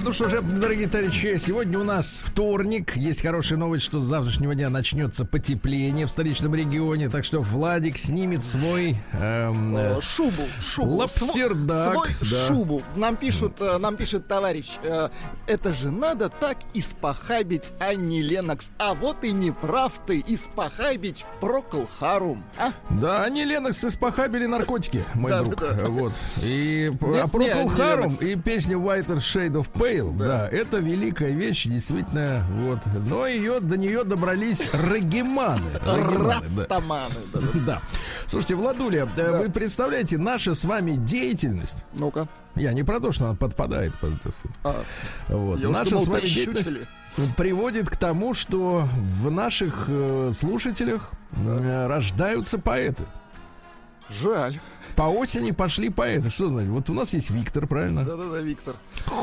Ну что же, дорогие товарищи, сегодня у нас вторник. Есть хорошая новость, что с завтрашнего дня начнется потепление в столичном регионе. Так что Владик снимет свой эм, Э, шубу, шубу. лапстердак, Свой да. шубу. Нам пишут, э, нам пишет товарищ, э, это же надо так испохабить Анни Ленокс. А вот и не прав ты, испохабить Прокл Харум. А? Да, они Ленокс испохабили наркотики, мой Да, друг. да, да. Вот. И Не- а Harum Ленокс. и песня Whiter Shade of Pale, да. это великая вещь, действительно, вот. Но ее, до нее добрались да. Растаманы. да, да. Да. Слушайте, Владуля, э, вы представляете, наша с вами деятельность, Ну-ка. я не про то, что она подпадает под это. А, вот. наша думал, с вами деятельность приводит к тому, что в наших э, слушателях э, рождаются поэты. Жаль. По осени пошли поэты. Что значит? Вот у нас есть Виктор, правильно? Да-да-да, Виктор.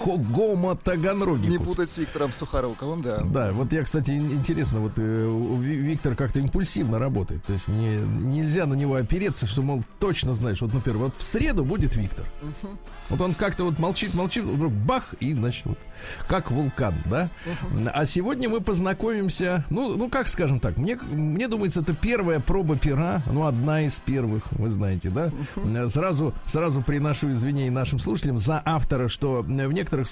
Гомо Таганрогикус. Не путать с Виктором Сухоруковым, да. Да, вот я, кстати, ин- интересно, вот э, Виктор как-то импульсивно работает. То есть не, нельзя на него опереться, что, мол, точно знаешь. Вот, например, вот в среду будет Виктор. Вот он как-то вот молчит, молчит, вдруг бах, и, значит, вот как вулкан, да? А сегодня мы познакомимся, ну, ну как скажем так, мне, мне думается, это первая проба пера, ну, одна из первых, вы знаете, да? Э, Сразу, сразу приношу извинения нашим слушателям за автора, что в некоторых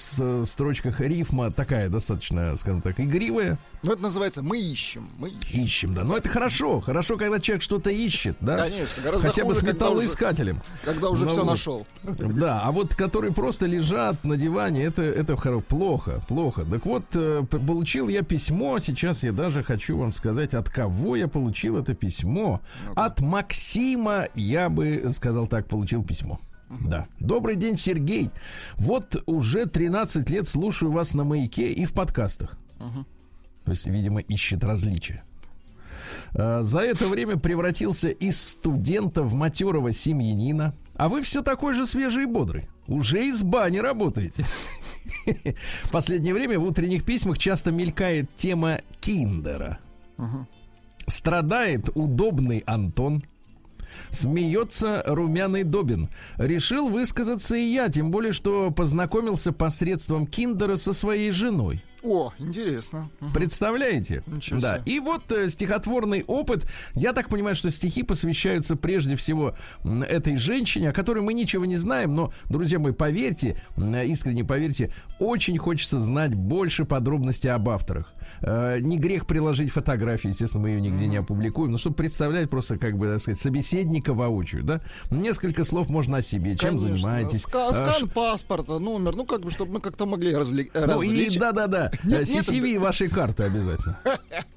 строчках рифма такая достаточно, скажем так, игривая. Ну, это называется «Мы ищем». Мы ищем. Ищем, да. Но это хорошо. Хорошо, когда человек что-то ищет, да? Конечно, гораздо Хотя бы с хуже, когда уже- металлоискателем. Когда уже Ну все вот. нашел. Да, а вот которые просто лежат на диване, это, это хоро- плохо, плохо. Так вот, э, получил я письмо, сейчас я даже хочу вам сказать, от кого я получил это письмо. От Максима, я бы сказал так, получил письмо. Да. Добрый день, Сергей. Вот уже 13 лет слушаю вас на маяке и в подкастах. То есть, видимо, ищет различия. Э, За это время превратился из студента в матерого семьянина. А вы все такой же свежий и бодрый. Уже из бани работаете. В последнее время в утренних письмах часто мелькает тема киндера. Страдает удобный Антон. Смеется румяный Добин. Решил высказаться и я, тем более, что познакомился посредством киндера со своей женой. О, интересно. Представляете? Ничего Да. себе. И вот э, стихотворный опыт. Я так понимаю, что стихи посвящаются прежде всего этой женщине, о которой мы ничего не знаем. Но, друзья мои, поверьте, искренне поверьте, очень хочется знать больше подробностей об авторах. Э, не грех приложить фотографии, естественно, мы ее нигде не опубликуем, но чтобы представлять просто, как бы, так сказать, собеседника воочию, да? Несколько слов можно о себе, чем Конечно. занимаетесь. Ска- Э, Скан паспорта, номер, ну как бы, чтобы мы как-то могли развлечь. ну и да-да-да, э, нет, CCV вашей карты обязательно.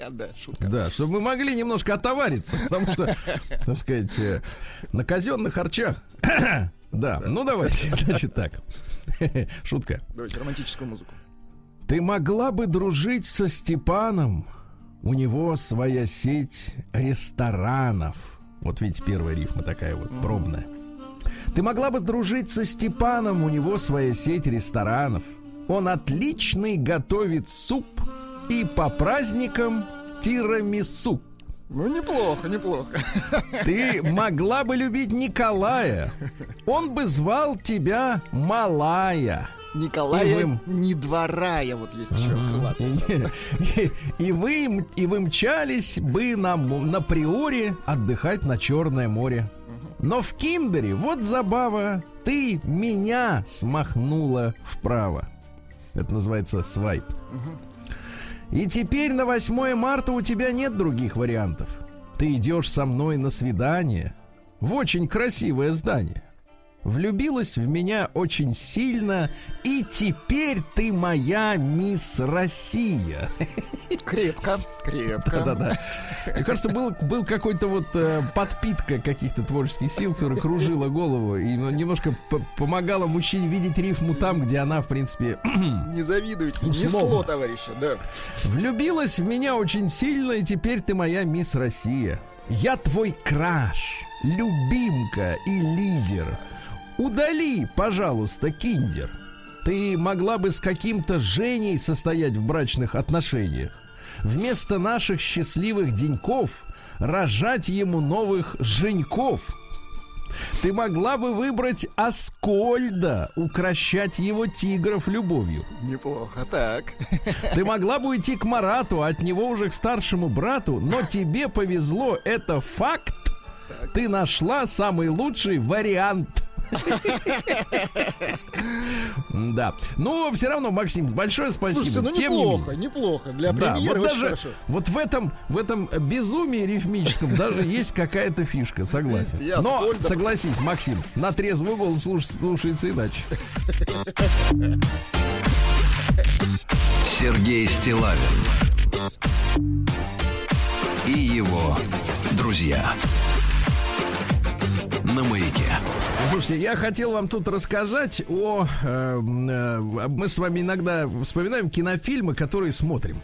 Да, шутка. Да, чтобы мы могли немножко отовариться, потому что, так сказать, э, на казенных харчах. Да, ну давайте, значит так. Шутка. Давайте романтическую музыку. Ты могла бы дружить со Степаном. У него своя сеть ресторанов. Вот видите, первая рифма такая вот пробная. Ты могла бы дружить со Степаном, у него своя сеть ресторанов. Он отличный готовит суп и по праздникам тирамису. Ну, неплохо, неплохо. Ты могла бы любить Николая. Он бы звал тебя Малая. Николая вы- не дворая, вот есть еще. И, вы, и вы мчались бы на, на приоре отдыхать на Черное море. Но в Киндере, вот забава, ты меня смахнула вправо. Это называется свайп. И теперь на 8 марта у тебя нет других вариантов. Ты идешь со мной на свидание в очень красивое здание. Влюбилась в меня очень сильно, и теперь ты моя мисс Россия. Крепко, крепко. Да-да-да. Мне кажется, был, был какой-то вот э, подпитка каких-то творческих сил, которая кружила голову и ну, немножко помогала мужчине видеть рифму там, где она, в принципе, Не завидуйте. Условно. Несло, товарища, да. Влюбилась в меня очень сильно, и теперь ты моя мисс Россия. Я твой краш, любимка и лидер. Удали, пожалуйста, киндер. ты могла бы с каким-то Женей состоять в брачных отношениях. Вместо наших счастливых деньков рожать ему новых женьков. Ты могла бы выбрать Аскольда, укращать его тигров любовью. Неплохо, так. Ты могла бы уйти к Марату, а от него уже к старшему брату, но тебе повезло, это факт. Ты нашла самый лучший вариант. Да. Ну, все равно, Максим, большое спасибо. Слушайте, ну Тем не неплохо, менее. неплохо. Для Да, премьеры вот очень даже хорошо. вот в этом в этом безумии рифмическом даже есть какая-то фишка, согласен. Я Но Аскольда- согласись, Максим, на трезвый голос слуш- слушается иначе. Сергей Стилавин и его друзья на маяке. Слушайте, я хотел вам тут рассказать о... э, э, мы с вами иногда вспоминаем кинофильмы, которые смотрим.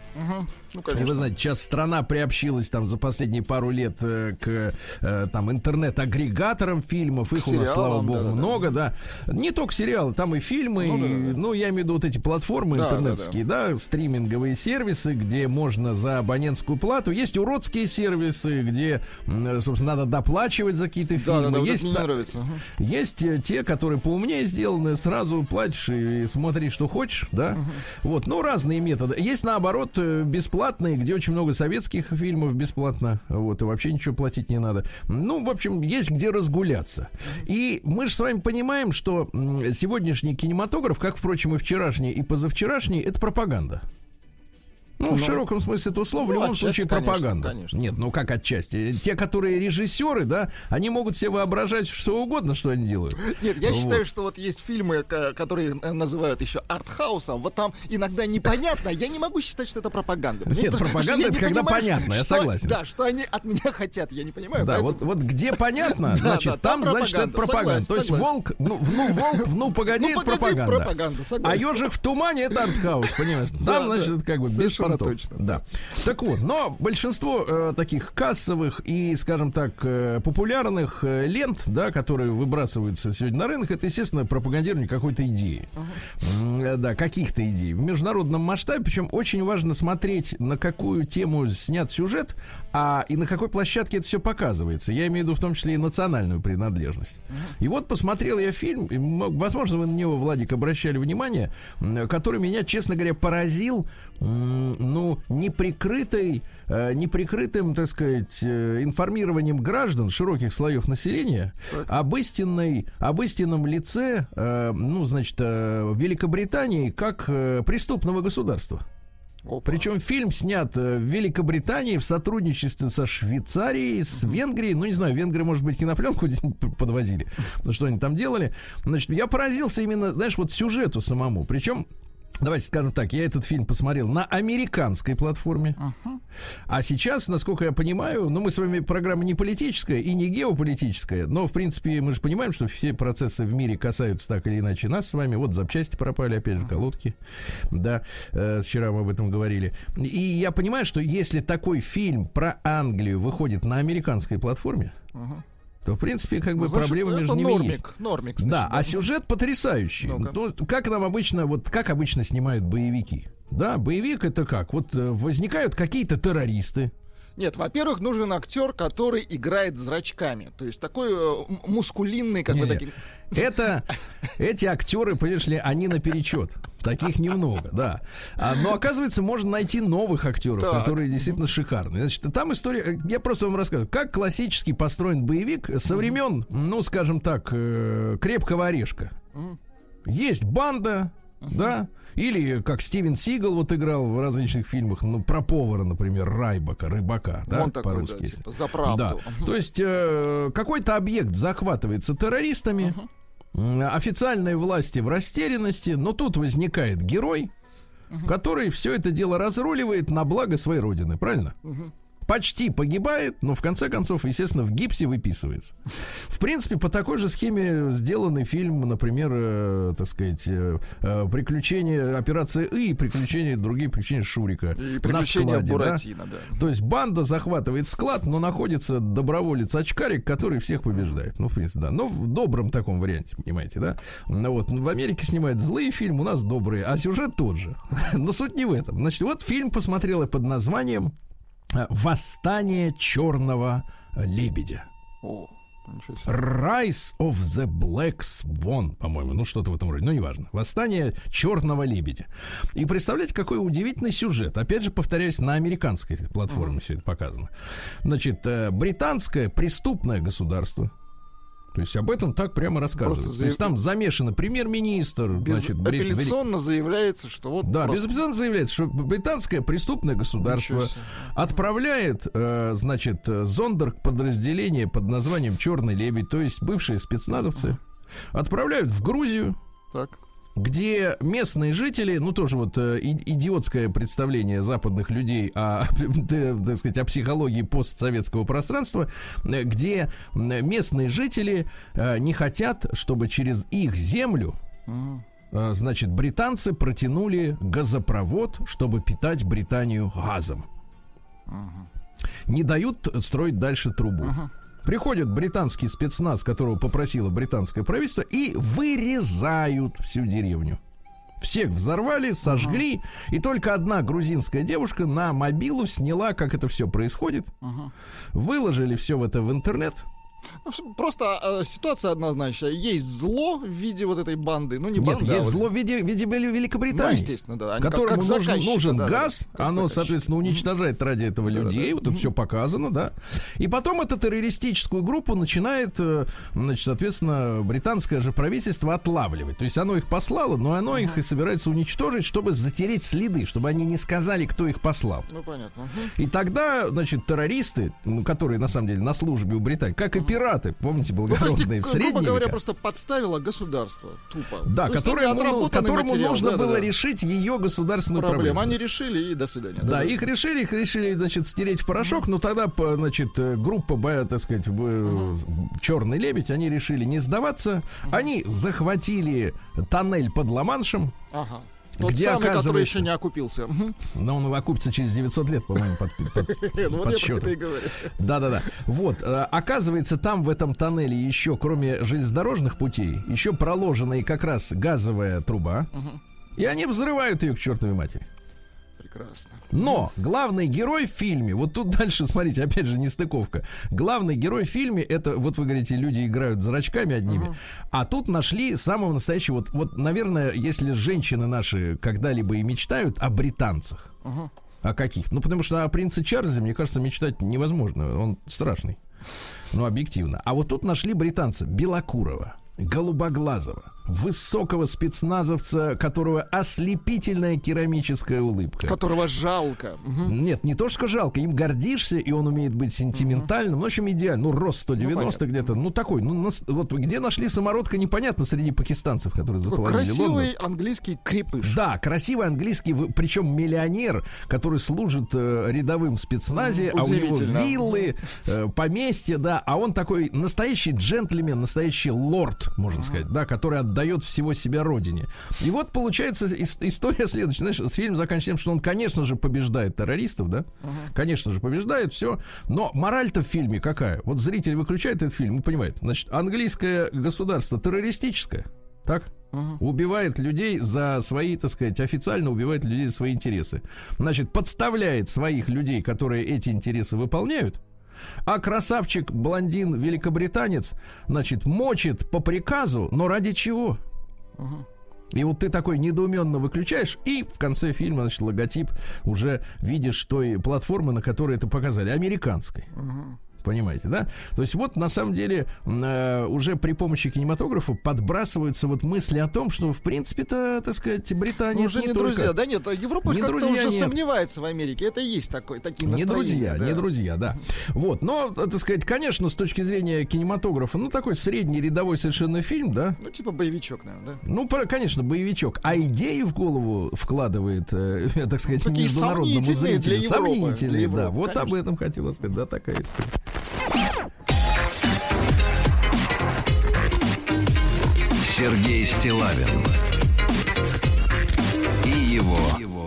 Ну, И конечно. вы знаете, сейчас страна приобщилась там за последние пару лет э, к э, там интернет-агрегаторам фильмов. Их у нас, слава сериалам, богу, да-да-да. много, да. Не только сериалы, там и фильмы, Ну, и, да-да-да. ну, я имею в виду вот эти платформы Да, интернетские, да, стриминговые сервисы, где можно за абонентскую плату. Есть уродские сервисы, где, м, собственно, надо доплачивать за какие-то Да, фильмы. да, да, вот это есть мне не та- нравится. Есть э, те, которые поумнее сделаны, сразу платишь и смотри, что хочешь, да. Вот, ну, разные методы. Есть, наоборот, э, бесплатные, где очень много советских фильмов бесплатно, вот, и вообще ничего платить не надо. Ну, в общем, есть где разгуляться. И мы же с вами понимаем, что сегодняшний кинематограф, как, впрочем, и вчерашний, и позавчерашний, это пропаганда. Ну, в Ну, широком смысле этого слова, в ну, любом отчасти, случае, конечно, пропаганда. конечно. Нет, ну как отчасти? Те, которые режиссеры, да, они могут себе воображать что угодно, что они делают. Нет, я Вот. считаю, что вот есть фильмы, ка- которые э, называют еще артхаусом. Вот там иногда непонятно. Я не могу считать, что это пропаганда. Нет, Потому пропаганда я это не когда понимаю, понятно, я что- согласен. Да, что они от меня хотят, я не понимаю. Да, поэтому- вот, вот где понятно, значит, да, там значит, это пропаганда. То есть волк, ну, в- ну, волк, ну, погоди, Ну, это погоди, пропаганда. пропаганда, А ежик в тумане это артхаус, понимаешь? Там, значит, это как бы без понтов. точно. Да. Так вот, но большинство э, таких кассовых и, скажем так, э, популярных э, лент, да, которые выбрасываются сегодня на рынок, это, естественно, пропагандирование какой-то идеи. Э, Да, каких-то идей. В международном масштабе, причем очень важно смотреть, на какую тему снят сюжет, а и на какой площадке это все показывается. Я имею в виду в том числе и национальную принадлежность. И вот посмотрел я фильм, и, возможно, вы на него, Владик, обращали внимание, м, который меня, честно говоря, поразил, ну, неприкрытой, э, неприкрытым, так сказать, э, информированием граждан широких слоев населения об истинной, об истинном лице, э, ну, значит, Великобритании как преступного государства. Опа. Причем фильм снят в Великобритании в сотрудничестве со Швейцарией, с Венгрией. Ну, не знаю, венгры, может быть, кинопленку подвозили. Что они там делали. Значит, я поразился именно, знаешь, вот сюжету самому. Причем Давайте скажем так, я этот фильм посмотрел на американской платформе. А сейчас, насколько я понимаю, ну, мы с вами программа не политическая и не геополитическая, но, в принципе, мы же понимаем, что все процессы в мире касаются так или иначе нас с вами. Вот запчасти пропали, опять же, колодки. Да, э, вчера мы об этом говорили. И я понимаю, что если такой фильм про Англию выходит на американской платформе, то, в принципе, как бы Ну, значит, проблемы между ними есть. нормик, нормик. Да, значит, а сюжет потрясающий. Ну, как нам обычно, вот как обычно снимают боевики? Да, боевик это как? Вот э, возникают какие-то террористы. Нет, во-первых, нужен актер, который играет зрачками. То есть такой э, мускулинный, как бы такие. Это эти актеры, понимаешь ли, они наперечет. Таких немного, да. А, но оказывается, можно найти новых актеров, Так. которые действительно шикарные. Значит, там история. э, Я просто вам рассказываю, как классически построен боевик со времен, ну, скажем так, э, крепкого орешка. Есть банда, да, или как Стивен Сигал вот играл в различных фильмах, ну, про повара, например, Райбака, рыбака, да, Он такой, по-русски. да, типа, за правду. Да. То есть э, какой-то объект захватывается террористами, м, официальные власти в растерянности, но тут возникает герой, который все это дело разруливает на благо своей родины, правильно? Почти погибает, но в конце концов, естественно, в гипсе выписывается. В принципе, по такой же схеме сделанный фильм, например, э, так сказать, э, э, приключения операция И и приключения другие приключения Шурика. И на приключения складе, да? Буратино, да. То есть банда захватывает склад, но находится доброволец очкарик, который всех побеждает. Ну, в принципе, да. Но в добром таком варианте, понимаете, да? Ну, вот в Америке снимают злые фильмы, у нас добрые, а сюжет тот же. Но суть не в этом. Значит, вот фильм посмотрела под названием «Восстание черного лебедя». О. Rise of the Black Swan, по-моему, ну что-то в этом роде, ну неважно. Восстание черного лебедя. И представляете, какой удивительный сюжет. Опять же, повторяюсь, на американской платформе все это показано. Значит, э, британское преступное государство. То есть об этом так прямо рассказывают. Просто То есть заяв- там замешаны премьер-министр, значит, бри- бри- Безапелляционно заявляется, что вот да, просто- безапелляционно заявляется, что британское преступное государство отправляет, э, значит, зондерг подразделение под названием Черный лебедь, то есть бывшие спецназовцы, отправляют в Грузию, Так. Где местные жители, ну тоже вот э, идиотское представление западных людей о, так сказать, о психологии постсоветского пространства, э, где местные жители э, не хотят, чтобы через их землю значит, британцы протянули газопровод, чтобы питать Британию газом. Не дают строить дальше трубу. Приходит британский спецназ, которого попросило британское правительство, и вырезают всю деревню. Всех взорвали, сожгли, и только одна грузинская девушка на мобилу сняла, как это все происходит. Выложили все в это в интернет. Ну, Просто э, ситуация однозначная. Есть зло в виде вот этой банды. Ну, не Нет, банды, а есть вот- зло в виде, в виде Вели- Ну, Великобритании. естественно, да. Они как- которому как нужен, заказчики, нужен да, да, газ, как оно, соответственно, уничтожает ради этого людей, вот это все показано, да. И потом эту террористическую группу начинает, э, значит, соответственно, британское же правительство отлавливать. То есть оно их послало, но оно их и собирается уничтожить, чтобы затереть следы, чтобы они не сказали, кто их послал. Ну, понятно. И тогда, значит, террористы, ну, которые на самом деле на службе у Британии, как и пираты, помните, Ну, благородные в грубо средние говоря, века. просто подставило государство. Тупо. Да, которое, отработанный которому материал, нужно да, да, было да. решить ее государственную проблему. проблему. Они решили, и до свидания. Да, их решили, их решили, значит, стереть в порошок, но тогда, значит, э, группа, так сказать, Черный лебедь, они решили не сдаваться. Они захватили тоннель под Ла-Маншем, Ага. Тот Где, самый, который оказывается- еще не окупился. Но он окупится через 900 лет, по-моему, под, под- Ну, подсчетом. Да-да-да. Вот, э, оказывается, там в этом тоннеле еще, кроме железнодорожных путей, еще проложена и как раз газовая труба. И они взрывают ее к чертовой матери. Прекрасно. Но главный герой в фильме, вот тут дальше, смотрите, опять же, нестыковка. Главный герой в фильме, это, вот вы говорите, люди играют зрачками одними, а тут нашли самого настоящего, вот, вот, наверное, если женщины наши когда-либо и мечтают о британцах, Ага. о каких? Ну, потому что о принце Чарльзе, мне кажется, мечтать невозможно, он страшный, ну, объективно. А вот тут нашли британца Белокурова, Голубоглазого, высокого спецназовца, которого ослепительная керамическая улыбка. Которого жалко. Мгм. Нет, не то, что жалко, им гордишься, и он умеет быть сентиментальным. Ну, в общем, идеально. Ну, рост 190 Ну, где-то. Ну, такой. Ну, нас- вот где нашли самородка, непонятно среди пакистанцев, которые Такой заполонили Лондон. красивый английский крепыш. Да, красивый английский, причем миллионер, который служит э, рядовым в спецназе, а у него виллы, э, поместья, да, а он такой настоящий джентльмен, настоящий лорд, можно сказать, да, который отдает всего себя родине. И вот получается ис- история следующая. Знаешь, фильм заканчивается тем, что он, конечно же, побеждает террористов, да, конечно же, побеждает, все. Но мораль-то в фильме какая? Вот зритель выключает этот фильм и понимает, значит, английское государство террористическое, так? Убивает людей за свои, так сказать, официально убивает людей за свои интересы. Значит, подставляет своих людей, которые эти интересы выполняют. А красавчик, блондин, великобританец, значит, мочит по приказу, но ради чего? И вот ты такой недоуменно выключаешь, и в конце фильма, значит, логотип уже видишь той платформы, на которой это показали, американской. Понимаете, да? То есть вот на самом деле э, уже при помощи кинематографа подбрасываются вот мысли о том, что в принципе-то, так сказать, Британия ну, уже не, не только... друзья, да нет, Европа не как-то уже нет. сомневается в Америке. Это и есть такой, такие Не настроения. друзья, да. не друзья, да. Вот, но, так сказать, конечно, с точки зрения кинематографа, ну, такой средний рядовой совершенно фильм, да, Ну, типа боевичок, наверное, да? ну, про- конечно, боевичок. А идеи в голову вкладывает, э, так сказать, Такие международному сомнительные для зрителю. Европы, Сомнительные, для Европы, да. Вот конечно. об этом хотела сказать. Да, такая история. Сергей Стилавин и его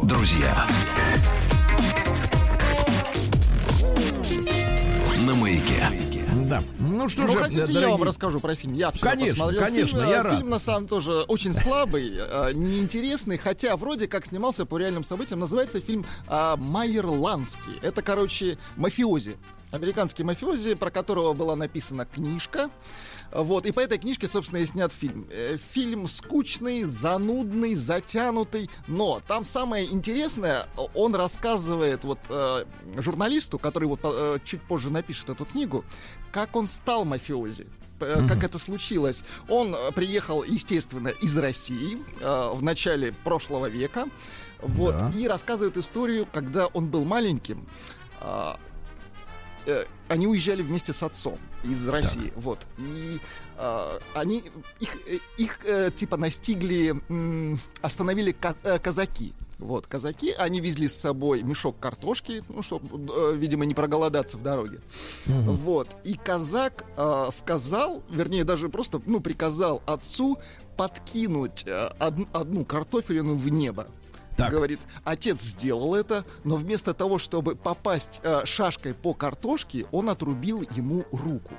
друзья. На маяке. Да. Ну что Ну, же, хотите, я дорогие- вам расскажу про фильм. Я вчера Конечно, посмотрел конечно, фильм. я Э, рад. Фильм, на самом тоже очень слабый, э, неинтересный, хотя вроде как снимался по реальным событиям. Называется фильм а, «Майерландский». Это, короче, мафиози. Американский мафиози, про которого была написана книжка. Вот, и по этой книжке, собственно, и снят фильм. Э, Фильм скучный, занудный, затянутый, но там самое интересное, он рассказывает вот э, журналисту, который вот э, чуть позже напишет эту книгу, как он стал мафиози. Как это случилось? Он приехал, естественно, из России э, в начале прошлого века, вот, Да. и рассказывает историю, когда он был маленьким. а, э, они уезжали вместе с отцом из России, вот. И а, они их, э, их э, типа настигли, м, остановили ка- э, казаки. Вот, казаки, они везли с собой мешок картошки, ну, чтобы, видимо, не проголодаться в дороге. Вот, и казак э, сказал, вернее, даже просто, ну, приказал отцу подкинуть э, од- одну картофелину в небо. Так. Говорит, отец сделал это, но вместо того, чтобы попасть э, шашкой по картошке, он отрубил ему руку.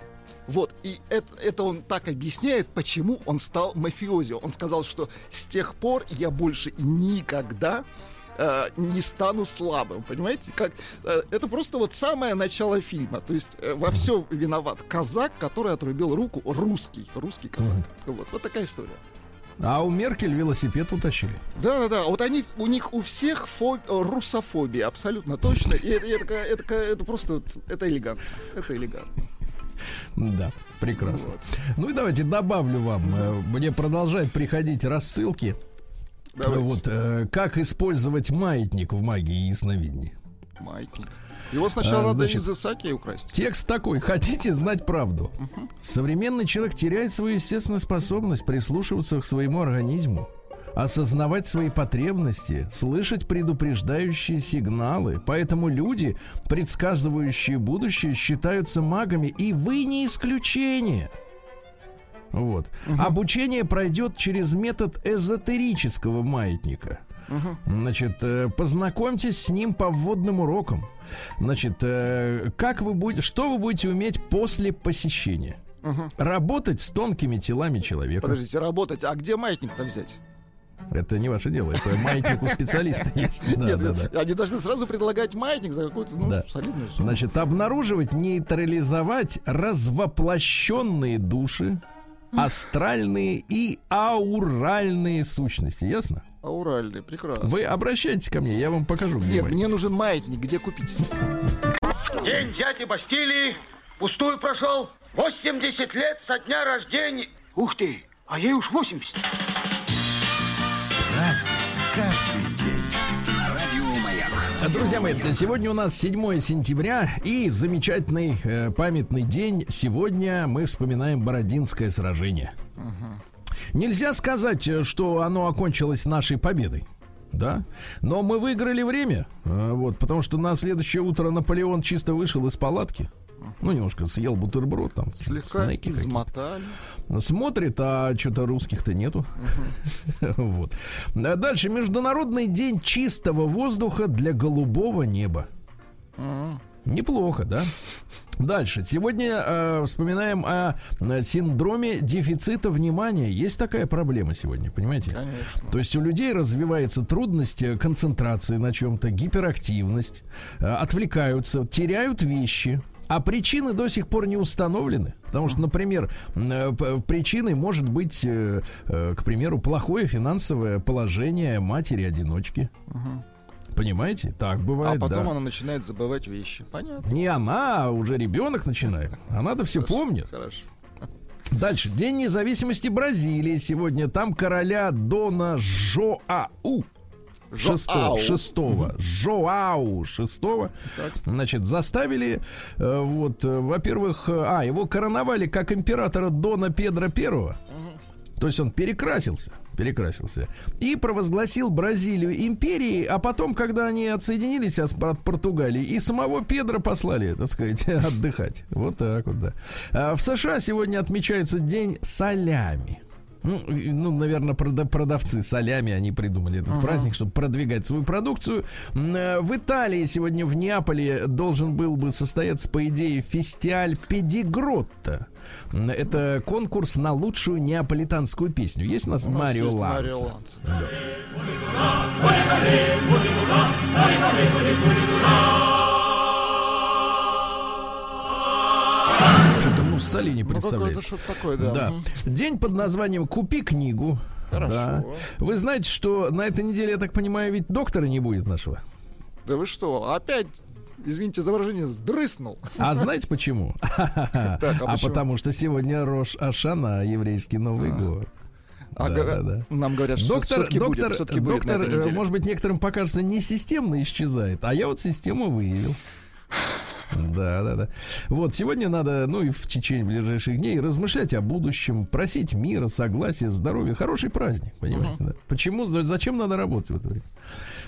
Вот, и это, это он так объясняет, почему он стал мафиози. Он сказал, что с тех пор я больше никогда э, не стану слабым. Понимаете, как э, это просто вот самое начало фильма. То есть э, во всем виноват казак, который отрубил руку, русский, русский казак. Вот, вот такая история. А у Меркель велосипед утащили. Да, да, да. Вот они у них у всех фоб- русофобия, абсолютно точно. И это, это, это, это просто вот, это элегантно. Это элегантно. Да, прекрасно. Ну и давайте добавлю вам. э, Мне продолжают приходить рассылки. Давайте. Вот, э, как использовать маятник в магии и ясновидении. Маятник. Его сначала А, надо значит, из Исаки украсть. Текст такой. Хотите знать правду? Современный человек теряет свою естественную способность прислушиваться к своему организму, осознавать свои потребности, слышать предупреждающие сигналы. Поэтому люди, предсказывающие будущее, считаются магами, и вы не исключение. Вот. Обучение пройдет через метод эзотерического маятника. Значит, э, познакомьтесь с ним по вводным урокам. Значит, э, как вы будете, что вы будете уметь после посещения? Работать с тонкими телами человека. Подождите, работать. А где маятник-то взять? Это не ваше дело, это маятник у специалиста есть. Да, Нет, да, да. они должны сразу предлагать маятник за какую-то ну, Да. солидную сумму. Значит, обнаруживать, нейтрализовать развоплощенные души, астральные и ауральные сущности. Ясно? Ауральный, прекрасно. Вы обращайтесь ко мне, я вам покажу. где Нет, мне нужен маятник, где купить? День взятия Бастилии пустую прошел. 80 лет со дня рождения. Ух ты, а ей уж 80. Друзья мои, сегодня у нас 7 сентября и замечательный э, памятный день. Сегодня мы вспоминаем Бородинское сражение. Нельзя сказать, э, что оно окончилось нашей победой. Да, но мы выиграли время, э, вот, потому что на следующее утро Наполеон чисто вышел из палатки, ну немножко съел бутерброд там, Слегка снеки измотали. Смотрит, а что-то русских-то нету. Вот. А Дальше Международный день чистого воздуха для голубого неба. Неплохо, да? Дальше. Сегодня э, вспоминаем о синдроме дефицита внимания. Есть такая проблема сегодня, понимаете? Конечно. То есть у людей развивается трудность э, концентрации на чем-то, гиперактивность, э, отвлекаются, теряют вещи. А причины до сих пор не установлены. Потому что, например, э, причиной может быть, э, к примеру, плохое финансовое положение матери-одиночки. Понимаете? Так А бывает, потом да. она начинает забывать вещи. Понятно. Не она, а уже ребенок начинает. Она-то все помнит. Хорошо. Дальше. День независимости Бразилии сегодня. Там короля Дона Жоау. Шестого, шестого, Жоау шестого, значит, заставили, э, вот, э, во-первых, э, а, его короновали как императора Дона Педро Первого, то есть он перекрасился, перекрасился, и провозгласил Бразилию империей, а потом, когда они отсоединились от Португалии, и самого Педро послали, так сказать, отдыхать. Вот так вот, да. А В США сегодня отмечается день солями. Ну, ну, наверное, прода- продавцы солями, они придумали этот праздник, чтобы продвигать свою продукцию. Э, В Италии сегодня в Неаполе должен был бы состояться, по идее, фестиваль Педигротто. Это конкурс на лучшую неаполитанскую песню. Есть у нас, У нас Марио Ланца. Что-то Муссолини Ну, какое-то представляется. что-то такое, да. Да. День под названием «Купи книгу». Хорошо. Да. Вы знаете, что на этой неделе, я так понимаю, ведь доктора не будет нашего. Да вы что, опять, извините за выражение, сдрыснул? А знаете почему? а А потому что сегодня Рош Ашана, еврейский Новый год. А Да, да, да. Нам говорят, что Доктор, все-таки доктор, будет, всё-таки будет на доктор, может быть, некоторым покажется, не системно исчезает, а я вот систему выявил. Да, да, да. Вот сегодня надо, ну и в течение ближайших дней размышлять о будущем, просить мира, согласия, здоровья. Хороший праздник, понимаете? да? Почему, за- зачем надо работать в это время?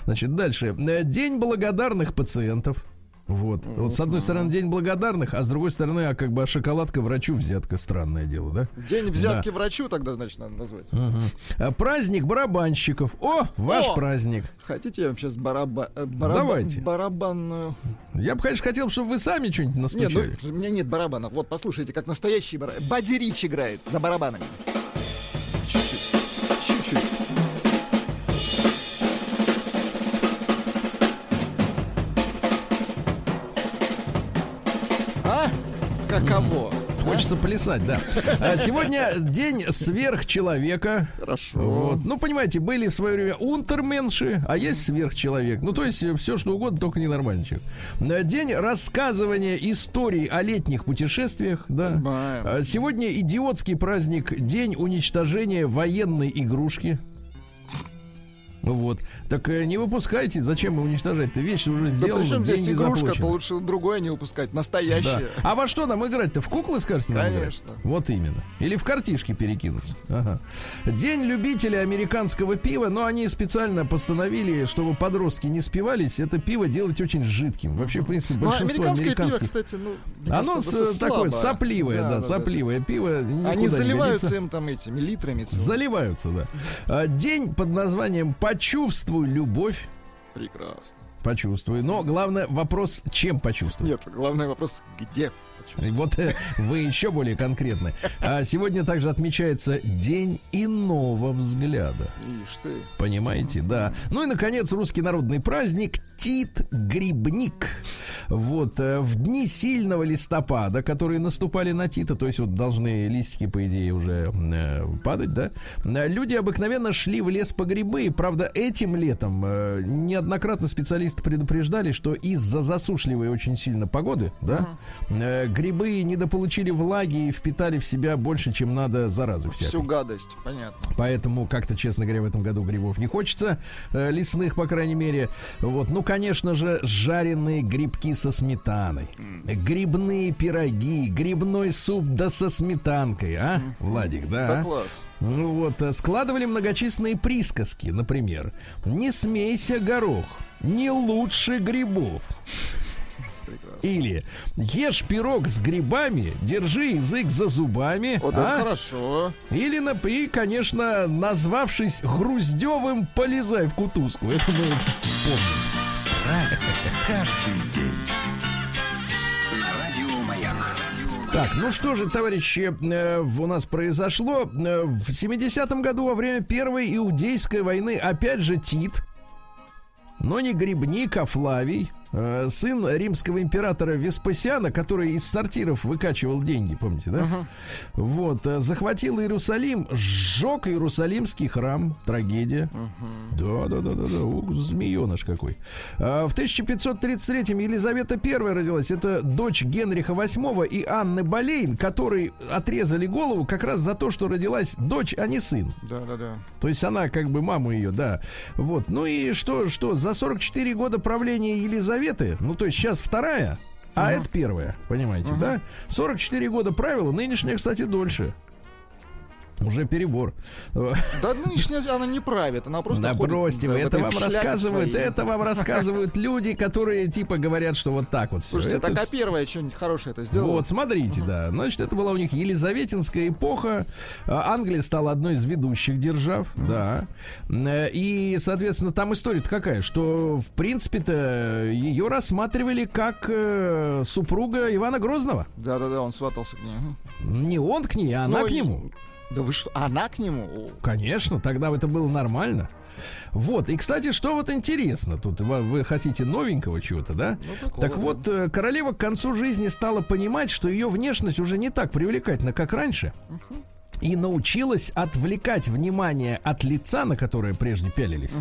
Значит, дальше. День благодарных пациентов. Вот. Вот с одной стороны день благодарных, а с другой стороны, а как бы а шоколадка врачу взятка странное дело, да? День взятки врачу тогда, значит, надо назвать. Мгм. А Праздник барабанщиков. О, ваш О! праздник. Хотите, я вам сейчас бараба... э, бараба- Давайте. барабанную... Я бы, конечно, хотел, чтобы вы сами что-нибудь Нет, настучали. ну, у меня нет барабанов. Вот, послушайте, как настоящий барабан. Бадди Рич играет за барабанами. Каково? Хочется плясать, да. А Сегодня день сверхчеловека. Хорошо. Вот. Ну, понимаете, были в свое время унтерменши, а есть сверхчеловек. Ну, то есть все, что угодно, только ненормальный человек. Э, День рассказывания историй о летних путешествиях, да. Понимаем. А Сегодня идиотский праздник День уничтожения военной игрушки. Вот. Так э, не выпускайте, зачем уничтожать-то? Вещь уже Да сделана, здесь деньги игрушка, то заплачены. лучше другое не упускать. Да. Настоящее. А во что нам играть-то? В куклы, скажете, играть? Конечно. Вот именно. Или в картишки перекинуться. Ага. День любителей американского пива, но они специально постановили, чтобы подростки не спивались, это пиво делать очень жидким. Вообще, в принципе, Ну, большинство пиво, американских... кстати, ну... Оно с- такое сопливое, да, Да, да, да. сопливое пиво. никуда Они заливаются им там этими литрами. целыми. Заливаются, да. А, День под названием «Почувствуй любовь». Прекрасно. Почувствуй. Но главное вопрос, чем почувствуй. Нет, главный вопрос, где? Вот э, вы еще более конкретны. А сегодня также отмечается День иного взгляда. Ишь ты. Понимаете, да. Ну и, наконец, русский народный праздник Тит Грибник. Вот, э, в дни сильного листопада, которые наступали на Тита, то есть вот должны листики, по идее, уже э, падать, да, люди обыкновенно шли в лес по грибы. Правда, этим летом э, неоднократно специалисты предупреждали, что из-за засушливой очень сильно погоды, да, э, грибы недополучили влаги и впитали в себя больше, чем надо заразы всякой. Всю гадость, понятно. Поэтому как-то, честно говоря, в этом году грибов не хочется. э, лесных, по крайней мере. Вот. Ну, конечно же, жареные грибки со сметаной. Грибные пироги, грибной суп да со сметанкой, а? Владик, да? Да класс. Ну вот, э, складывали многочисленные присказки, например. «Не смейся, горох, не лучше грибов». Или «Ешь пирог с грибами, держи язык за зубами». Вот это а? хорошо. Или, и, конечно, назвавшись Груздевым, полезай в кутузку. Это мы помним. Праздник каждый день. На радио Маяк. Так, ну что же, товарищи, э, в- у нас произошло. Э, в 70-м году во время Первой Иудейской войны опять же Тит, но не Грибник, а Флавий, э, сын римского императора Веспасиана, который из сортиров выкачивал деньги, помните, да? Вот, э, захватил Иерусалим, сжег Иерусалимский храм, трагедия. Да, да, да, да, да, ух, змееныш какой. А, в 1533-м Елизавета I родилась, это дочь Генриха VIII и Анны Болейн, которые отрезали голову как раз за то, что родилась дочь, а не сын. Да, да, да. То есть она как бы маму ее, да. Вот. Ну и что, что, за 44 года правления Елизаветы, ну то есть сейчас вторая, а это первая, понимаете, да? 44 года правила, нынешняя, кстати, дольше. Уже перебор. Да нынешняя она не правит, она просто Да бросьте вы, это вам рассказывают, своей. это вам рассказывают люди, которые типа говорят, что вот так вот. Слушайте, так а первая что-нибудь хорошее это сделала? Вот, смотрите, да. Значит, это была у них Елизаветинская эпоха. А, Англия стала одной из ведущих держав, да. Э, И, соответственно, там история какая, что, в принципе-то, ее рассматривали как э, супруга Ивана Грозного. Да-да-да, он сватался к ней. Мгм. Не он к ней, а она Ну к нему. Да вы что, она к нему? Конечно, тогда это было нормально. Вот, и, кстати, что вот интересно, тут вы, вы хотите новенького чего-то, да? Ну, такого, так да. вот, э, королева к концу жизни стала понимать, что ее внешность уже не так привлекательна, как раньше. И научилась отвлекать внимание от лица, на которое прежде пялились,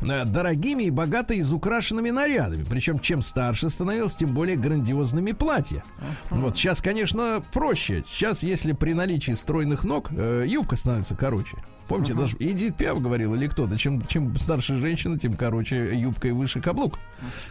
э, дорогими и богато изукрашенными нарядами. Причем, чем старше становилась, тем более грандиозными платья. Вот сейчас, конечно, проще. Сейчас, если при наличии стройных ног, э, юбка становится короче. Помните, даже Эдит Пиаф говорил, или кто-то, чем, чем старше женщина, тем короче юбка и выше каблук.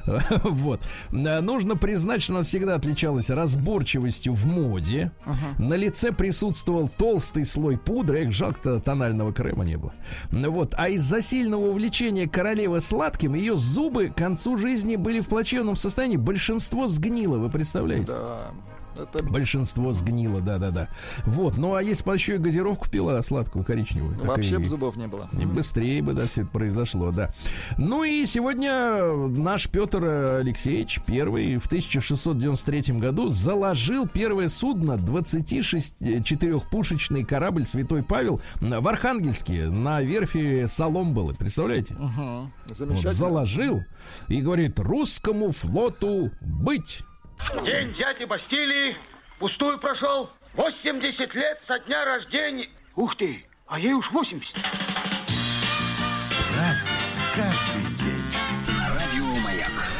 Вот. Э, Нужно признать, что она всегда отличалась разборчивостью в моде. На лице присутствовал толстый слой пудры. Эх, жалко, тонального крема не было. Ну Вот. А из-за сильного увлечения королевы сладким, ее зубы к концу жизни были в плачевном состоянии. Большинство сгнило, вы представляете? Да. Это Большинство сгнило, да-да-да. Вот, ну а если бы еще и газировку пила сладкую, коричневую. вообще бы зубов не было. и быстрее бы, да, все это произошло, да. Ну и сегодня наш Петр Алексеевич первый в 1693 году заложил первое судно 24-пушечный корабль Святой Павел в Архангельске на верфи Соломбалы. Представляете? Вот Замечательно. заложил и говорит русскому флоту быть. День дяди Бастилии пустую прошел. 80 лет со дня рождения. Ух ты, а ей уж 80. Разный, каждый.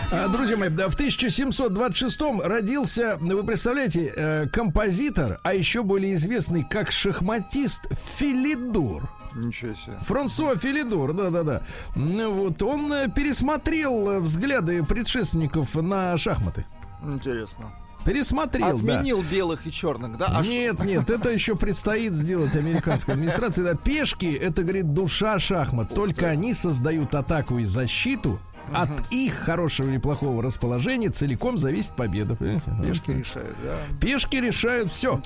А, Друзья мои, да, в 1726 родился, вы представляете, э, композитор, а еще более известный как шахматист Филидор. Ничего себе. Франсуа Филидор, да-да-да. Ну Вот, он э, пересмотрел э, взгляды предшественников на шахматы. Интересно. Пересмотрел, да. Отменил белых и черных, да? А что- Нет, нет, это еще предстоит сделать американской администрации. Да, пешки это, говорит, душа шахмат. Только они создают атаку и защиту. От их хорошего или плохого расположения целиком зависит победа. Пешки решают, да. Пешки решают все.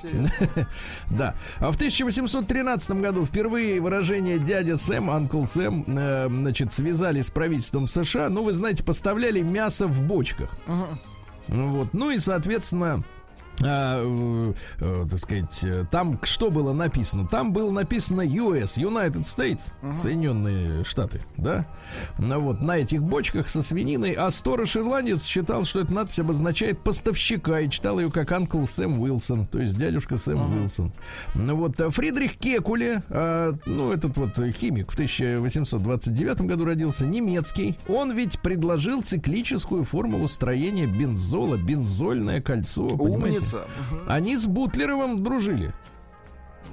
Да. А в 1813 году впервые выражение дядя Сэм, Анкл Сэм, э, значит, связали с правительством США. Ну, вы знаете, поставляли мясо в бочках. Ну Вот. Ну и, соответственно, а, э, э, так сказать, э, там что было написано? Там было написано US, United States, Соединенные Штаты, да? Ну вот, на этих бочках со свининой, а сторож-ирландец считал, что эта надпись обозначает поставщика, и читал ее как Анкл Сэм Уилсон, то есть дядюшка Сэм Уилсон. Ну вот, а Фридрих Кекуле, а, ну, этот вот э, химик в 1829 году родился, немецкий, он ведь предложил циклическую формулу строения бензола, бензольное кольцо, понимаете? Мгм. Они с Бутлеровым дружили.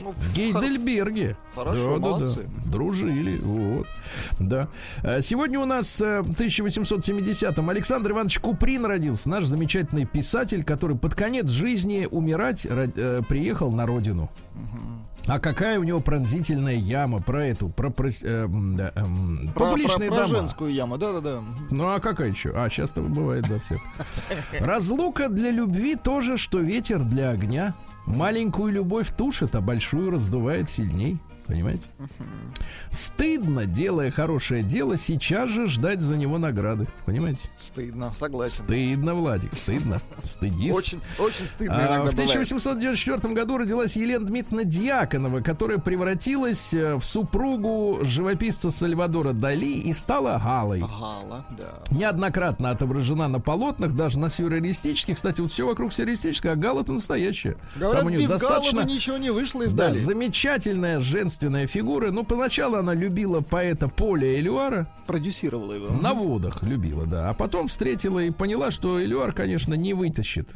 Ну, В Гейдельберге. Хорошо, молодцы. Дружили, вот. Да. А Сегодня у нас э, в 1870-м Александр Иванович Куприн родился. Наш замечательный писатель, который под конец жизни умирать ра- э, приехал на родину. А какая у него пронзительная яма про эту, про, прос- э, м, да, эм, Про, публичные про- про женскую яму, да-да-да. Ну а какая еще? А, часто бывает, да, все. Разлука для любви тоже, что ветер для огня. Маленькую любовь тушит, а большую раздувает сильней. Понимаете? Стыдно, делая хорошее дело, сейчас же ждать за него награды. Понимаете? Стыдно, согласен. Стыдно, Владик, стыдно. Стыдись. Очень, очень стыдно А, в 1894 году родилась Елена Дмитриевна Дьяконова, которая превратилась э, в супругу живописца Сальвадора Дали и стала Галой. Гала, да. Неоднократно отображена на полотнах, даже на сюрреалистических. Кстати, вот все вокруг сюрреалистическое, а Гала это настоящая. Говорят, Там у нее без достаточно... Гала бы ничего не вышло из Да, Дали. замечательная женственная фигура. Ну, поначалу она любила поэта Поля Элюара. Продюсировала его. На водах любила, да. А потом встретила и поняла, что Элюар, конечно, не вытащит.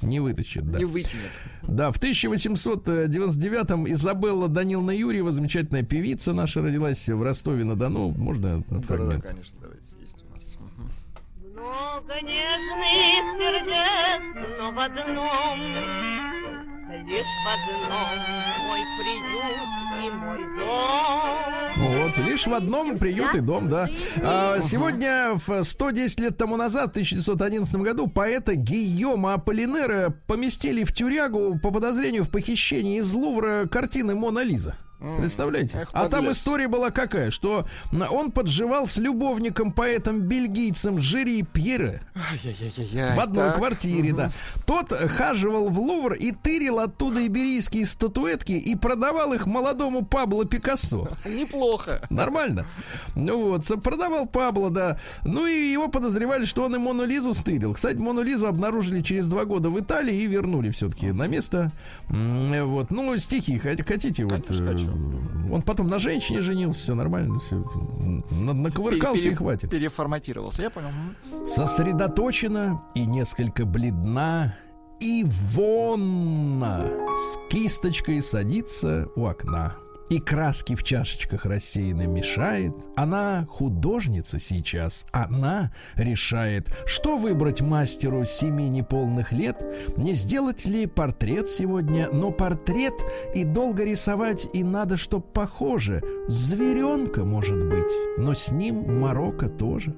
Не вытащит, да. Не вытянет. Да, в 1899-м Изабелла Даниловна Юрьева, замечательная певица наша, родилась в Ростове-на-Дону. Можно Да, да, фрагмент? конечно, давайте. Есть у нас. Много нежных сердец, но в одном, лишь в одном мой приют и мой дом. Вот, лишь в одном приют и дом, да. А, сегодня, в 110 лет тому назад, в 1911 году, поэта Гийома Аполлинера поместили в тюрягу по подозрению в похищении из Лувра картины «Мона Лиза». Представляете? Эх, а там история была какая, что он подживал с любовником, поэтом бельгийцем Жири Пьере в одной Так. квартире, Мгм. да. Тот хаживал в Лувр и тырил оттуда иберийские статуэтки и продавал их молодому Пабло Пикассо. Неплохо. Нормально. Ну вот, продавал Пабло, да. Ну и его подозревали, что он и Мону Лизу стырил. Кстати, Мону Лизу обнаружили через два года в Италии и вернули все-таки на место. Вот, ну, стихи хот- хотите? Вот, Конечно, э, хочу. Он потом на женщине женился, все нормально. Все. Наковыркался Пере- и хватит. Переформатировался, я понял. Сосредоточена и несколько бледна. И вонна с кисточкой садится у окна. И краски в чашечках рассеянно мешает. Она художница сейчас. Она решает, что выбрать мастеру семи неполных лет. Не сделать ли портрет сегодня, но портрет и долго рисовать, и надо, чтоб похоже. Зверенка, может быть, но с ним Марокко тоже.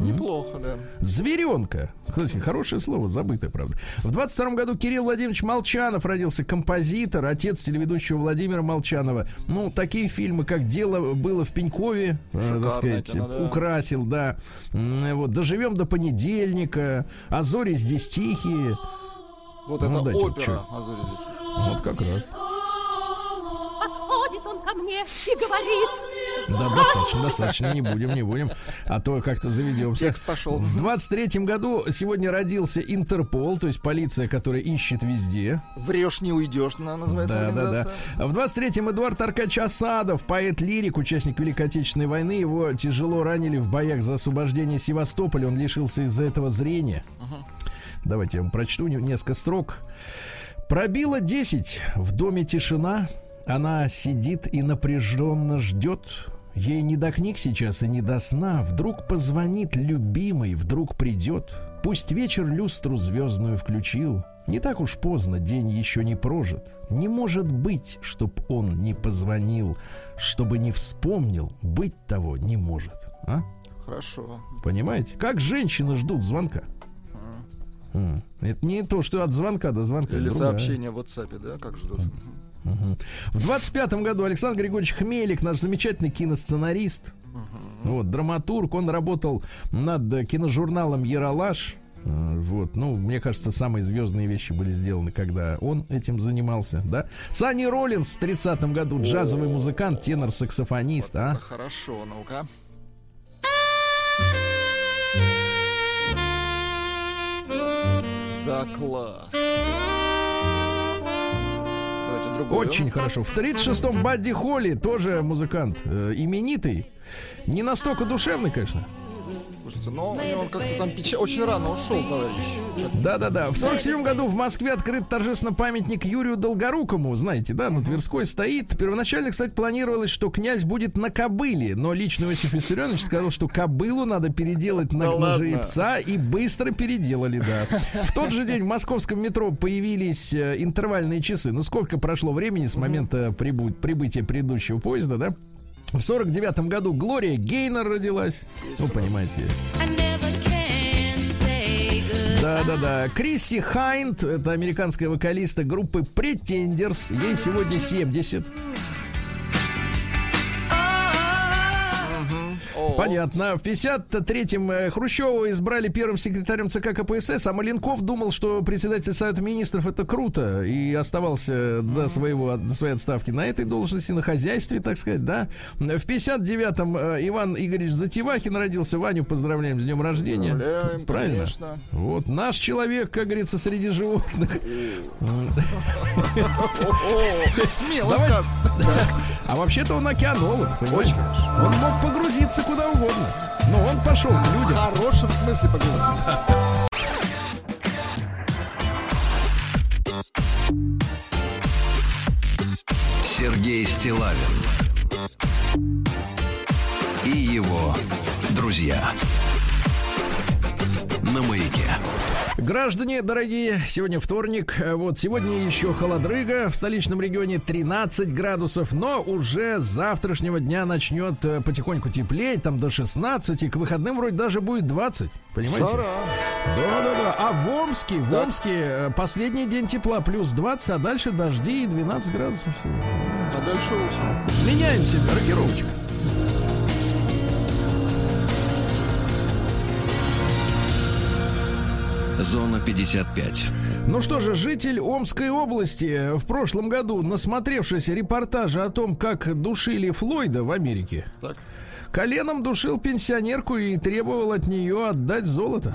Неплохо, да. Зверенка. Кстати, хорошее слово, забытое, правда. В 22 году Кирилл Владимирович Молчанов родился, композитор, отец телеведущего Владимира Молчанова. Ну, такие фильмы, как «Дело было в Пенькове», э, так сказать, кино, да. украсил, да. М, Вот, «Доживем до понедельника», «А зори здесь тихие». Вот Ну, это дайте, опера. чё? Азори здесь. Вот как раз. Мне и говорит, Да, достаточно, достаточно, не будем, не будем, а то как-то заведемся. Текст пошел. В 23-м году сегодня родился Интерпол, то есть полиция, которая ищет везде. Врешь, не уйдешь, на- называется Да, да, да. В 23-м Эдуард Аркадьевич Асадов, поэт-лирик, участник Великой Отечественной войны. Его тяжело ранили в боях за освобождение Севастополя. Он лишился из-за этого зрения. Давайте я вам прочту не- несколько строк. Пробило 10. В доме тишина. Она сидит и напряженно ждет. Ей не до книг сейчас и не до сна. Вдруг позвонит любимый, вдруг придет. Пусть вечер люстру звездную включил. Не так уж поздно, день еще не прожит. Не может быть, чтоб он не позвонил, чтобы не вспомнил, быть того не может. А? Хорошо. Понимаете? Как женщины ждут звонка. М. Это не то, что от звонка до звонка. Или другая. сообщение в WhatsApp, да, как ждут. Мгм. В 25 году Александр Григорьевич Хмелик, наш замечательный киносценарист, вот, драматург, он работал над киножурналом «Яралаш». Э, Вот, ну, мне кажется, самые звездные вещи были сделаны, когда он этим занимался, да. Санни Роллинс в 30 году, джазовый музыкант, тенор-саксофонист, а. Хорошо, ну-ка. Да, класс. Другой. Очень хорошо. В 36-м Бадди Холли, тоже музыкант, э, именитый. Не настолько душевный, конечно. Слушайте, но у него он как-то там печа- очень рано ушел, товарищ. Да-да-да. В 47 году в Москве открыт торжественно памятник Юрию Долгорукому. Знаете, да, на Тверской стоит. Первоначально, кстати, планировалось, что князь будет на кобыле. Но лично Иосиф Виссарионович сказал, что кобылу надо переделать на, Да на жеребца. И быстро переделали, да. В тот же день в московском метро появились э, интервальные часы. Ну, сколько прошло времени с момента прибу- прибытия предыдущего поезда, да? В 49 году Глория Гейнер родилась. Ну, понимаете. Да-да-да. Крисси Хайнд, это американская вокалистка группы Pretenders. Ей сегодня 70. Понятно. В 53-м э, Хрущева избрали первым секретарем ЦК КПСС, а Маленков думал, что председатель Совета Министров это круто, и оставался до, своего, до своей отставки на этой должности, на хозяйстве, так сказать, да. В 59-м э, Иван Игоревич Затевахин родился. Ваню поздравляем с днем рождения. Поздравляем, Правильно? конечно. Вот наш человек, как говорится, среди животных. Смело. А вообще-то он океанолог, понимаете? Он мог погрузиться куда угодно. Но он пошел к В людям. хорошем смысле поговорить. Сергей Стилавин и его друзья на маяке. Граждане, дорогие, сегодня вторник. Э, Вот сегодня еще холодрыга. В столичном регионе 13 градусов, но уже с завтрашнего дня начнет э, потихоньку теплеть, там до 16. К выходным вроде даже будет 20. Понимаете? Да-да-да. А в Омске, в Так. Омске э, последний день тепла плюс 20, а дальше дожди и 12 градусов. А дальше осень. Меняемся, рокировочка. Зона 55. Ну что же, житель Омской области в прошлом году, насмотревшись репортажа о том, как душили Флойда в Америке, Так. коленом душил пенсионерку и требовал от нее отдать золото.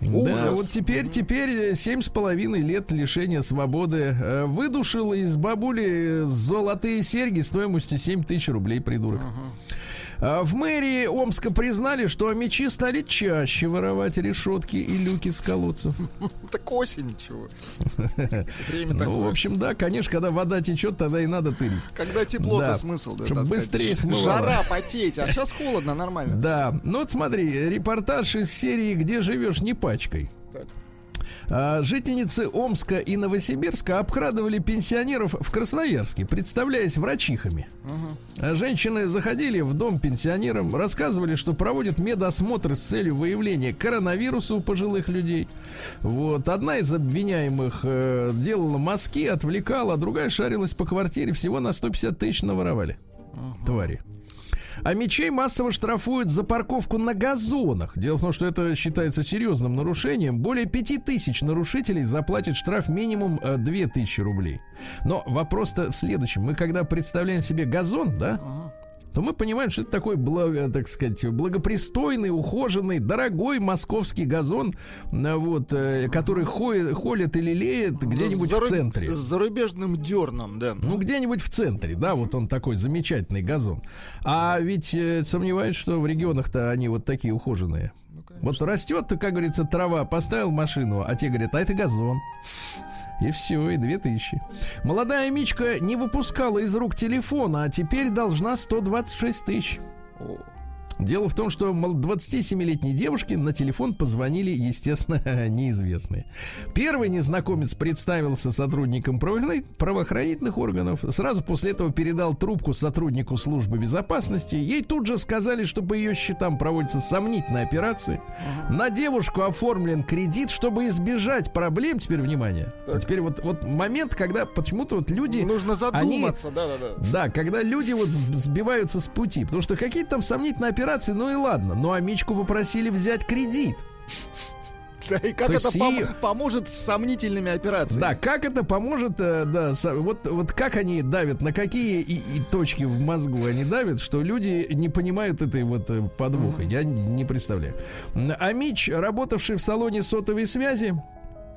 Да, Ужас. вот теперь, теперь семь с половиной лет лишения свободы. Э, Выдушил из бабули золотые серьги стоимостью 7 тысяч рублей, придурок. А В мэрии Омска признали, что мечи стали чаще воровать решетки и люки с колодцев. Так осень, чего. Ну, в общем, да, конечно, когда вода течет, тогда и надо тырить. Когда тепло, Да. то смысл. да, Чтоб так сказать. быстрее смывало. Жара, потеть. А сейчас холодно, нормально. Да, ну вот смотри, репортаж из серии «Где живешь, не пачкой». Так. А, Жительницы Омска и Новосибирска обкрадывали пенсионеров в Красноярске, представляясь врачихами. А Женщины заходили в дом пенсионерам, рассказывали, что проводят медосмотр с целью выявления коронавируса у пожилых людей. Вот. Одна из обвиняемых э, делала мазки, отвлекала, а другая шарилась по квартире. Всего на 150 тысяч наворовали. Твари. А мечей массово штрафуют за парковку на газонах. Дело в том, что это считается серьезным нарушением. Более 5000 нарушителей заплатят штраф минимум э, 2000 рублей. Но вопрос-то в следующем. Мы когда представляем себе газон, да, то мы понимаем, что это такой, благо, так сказать, благопристойный, ухоженный, дорогой московский газон, э, вот, э, который хоет- холит или леет где-нибудь в центре. С зарубежным дерном, да. Ну, где-нибудь в центре, да, вот он такой замечательный газон. А ведь э, сомневаюсь, что в регионах-то они вот такие ухоженные. вот растет, как говорится, трава, поставил машину, а те говорят, а это газон. И все, и две тысячи. Молодая Мичка не выпускала из рук телефона, а теперь должна 126 тысяч. Дело в том, что мол, 27-летней девушке на телефон позвонили, естественно, неизвестные. Первый незнакомец представился сотрудником правоохрани- правоохранительных органов. Сразу после этого передал трубку сотруднику службы безопасности. Ей тут же сказали, что по ее счетам проводятся сомнительные операции. На девушку оформлен кредит, чтобы избежать проблем. Теперь внимание. Так. Теперь вот, вот момент, когда почему-то вот люди... Нужно они- задуматься, да-да-да. да, когда люди вот сбиваются с пути, потому что какие-то там сомнительные операции, ну и ладно. Ну а Мичку попросили взять кредит. Да, и как То это пом- и- поможет с сомнительными операциями? Да, как это поможет, э, да, вот, вот как они давят, на какие и, и точки в мозгу они давят, что люди не понимают этой вот э, подвоха. Я н- не представляю. А Мич, работавший в салоне сотовой связи,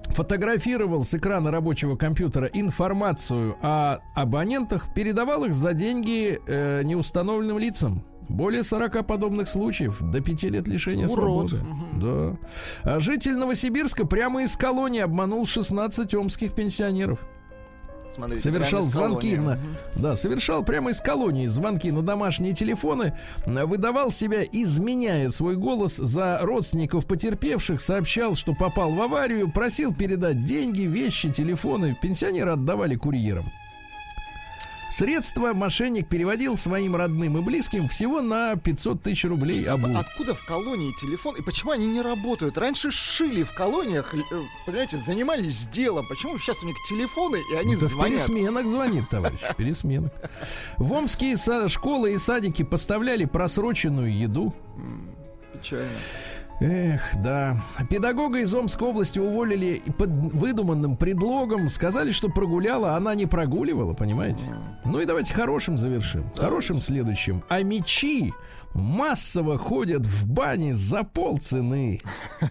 фотографировал с экрана рабочего компьютера информацию о абонентах, передавал их за деньги э, неустановленным лицам. Более 40 подобных случаев, до 5 лет лишения Урод. свободы. Да. А житель Новосибирска прямо из колонии обманул 16 омских пенсионеров. Смотрите, Совершал прямо из звонки колонии. на, да, совершал прямо из колонии звонки на домашние телефоны, э, выдавал себя, изменяя свой голос за родственников потерпевших, сообщал, что попал в аварию, просил передать деньги, вещи, телефоны. Пенсионеры отдавали курьерам. Средства мошенник переводил своим родным и близким всего на 500 тысяч рублей обул. Откуда в колонии телефон и почему они не работают? Раньше шили в колониях, э, понимаете, занимались делом. Почему сейчас у них телефоны и они Это звонят? пересменок звонит, товарищ, пересменок. В омские школы и садики поставляли просроченную еду. Печально. Эх, да. Педагога из Омской области уволили под выдуманным предлогом. Сказали, что прогуляла, она не прогуливала, понимаете? Ну и давайте хорошим завершим. Хорошим следующим. А мечи массово ходят в бане за полцены.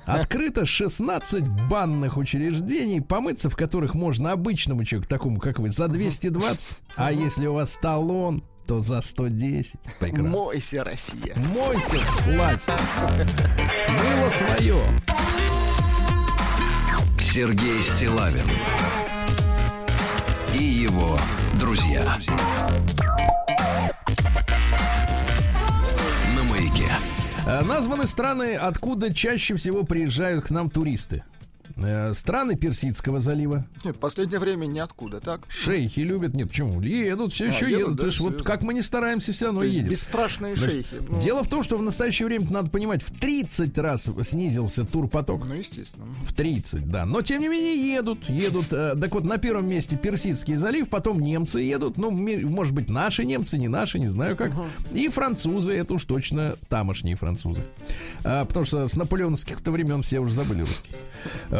Открыто 16 банных учреждений, помыться в которых можно обычному человеку, такому как вы, за 220. А если у вас талон, то за 110. Прекрасно. Мойся, Россия. Мойся, слазь. Было свое. Сергей Стилавин и его друзья. На маяке. Э, Названы страны, откуда чаще всего приезжают к нам туристы. Э, Страны Персидского залива. Нет, в последнее время ниоткуда, так? Шейхи любят. Нет, почему? Едут, все А, еще едут, едут. да, ж вот серьезно? как мы не стараемся, все равно едет. бесстрашные Значит, шейхи. Ну, Дело в том, что в настоящее время, надо понимать, в 30 раз снизился турпоток. Ну, естественно. В 30, да. Но тем не менее едут, едут. Э, Так вот, на первом месте Персидский залив, потом немцы едут. Ну, может быть, наши немцы, не наши, не знаю как. И французы, это уж точно тамошние французы. А, потому что с наполеоновских-то времен все уже забыли русский.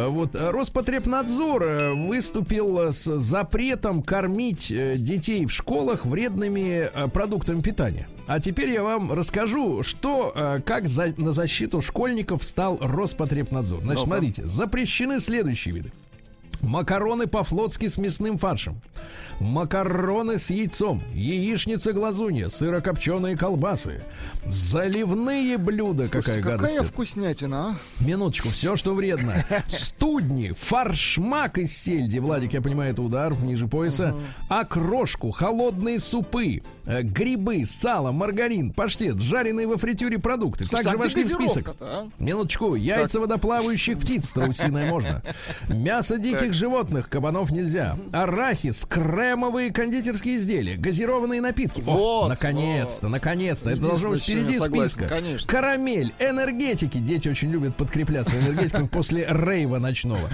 Вот. а, Роспотребнадзор э, выступил э, с запретом кормить э, детей в школах вредными э, продуктами питания. А теперь я вам расскажу, что, э, как за- на защиту школьников стал Роспотребнадзор. Значит, смотрите, запрещены следующие виды. Макароны по-флотски с мясным фаршем. Макароны с яйцом. Яичница глазунья. Сырокопченые колбасы. Заливные блюда. какая Слушайте, гадость. Какая это. вкуснятина, а? Минуточку, все, что вредно. Студни, фаршмак из сельди. Владик, я понимаю, это удар ниже пояса. Окрошку, холодные супы, э, грибы, сало, маргарин, паштет, жареные во фритюре продукты. Также а вошли в список. а? Минуточку, яйца водоплавающих птиц страусиное можно. Мясо диких животных, кабанов нельзя. Арахис, кремовые кондитерские изделия, газированные напитки. О, Вот, наконец-то, наконец-то. Это должно быть впереди согласен, списка. конечно. Карамель, энергетики. Дети очень любят подкрепляться энергетиком после рейва ночного.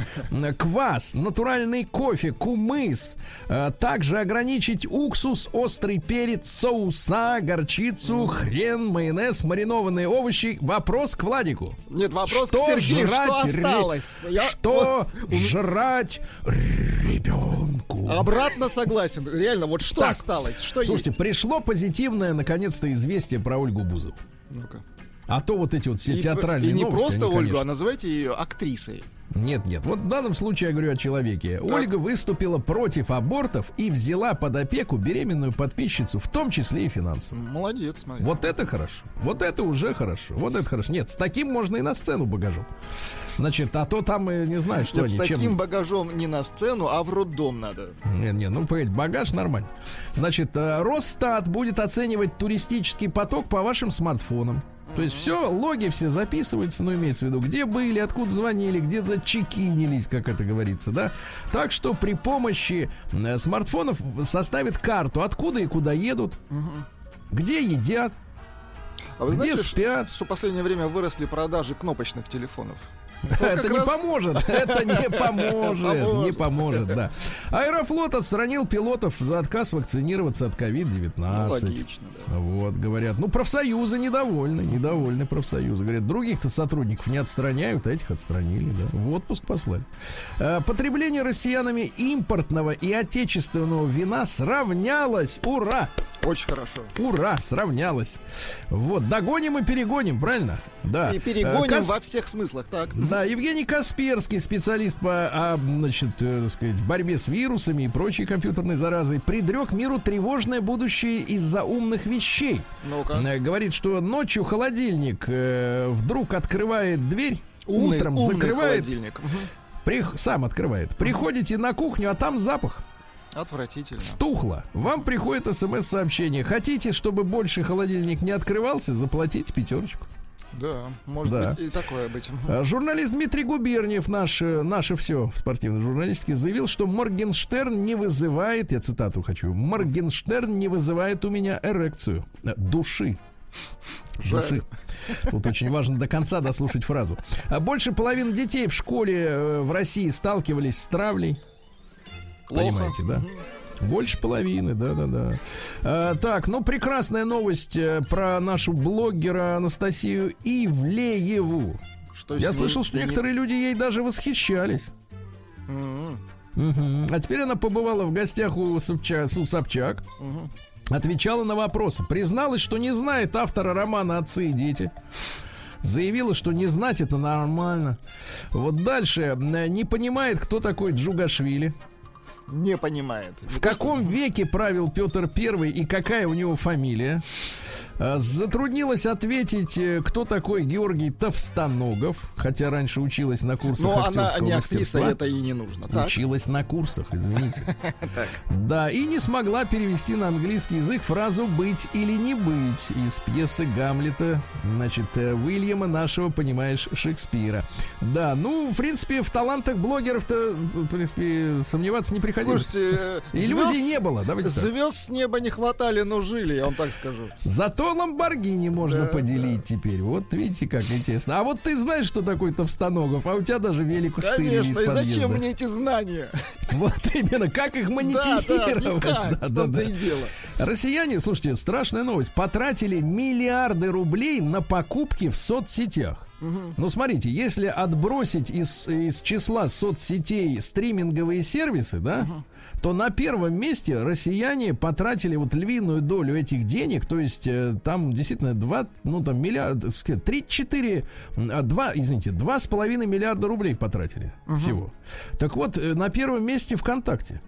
Квас, натуральный кофе, кумыс. Э, Также ограничить уксус, острый перец, соуса, горчицу, хрен, майонез, маринованные овощи. Вопрос к Владику. Нет, вопрос Что к Сергею, что жрать ре- осталось? Я Что жрать ребенку? вот обратно согласен. Реально, вот что Так, осталось? Что Слушайте, есть? пришло позитивное, наконец-то, известие про Ольгу Бузову. Ну-ка. А то вот эти вот все И- театральные И не новости, просто они, Ольгу, конечно, а называйте ее актрисой. Нет, нет. Вот в данном случае я говорю о человеке. Ольга выступила против абортов и взяла под опеку беременную подписчицу, в том числе и финансово. Молодец, смотри. Вот это хорошо. Вот это уже хорошо. Вот это хорошо. Нет, с таким можно и на сцену багажом. Значит, а то там, не знаю, что Нет, они с таким чем... багажом не на сцену, а в роддом надо. Не, не, ну, погоди, багаж нормально. Значит, э, Росстат будет оценивать туристический поток по вашим смартфонам. То есть все, логи все записываются, ну, имеется в виду, где были, откуда звонили, где зачекинились, как это говорится, да. Так что при помощи э, смартфонов составит карту, откуда и куда едут, где едят, А вы где знаете, спят. что в последнее время выросли продажи кнопочных телефонов? Это не поможет, это не поможет, не Поможет. да. Аэрофлот отстранил пилотов за отказ вакцинироваться от Ну, COVID-19. логично, да. Вот, говорят. Ну, профсоюзы недовольны, недовольны профсоюзы. Говорят, других-то сотрудников не отстраняют, а этих отстранили, да. В отпуск послали. Э, Потребление россиянами импортного и отечественного вина сравнялось. Ура! Очень хорошо. Ура! Сравнялось. Вот, догоним и перегоним, правильно? Да. И Э, перегоним Кас- во всех смыслах, так? Да, Евгений Касперский, специалист по а, значит, э, сказать, борьбе с вирусами и прочей компьютерной заразой, предрек миру тревожное будущее из-за умных вещей. Ну-ка. Э, Говорит, что ночью холодильник э, вдруг открывает дверь, Умный- утром умный закрывает, холодильник. Прих- сам открывает. Приходите на кухню, а там запах. Отвратительно. Стухло. Вам приходит смс-сообщение. Хотите, чтобы больше холодильник не открывался, заплатите пятерочку. Да, может Да. быть и такое быть. А, Журналист Дмитрий Губерниев, наш, э, наше все в спортивной журналистике, заявил, что Моргенштерн не вызывает, я цитату хочу, Моргенштерн не вызывает у меня эрекцию, э, души. Души. Тут очень важно до конца дослушать фразу. А Больше половины детей в школе э, в России сталкивались с травлей. Плохо. Понимаете, да? Больше половины, да-да-да. А, так, ну, прекрасная новость э, про нашу блогера Анастасию Ивлееву. Что Я слышал, что не- некоторые люди ей даже восхищались. Мгм. А теперь она побывала в гостях у, Собчак, у Собчак. мгм. Отвечала на вопросы. Призналась, что не знает автора романа «Отцы и дети». Заявила, что не знать это нормально. Вот дальше. э, Не понимает, кто такой Джугашвили. Не понимает. В каком веке правил Петр Первый и какая у него фамилия? А, Затруднилась ответить, э, кто такой Георгий Товстоногов, хотя раньше училась на курсах Но она актерского не актриса, мастерства. это и не нужно. Так. Училась на курсах, извините. Да, и не смогла перевести на английский язык фразу «быть или не быть» из пьесы Гамлета, значит, э, Уильяма нашего, понимаешь, Шекспира. Да, ну, в принципе, в талантах блогеров-то, в принципе, сомневаться не приходилось. Слушайте, э, Иллюзий звезд- не было, давайте так. Звезд с неба не хватали, но жили, я вам так скажу. Зато Ламборгини можно Да, поделить теперь. Вот видите, как интересно. А вот ты знаешь, что такой Товстоногов, а у тебя даже велик стырили из Конечно, и подъезда. зачем мне эти знания? Вот именно, как их Да, да, монетизировать. Да, да, да. и дело. Россияне, слушайте, страшная новость, потратили миллиарды рублей на покупки в соцсетях. Ну, смотрите, если отбросить из, из числа соцсетей стриминговые сервисы, да, то на первом месте россияне потратили вот львиную долю этих денег, то есть э, там действительно 2, ну там миллиард, 3-4, 2, извините, 2,5 миллиарда рублей потратили всего. Так вот, э, на первом месте ВКонтакте.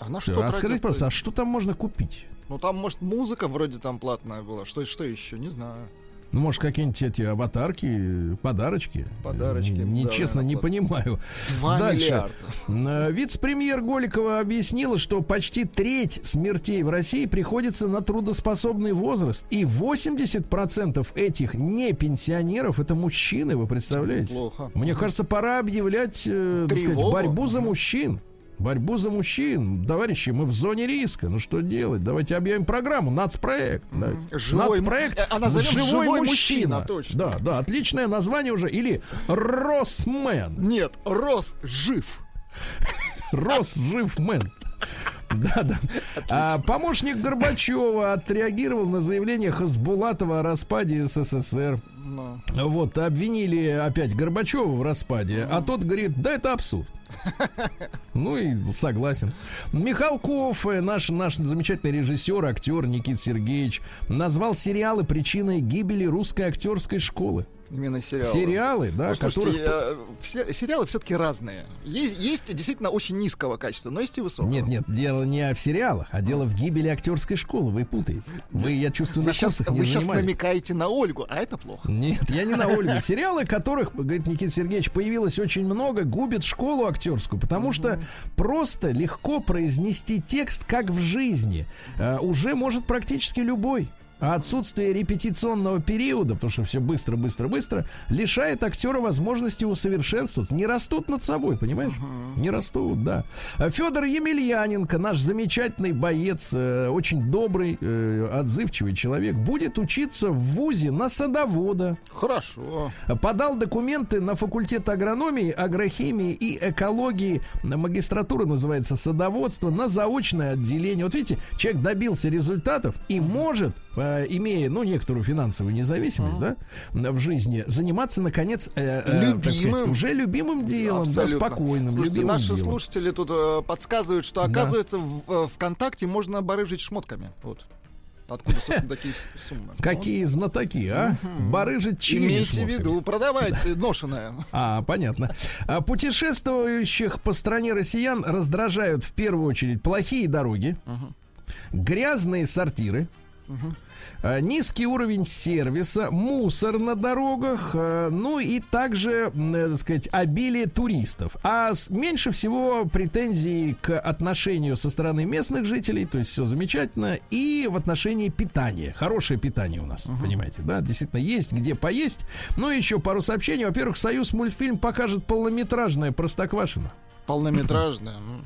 А на Что, а скажите, просто, а что там можно купить? Ну там, может, музыка вроде там платная была. Что, что еще? Не знаю. Ну, может, какие-нибудь эти аватарки, подарочки? Подарочки, Не, да, честно, не понимаю. Два Дальше. миллиарда. Э, Вице-премьер Голикова объяснила, что почти треть смертей в России приходится на трудоспособный возраст. И 80% этих не пенсионеров это мужчины, вы представляете? Плохо. Мне кажется, пора объявлять э, так сказать, борьбу за мужчин. Борьбу за мужчин. Товарищи, мы в зоне риска. Ну что делать? Давайте объявим программу. Нацпроект. Да. Живой Нацпроект. э, а назовем «Живой мужчина», точно. Да, да, отличное название уже. Или Росмен. Нет, Рос жив. Рос жив мэн. Да, да. А, помощник Горбачева отреагировал на заявление Хасбулатова о распаде СССР. Ну, Вот, обвинили опять Горбачева в распаде, а тот говорит, да это абсурд. Ну и согласен. Михалков, э, наш, наш замечательный режиссер, актер Никит Сергеевич, назвал сериалы причиной гибели русской актерской школы. Именно сериалы. Сериалы, да, Ну, слушайте, которых... э, все- сериалы все-таки разные. Есть, есть действительно очень низкого качества, но есть и высокого. Нет, нет, дело не в сериалах, а дело в гибели актерской школы. Вы путаете. Вы, я чувствую, Вы на сейчас, не вы сейчас занимались. намекаете на Ольгу, а это плохо. Нет, я не на Ольгу. Сериалы, которых, говорит Никита Сергеевич, появилось очень много, губят школу актерскую, потому что просто легко произнести текст, как в жизни, э, уже может практически любой. А отсутствие репетиционного периода, потому что все быстро, быстро, быстро, лишает актера возможности усовершенствоваться. Не растут над собой, понимаешь? Не растут, да. Федор Емельяненко, наш замечательный боец, э, очень добрый, э, отзывчивый человек, будет учиться в ВУЗе на садовода. Хорошо. Подал документы на факультет агрономии, агрохимии и экологии. Магистратура называется садоводство на заочное отделение. Вот видите, человек добился результатов и может, э, имея, ну, некоторую финансовую независимость, да, в жизни, заниматься, наконец, э, э, так сказать, Любимым. уже любимым делом, да, Абсолютно. спокойным, Слушайте, любимым наши делом. слушатели тут э, подсказывают, что Да. оказывается в э, ВКонтакте можно барыжить шмотками. Вот. Откуда, собственно, такие суммы? Какие знатоки, а? Барыжить Ну, чьими Имейте в виду, продавайте ношеное. А, понятно. А, Путешествующих по стране россиян раздражают в первую очередь плохие дороги, грязные сортиры, э, низкий уровень сервиса, мусор на дорогах, э, ну и также, э, так сказать, обилие туристов. А меньше всего претензий к отношению со стороны местных жителей, то есть все замечательно, и в отношении питания. Хорошее питание у нас, понимаете, да, действительно есть где поесть. Ну и еще пару сообщений. Во-первых, Союз мультфильм покажет полнометражное Простоквашино. Полнометражная. м.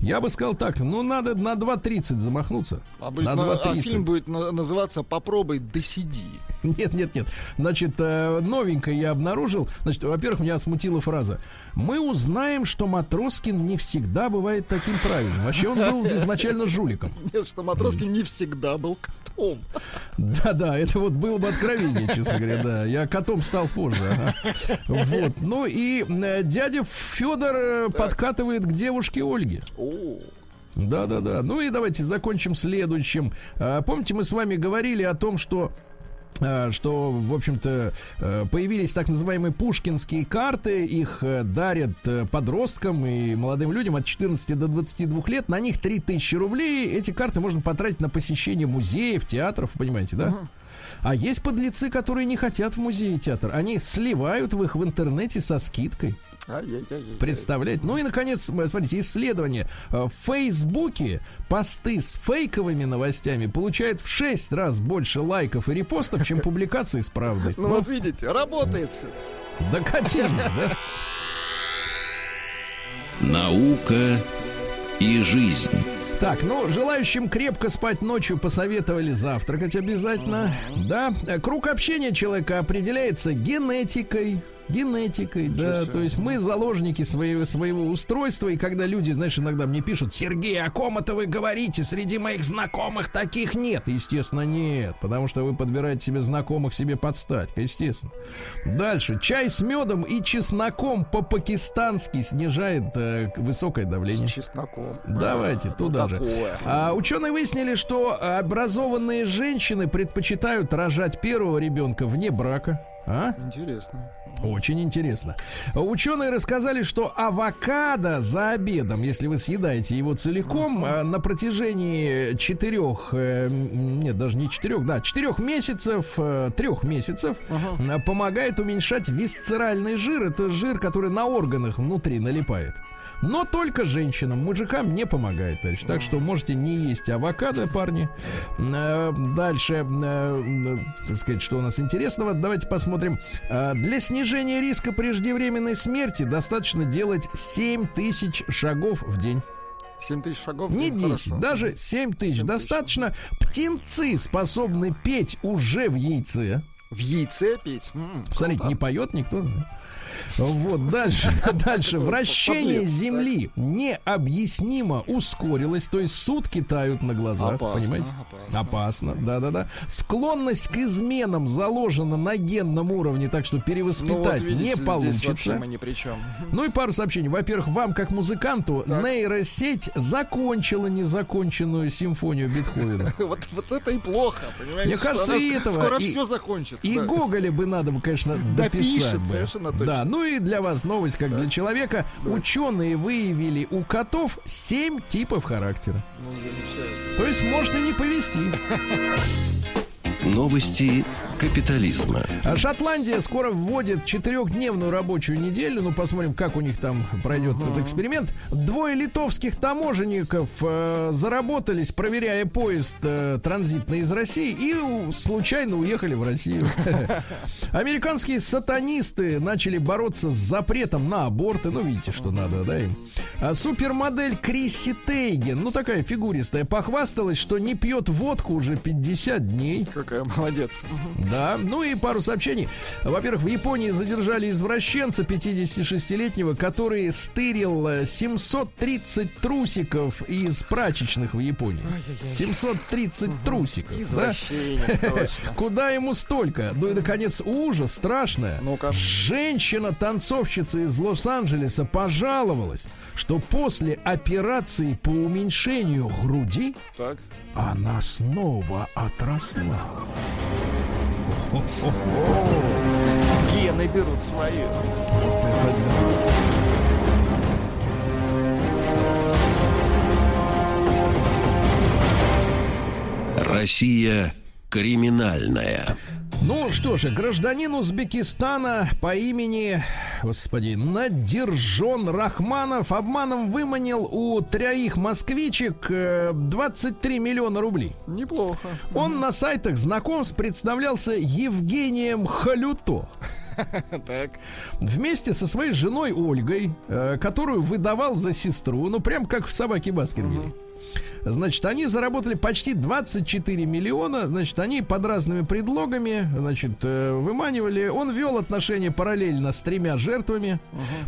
Я бы сказал так, ну надо на 2.30 замахнуться. А, будет на на- а 2.30. фильм будет на- называться «Попробуй, досиди». Нет, нет, нет. Значит, э, новенькое я обнаружил. Значит, во-первых, меня смутила фраза. Мы узнаем, что Матроскин не всегда бывает таким правильным. Вообще он был изначально жуликом. Нет, что Матроскин не всегда был котом. Да-да, это вот было бы откровение, честно говоря, да. Я котом стал позже. ага. Вот. Ну и э, дядя Федор э, подкатывает к девушке Ольге. Да, да, да. Ну и давайте закончим следующим. А, Помните, мы с вами говорили о том, что а, что, в общем-то, э, появились так называемые пушкинские карты, их э, дарят э, подросткам и молодым людям от 14 до 22 лет, на них 3000 рублей, эти карты можно потратить на посещение музеев, театров, понимаете, да? А есть подлецы, которые не хотят в музей и театр, они сливают в их в интернете со скидкой. Представлять. Ну и, наконец, смотрите, исследование. Э, В Фейсбуке посты с фейковыми новостями получают в 6 раз больше лайков и репостов, чем публикации с правдой. Ну вот видите, работает все. Докатились, да? Наука и жизнь. Так, ну, желающим крепко спать ночью посоветовали завтракать обязательно. Да, Э, круг общения человека определяется генетикой. Генетикой, да, себе. то есть мы заложники своего, своего устройства, и когда люди, знаешь, иногда мне пишут, Сергей, о ком это вы говорите? Среди моих знакомых таких нет. Естественно, нет, потому что вы подбираете себе знакомых себе подстать, естественно. Дальше, чай с медом и чесноком по-пакистански снижает э, высокое давление. С чесноком. Давайте, Ну, туда же. такое. А, ученые выяснили, что образованные женщины предпочитают рожать первого ребенка вне брака. А? Интересно. Очень интересно. Ученые рассказали, что авокадо за обедом, если вы съедаете его целиком, а, на протяжении четырех, э, нет, даже не четырех, да, четырех месяцев, э, трех месяцев, э, помогает уменьшать висцеральный жир. Это жир, который на органах внутри налипает. Но только женщинам, мужикам не помогает, товарищ. Так что можете не есть авокадо, парни. Э, Дальше, э, э, так сказать, что у нас интересного. Давайте посмотрим. Для снижения риска преждевременной смерти достаточно делать 7 тысяч шагов в день. 7 тысяч шагов. Не ну, 10, хорошо. даже 7 тысяч. 7 тысяч. Достаточно. Птенцы способны петь уже в яйце. В яйце петь. М, Смотрите, круто. не поет никто. да? Вот, дальше, дальше. Вращение Земли необъяснимо ускорилось, то есть сутки тают на глазах, Опасно, понимаете? опасно. Да-да-да. Склонность к изменам заложена на генном уровне, так что Ну, вот перевоспитать видите, не получится. мы ни при чем. Ну и пару сообщений. Во-первых, вам, как музыканту, нейросеть закончила незаконченную симфонию Бетховена. Вот, вот это и плохо, понимаете? Мне кажется, и этого, Скоро и- все закончится. И. Гоголя бы надо бы, конечно, Допишет, дописать бы. совершенно точно. Да, ну и для вас новость, как для человека. Ученые выявили у котов 7 типов характера. Ну. То есть может и не повести. Новости капитализма. Шотландия скоро вводит четырехдневную рабочую неделю. Ну, посмотрим, как у них там пройдет этот эксперимент. Двое литовских таможенников э, заработались, проверяя поезд э, транзитный из России, и у- случайно уехали в Россию. Американские сатанисты начали бороться с запретом на аборты. Ну, видите, что надо, да, им. А супермодель Крисси Тейген, ну, такая фигуристая, похвасталась, что не пьет водку уже 50 дней. Какая молодец. Да, ну и пару сообщений. Во-первых, в Японии задержали извращенца 56-летнего, который стырил э, 730 трусиков из прачечных в Японии. 730 трусиков. да? Куда ему столько? Ну и, наконец, ужас, страшное. Ну-ка. Женщина-танцовщица из Лос-Анджелеса пожаловалась, что после операции по уменьшению груди Так. она снова отросла. Гены берут да. Россия Криминальное. Ну что же, гражданин Узбекистана по имени, господи, Надиржон Рахманов обманом выманил у троих москвичек э, 23 миллиона рублей. Неплохо. Он на сайтах знакомств представлялся Евгением Халюто. Так. Вместе со своей женой Ольгой, э, которую выдавал за сестру, ну прям как в собаке Баскервилей. Значит, они заработали почти 24 миллиона. Значит, они под разными предлогами, значит, э, выманивали. Он вел отношения параллельно с тремя жертвами.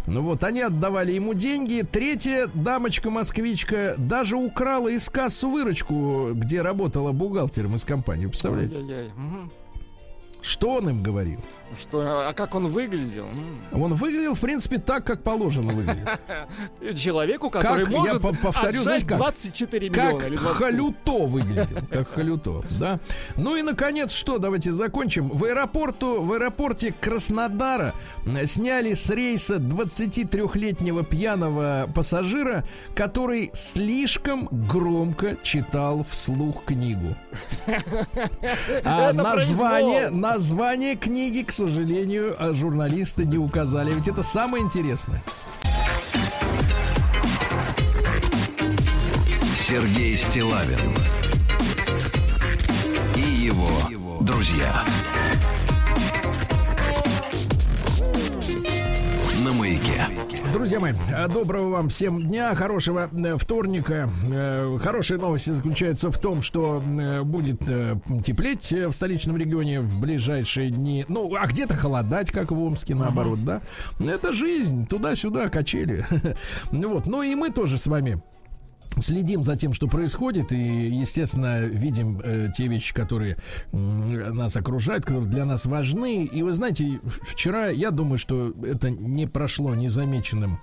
Ну вот, они отдавали ему деньги. Третья дамочка-москвичка даже украла из кассу выручку, где работала бухгалтером из компании. Представляете? Ай-яй-яй. Мгм. Что он им говорил? Что, а как он выглядел? Он выглядел, в принципе, так, как положено выглядел. Человеку, который Как, я может по- повторю, знаешь, как? 24 миллиона Как или 23. халюто выглядел. Как халюто, да. Ну и, наконец, что, давайте закончим. В аэропорту, в аэропорте Краснодара м, сняли с рейса 23-летнего пьяного пассажира, который слишком громко читал вслух книгу. А название, название книги, к сожалению, а журналисты не указали. Ведь это самое интересное. Сергей Стилавин и его друзья. На маяке. Друзья мои, э, доброго вам всем дня, хорошего э, вторника. Э, Хорошая новость заключается в том, что будет теплеть в столичном регионе в ближайшие дни. Ну, а где-то холодать, как в Омске, наоборот, да? Это жизнь, туда-сюда, качели. Вот, ну и мы тоже с вами следим за тем, что происходит, и, естественно, видим э, те вещи, которые м, нас окружают, которые для нас важны. И вы знаете, вчера я думаю, что это не прошло незамеченным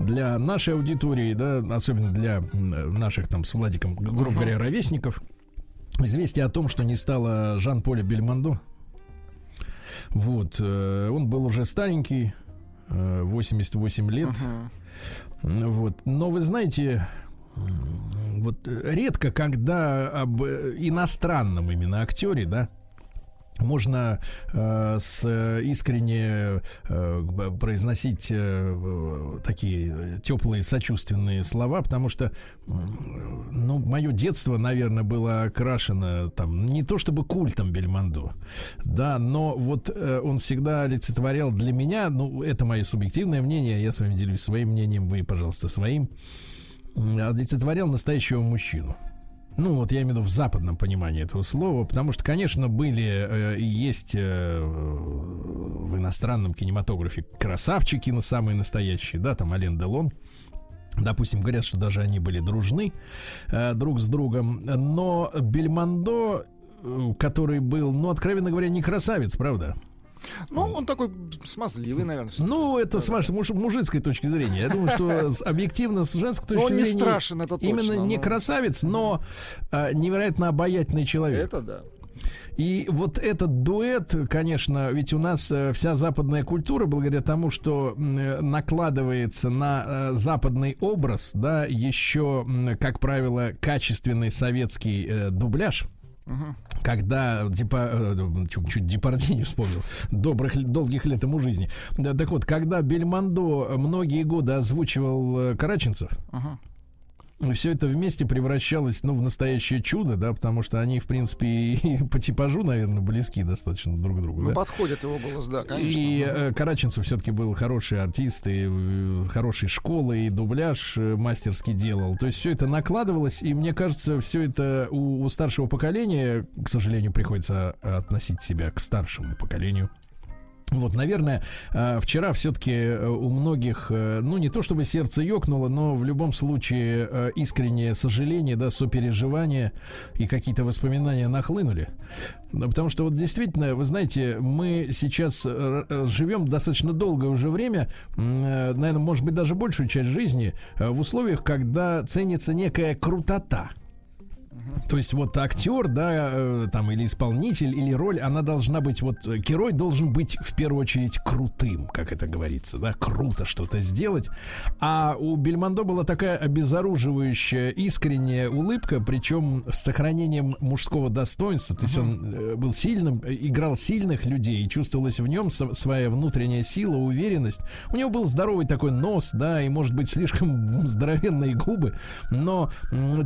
для нашей аудитории, да, особенно для наших там с Владиком, грубо говоря, ровесников. Известие о том, что не стало Жан-Поля Бельмондо. Вот, э, он был уже старенький, э, 88 лет. Ну Вот. Но вы знаете, вот э, редко, когда об э, иностранном именно актере, да, можно э, с э, искренне э, произносить э, э, такие теплые сочувственные слова, потому что, ну, мое детство, наверное, было окрашено там не то чтобы культом Бельмондо, да, но вот э, он всегда олицетворял для меня, ну, это мое субъективное мнение, я с вами делюсь своим мнением, вы, пожалуйста, своим, м, олицетворял настоящего мужчину. Ну, вот я имею в виду в западном понимании этого слова, потому что, конечно, были э, и есть э, в иностранном кинематографе красавчики, но самые настоящие, да, там Ален Делон. Допустим, говорят, что даже они были дружны э, друг с другом. Но Бельмондо, э, который был, ну, откровенно говоря, не красавец, правда? Ну, он такой смазливый, наверное. Ну, это с вашей муж- мужицкой точки зрения. Я думаю, что объективно с женской точки он не зрения страшен, это точно. именно не красавец, но э, невероятно обаятельный человек. Это да. И вот этот дуэт, конечно, ведь у нас э, вся западная культура, благодаря тому, что э, накладывается на э, западный образ, да, еще, как правило, качественный советский э, Когда типа чуть, чуть Депардье не вспомнил добрых долгих лет ему жизни. Да, так вот, когда Бельмондо многие годы озвучивал э, Караченцев, все это вместе превращалось, ну, в настоящее чудо, да, потому что они, в принципе, и по типажу, наверное, близки достаточно друг к другу. Ну, да. подходит его голос, да, конечно. И э, Караченцев все-таки был хороший артист, и э, хорошей школы, и дубляж э, мастерски делал. То есть все это накладывалось, и мне кажется, все это у, у старшего поколения, к сожалению, приходится относить себя к старшему поколению. Вот, наверное, э, вчера все-таки у многих, э, ну не то чтобы сердце ёкнуло, но в любом случае э, искреннее сожаление, да, сопереживание и какие-то воспоминания нахлынули. Потому что вот действительно, вы знаете, мы сейчас э, э, живем достаточно долгое уже время, э, наверное, может быть, даже большую часть жизни э, в условиях, когда ценится некая крутота. То есть вот актер, да, э, там или исполнитель, или роль, она должна быть, вот э, герой должен быть в первую очередь крутым, как это говорится, да, круто что-то сделать. А у Бельмондо была такая обезоруживающая, искренняя улыбка, причем с сохранением мужского достоинства. То есть он э, был сильным, играл сильных людей, и чувствовалась в нем своя внутренняя сила, уверенность. У него был здоровый такой нос, да, и может быть слишком здоровенные губы, но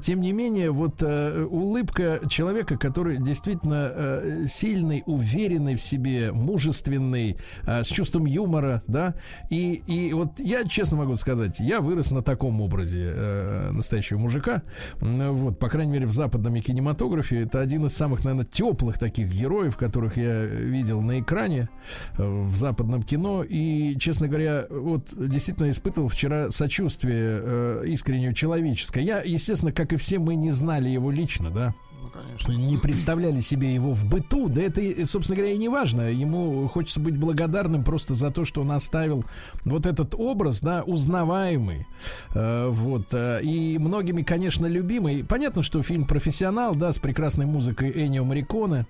тем не менее вот э, улыбка человека, который действительно э, сильный, уверенный в себе, мужественный, э, с чувством юмора, да, и, и вот я честно могу сказать, я вырос на таком образе э, настоящего мужика, вот, по крайней мере, в западном кинематографе это один из самых, наверное, теплых таких героев, которых я видел на экране э, в западном кино, и, честно говоря, вот действительно испытывал вчера сочувствие э, искреннее человеческое. Я, естественно, как и все, мы не знали его лично, да, Ну, конечно. не представляли себе его в быту, да это, собственно говоря, и не важно. Ему хочется быть благодарным просто за то, что он оставил вот этот образ, да, узнаваемый, э, вот, э, и многими, конечно, любимый. Понятно, что фильм «Профессионал», да, с прекрасной музыкой Энио Мариконе,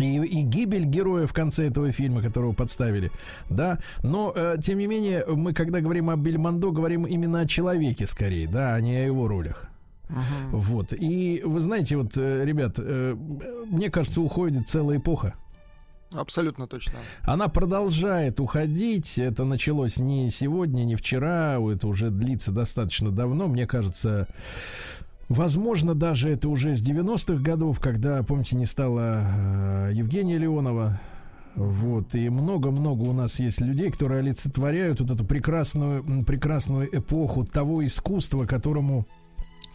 и, и гибель героя в конце этого фильма, которого подставили, да, но э, тем не менее мы, когда говорим о Бельмондо, говорим именно о человеке скорее, да, а не о его ролях. Вот. И вы знаете, вот, э, ребят, э, мне кажется, уходит целая эпоха. Абсолютно точно. Она продолжает уходить. Это началось не сегодня, не вчера. Это уже длится достаточно давно. Мне кажется, возможно, даже это уже с 90-х годов, когда, помните, не стало э, Евгения Леонова. Вот, и много-много у нас есть людей, которые олицетворяют вот эту прекрасную, прекрасную эпоху того искусства, которому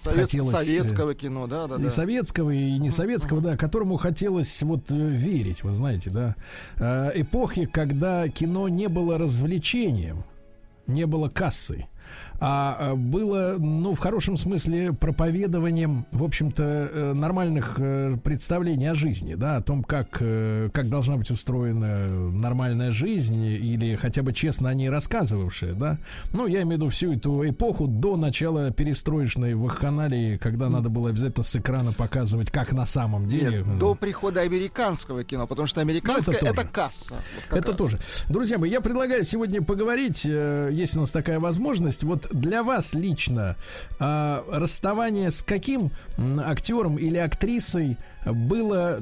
Совет- Хотелось, э, советского кино, да, да, и да. советского, и не советского, да, которому хотелось вот э, верить, вы знаете, да. Э, Эпохи, когда кино не было развлечением, не было кассы, а э, было, ну, в хорошем смысле, проповедованием, в общем-то, э, нормальных э, представлений о жизни, да, о том, как, как должна быть устроена нормальная жизнь, или хотя бы честно о ней рассказывавшая, да. Ну, я имею в виду всю эту эпоху до начала перестроечной вакханалии, когда надо было обязательно с экрана показывать, как на самом деле. Нет, до прихода американского кино, потому что американское Ну, это это, касса. Вот Это раз. тоже. Друзья мои, я предлагаю сегодня поговорить, если у нас такая возможность, вот для вас лично а, расставание с каким актером или актрисой было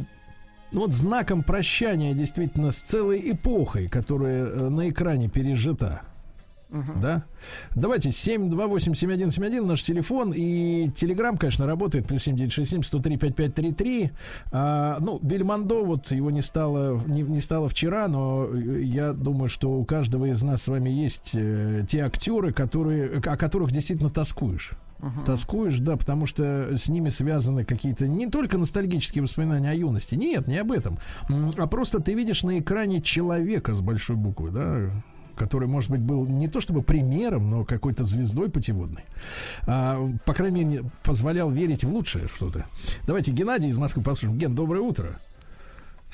ну, вот знаком прощания действительно с целой эпохой, которая э, на экране пережита. Да? Давайте 728-7171 наш телефон и телеграм, конечно, работает. Плюс 7967 103 5533. А, ну, Бельмондо, вот его не стало, не, не стало вчера, но э, я думаю, что у каждого из нас с вами есть э, те актеры, которые, о которых действительно тоскуешь. Тоскуешь, да, потому что с ними связаны какие-то не только ностальгические воспоминания о юности. Нет, не об этом. А просто ты видишь на экране человека с большой буквы, да, который, может быть, был не то чтобы примером, но какой-то звездой путеводной. А, по крайней мере, позволял верить в лучшее что-то. Давайте Геннадий из Москвы послушаем. Ген, доброе утро.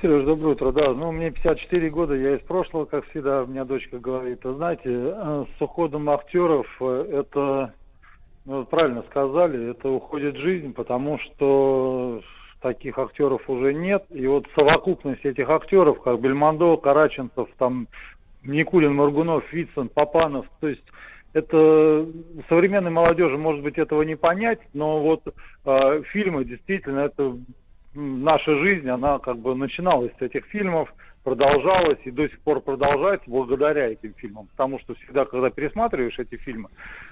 Сереж, доброе утро. Да, ну, мне 54 года, я из прошлого, как всегда, у меня дочка говорит. Вы знаете, э, с уходом актеров э, это, ну, правильно сказали, это уходит жизнь, потому что таких актеров уже нет. И вот совокупность этих актеров, как Бельмондо, Караченцев, там, Никулин, Моргунов, Вицин, Папанов, то есть это современной молодежи, может быть, этого не понять, но вот э, фильмы действительно это наша жизнь, она как бы начиналась с этих фильмов, продолжалась и до сих пор продолжается благодаря этим фильмам. Потому что всегда, когда пересматриваешь эти фильмы,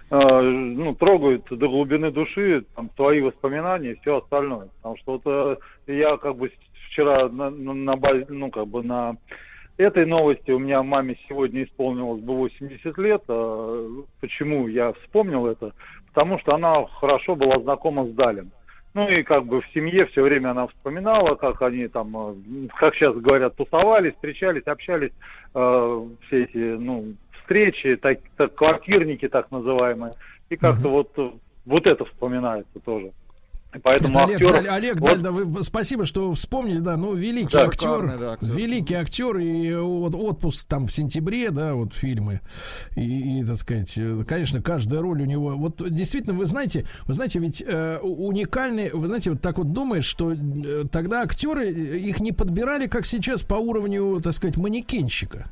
э, ну, трогают до глубины души там, твои воспоминания и все остальное. Потому что вот э, я как бы вчера на, на, на ну, как бы на этой новости у меня маме сегодня исполнилось бы 80 лет. А Почему я вспомнил это? Потому что она хорошо была знакома с Далем. Ну и как бы в семье все время она вспоминала, как они там, э, как сейчас говорят, тусовались, встречались, общались, э, все эти, ну, встречи, так, так, квартирники так называемые. И как-то вот, э, вот это вспоминается тоже. Поэтому Это Олег, актеров... да, Олег, вот- да, вы спасибо, что вспомнили, да, ну, великий Да, актер, шикарный, да, актер. великий актер, и вот отпуск там в сентябре, да, вот фильмы, и, и, так сказать, э, конечно, каждая роль у него, вот действительно, вы знаете, вы знаете, ведь э, у- уникальный, вы знаете, вот так вот думаешь, что э, тогда актеры, э, их не подбирали, как сейчас, по уровню, так сказать, манекенщика.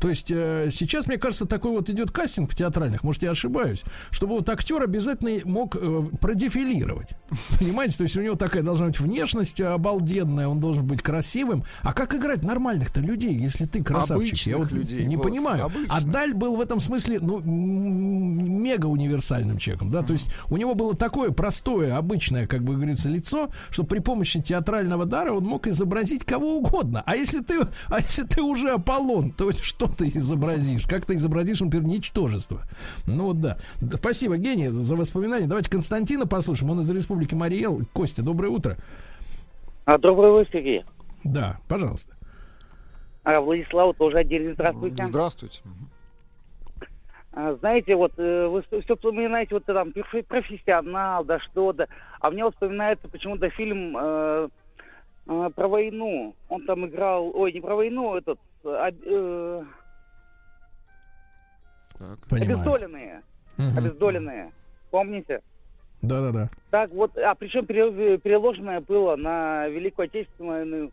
То есть э, сейчас, мне кажется, такой вот идет кастинг в театральных, может, я ошибаюсь, чтобы вот актер обязательно мог э, продефилировать. Понимаете, то есть у него такая должна быть внешность обалденная, он должен быть красивым. А как играть нормальных-то людей, если ты красавчик? я Обычных вот людей, не вот, понимаю. обычных. А Даль был в этом смысле, ну, мега универсальным человеком, да, то есть у него было такое простое, обычное, как бы говорится, лицо, что при помощи театрального дара он мог изобразить кого угодно. А если ты, а если ты уже Аполлон, то что ты изобразишь? Как ты изобразишь, например, ничтожество? Ну вот да. Спасибо, Гений, за воспоминания. Давайте Константина послушаем. Он из Республики Мариэл. Костя, доброе утро. А, доброе утро, Сергей. Да, пожалуйста. А, Владислав, тоже отдельно здравствуйте. Здравствуйте. А, знаете, вот э, вы все вспоминаете, вот там профессионал, да что-то. А мне вот вспоминается почему-то фильм э, э, про войну. Он там играл, ой, не про войну, этот э, э, Так. Понимаю. обездоленные, Мгм. обездоленные. Помните? Да-да-да. Так вот, а причем пере- переложенное было на Великую Отечественную.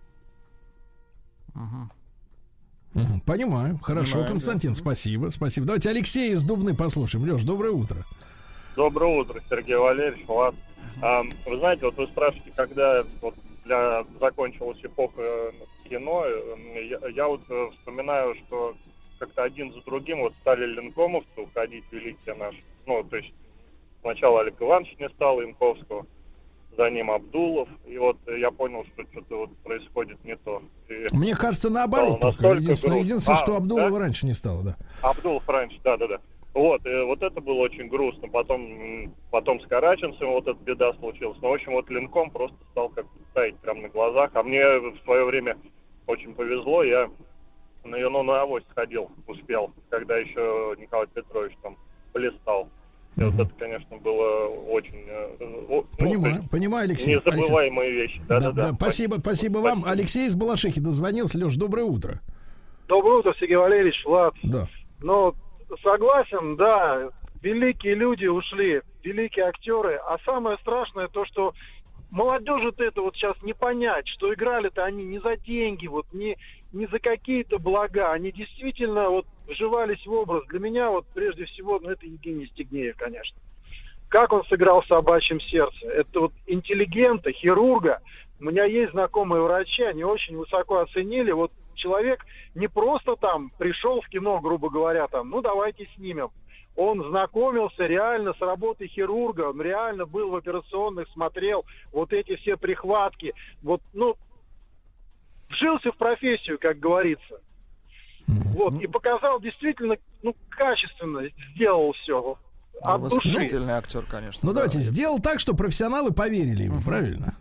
Мгм. Понимаю. Хорошо, Понимаем, Константин, да. спасибо. Спасибо. Давайте Алексея из Дубны послушаем. Леш, доброе утро. Доброе утро, Сергей Валерьевич, Влад. А, Вы знаете, вот вы спрашиваете, когда вот для закончилась эпоха кино, э, я, я вот э, вспоминаю, что как-то один за другим вот стали ленкомовцы уходить великие наши. Ну, то есть сначала Олег Иванович не стал Янковского, за ним Абдулов, и вот э, я понял, что что-то вот происходит не то. И Мне кажется, наоборот. Единственное, грустно. единственное, что А, Абдулова да? раньше не стало, да. Абдулов раньше, да-да-да. Вот, и вот это было очень грустно. Потом, потом с Караченцем вот эта беда случилась. Ну, в общем, вот Линком просто стал как таять прямо на глазах. А мне в свое время очень повезло. Я на Юну на авось сходил, успел, когда еще Николай Петрович там блистал. И вот Мгм. это, конечно, было очень... э, о- ну, Понимаю, понимаю, Алексей. Алексей. Незабываемые вещи. Да, Да-да-да. да, спасибо, спасибо вам. Алексей из Балашихи дозвонился. Леш, доброе утро. Доброе утро, Сергей Валерьевич, Влад. Да. Ну, согласен, да, великие люди ушли, великие актеры. А самое страшное то, что молодежи-то это вот сейчас не понять, что играли-то они не за деньги, вот не, не за какие-то блага. Они действительно вот вживались в образ. Для меня вот прежде всего, ну, это Евгений Стегнеев, конечно. Как он сыграл в «Собачьем сердце». Это вот интеллигента, хирурга. У меня есть знакомые врачи, они очень высоко оценили. Вот человек не просто там пришел в кино, грубо говоря, там, ну давайте снимем. Он знакомился реально с работой хирурга, он реально был в операционных, смотрел вот эти все прихватки. Вот, ну, вжился в профессию, как говорится. Вот, и показал действительно, ну, качественно сделал все. Ну, От души. Актер, конечно. Ну да. давайте, сделал так, что профессионалы поверили ему, правильно?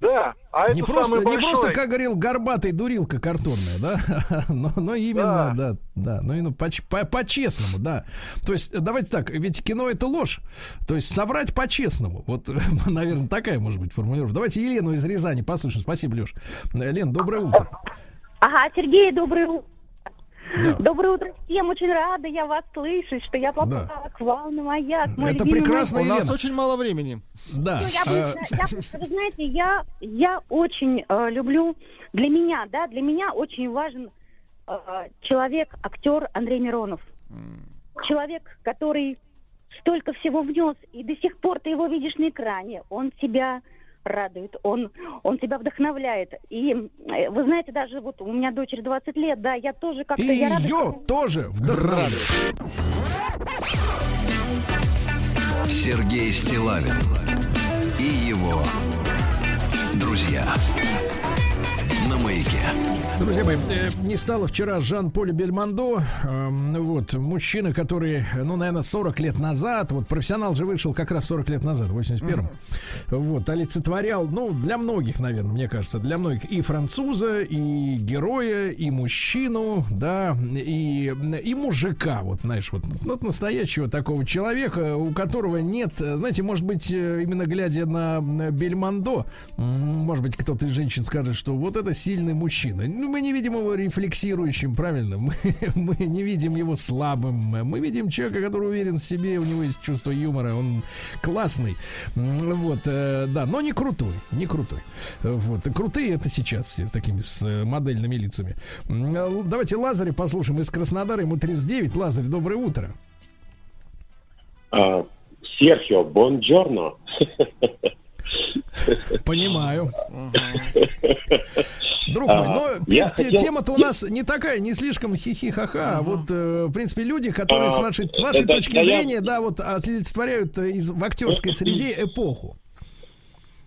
Да, а Не это просто, самый не большой. просто, как говорил, горбатый дурилка картонная, да, но, но именно, да, да, ну именно по- по- по-честному, да. То есть, давайте так, ведь кино это ложь, то есть соврать по-честному, вот, наверное, такая может быть формулировка. Давайте Елену из Рязани послушаем. Спасибо, Леш. Лен, доброе утро. Ага, Сергей, доброе утро. Да. Доброе утро всем. Очень рада я вас слышать, что я попала Да. к вам на маяк. мой Это прекрасно, У нас очень мало времени. Да. Ну, я, просто- я просто, вы знаете, я, я очень э, люблю, для меня, да, для меня очень важен э, человек, актер Андрей Миронов. Человек, который столько всего внес, и до сих пор ты его видишь на экране. Он тебя радует, он, он тебя вдохновляет. И э, вы знаете, даже вот у меня дочери 20 лет, да, я тоже как-то... И я ее что- тоже вдохновляет. Сергей Стилавин и его друзья маяке. Друзья мои, э, не стало вчера Жан-Поля Бельмондо. Эм, вот, мужчина, который, ну, наверное, 40 лет назад, вот, профессионал же вышел как раз 40 лет назад, в 81-м. Вот, олицетворял, ну, для многих, наверное, мне кажется, для многих и француза, и героя, и мужчину, да, и, и мужика, вот, знаешь, вот, вот настоящего такого человека, у которого нет, знаете, может быть, э, именно глядя на Бельмондо, может быть, кто-то из женщин скажет, что вот это сильный мужчина. Ну, мы не видим его рефлексирующим, правильно? Мы, мы не видим его слабым. Мы видим человека, который уверен в себе, у него есть чувство юмора, он классный. Вот, э, да, но не крутой, не крутой. Вот, крутые это сейчас все с такими с э, модельными лицами. Э, Давайте Лазаря послушаем из Краснодара, ему 39. Лазарь, доброе утро. А, Серхио, бонджорно. Понимаю. Друг А, мой, но те- хотел- тема-то у нас не такая, не слишком хихи-ха-ха. а Вот, э, в принципе, люди, которые А, с вашей, точки зрения, да, вот олицетворяют э, в актерской среде эпоху.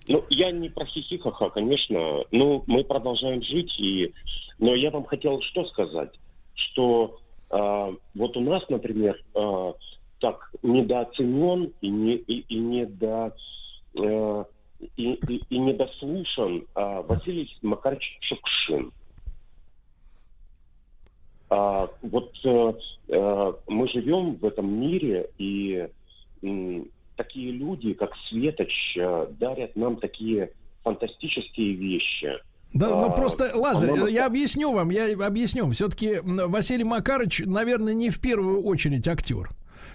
Ну, я не про хихихаха, конечно. Ну, мы продолжаем жить, и... но я вам хотел что сказать, что а, вот у нас, например, а, так недооценен и не и, и недо э, и, и- и недослушан а, Василий Макарович Шукшин. А, вот э, э, мы живем в этом мире, и м, такие люди, как Светоч, э, дарят нам такие фантастические вещи. Да, ну А, просто, Лазарь, я объясню вам, я объясню. Все-таки Василий Макарович, наверное, не в первую очередь актер.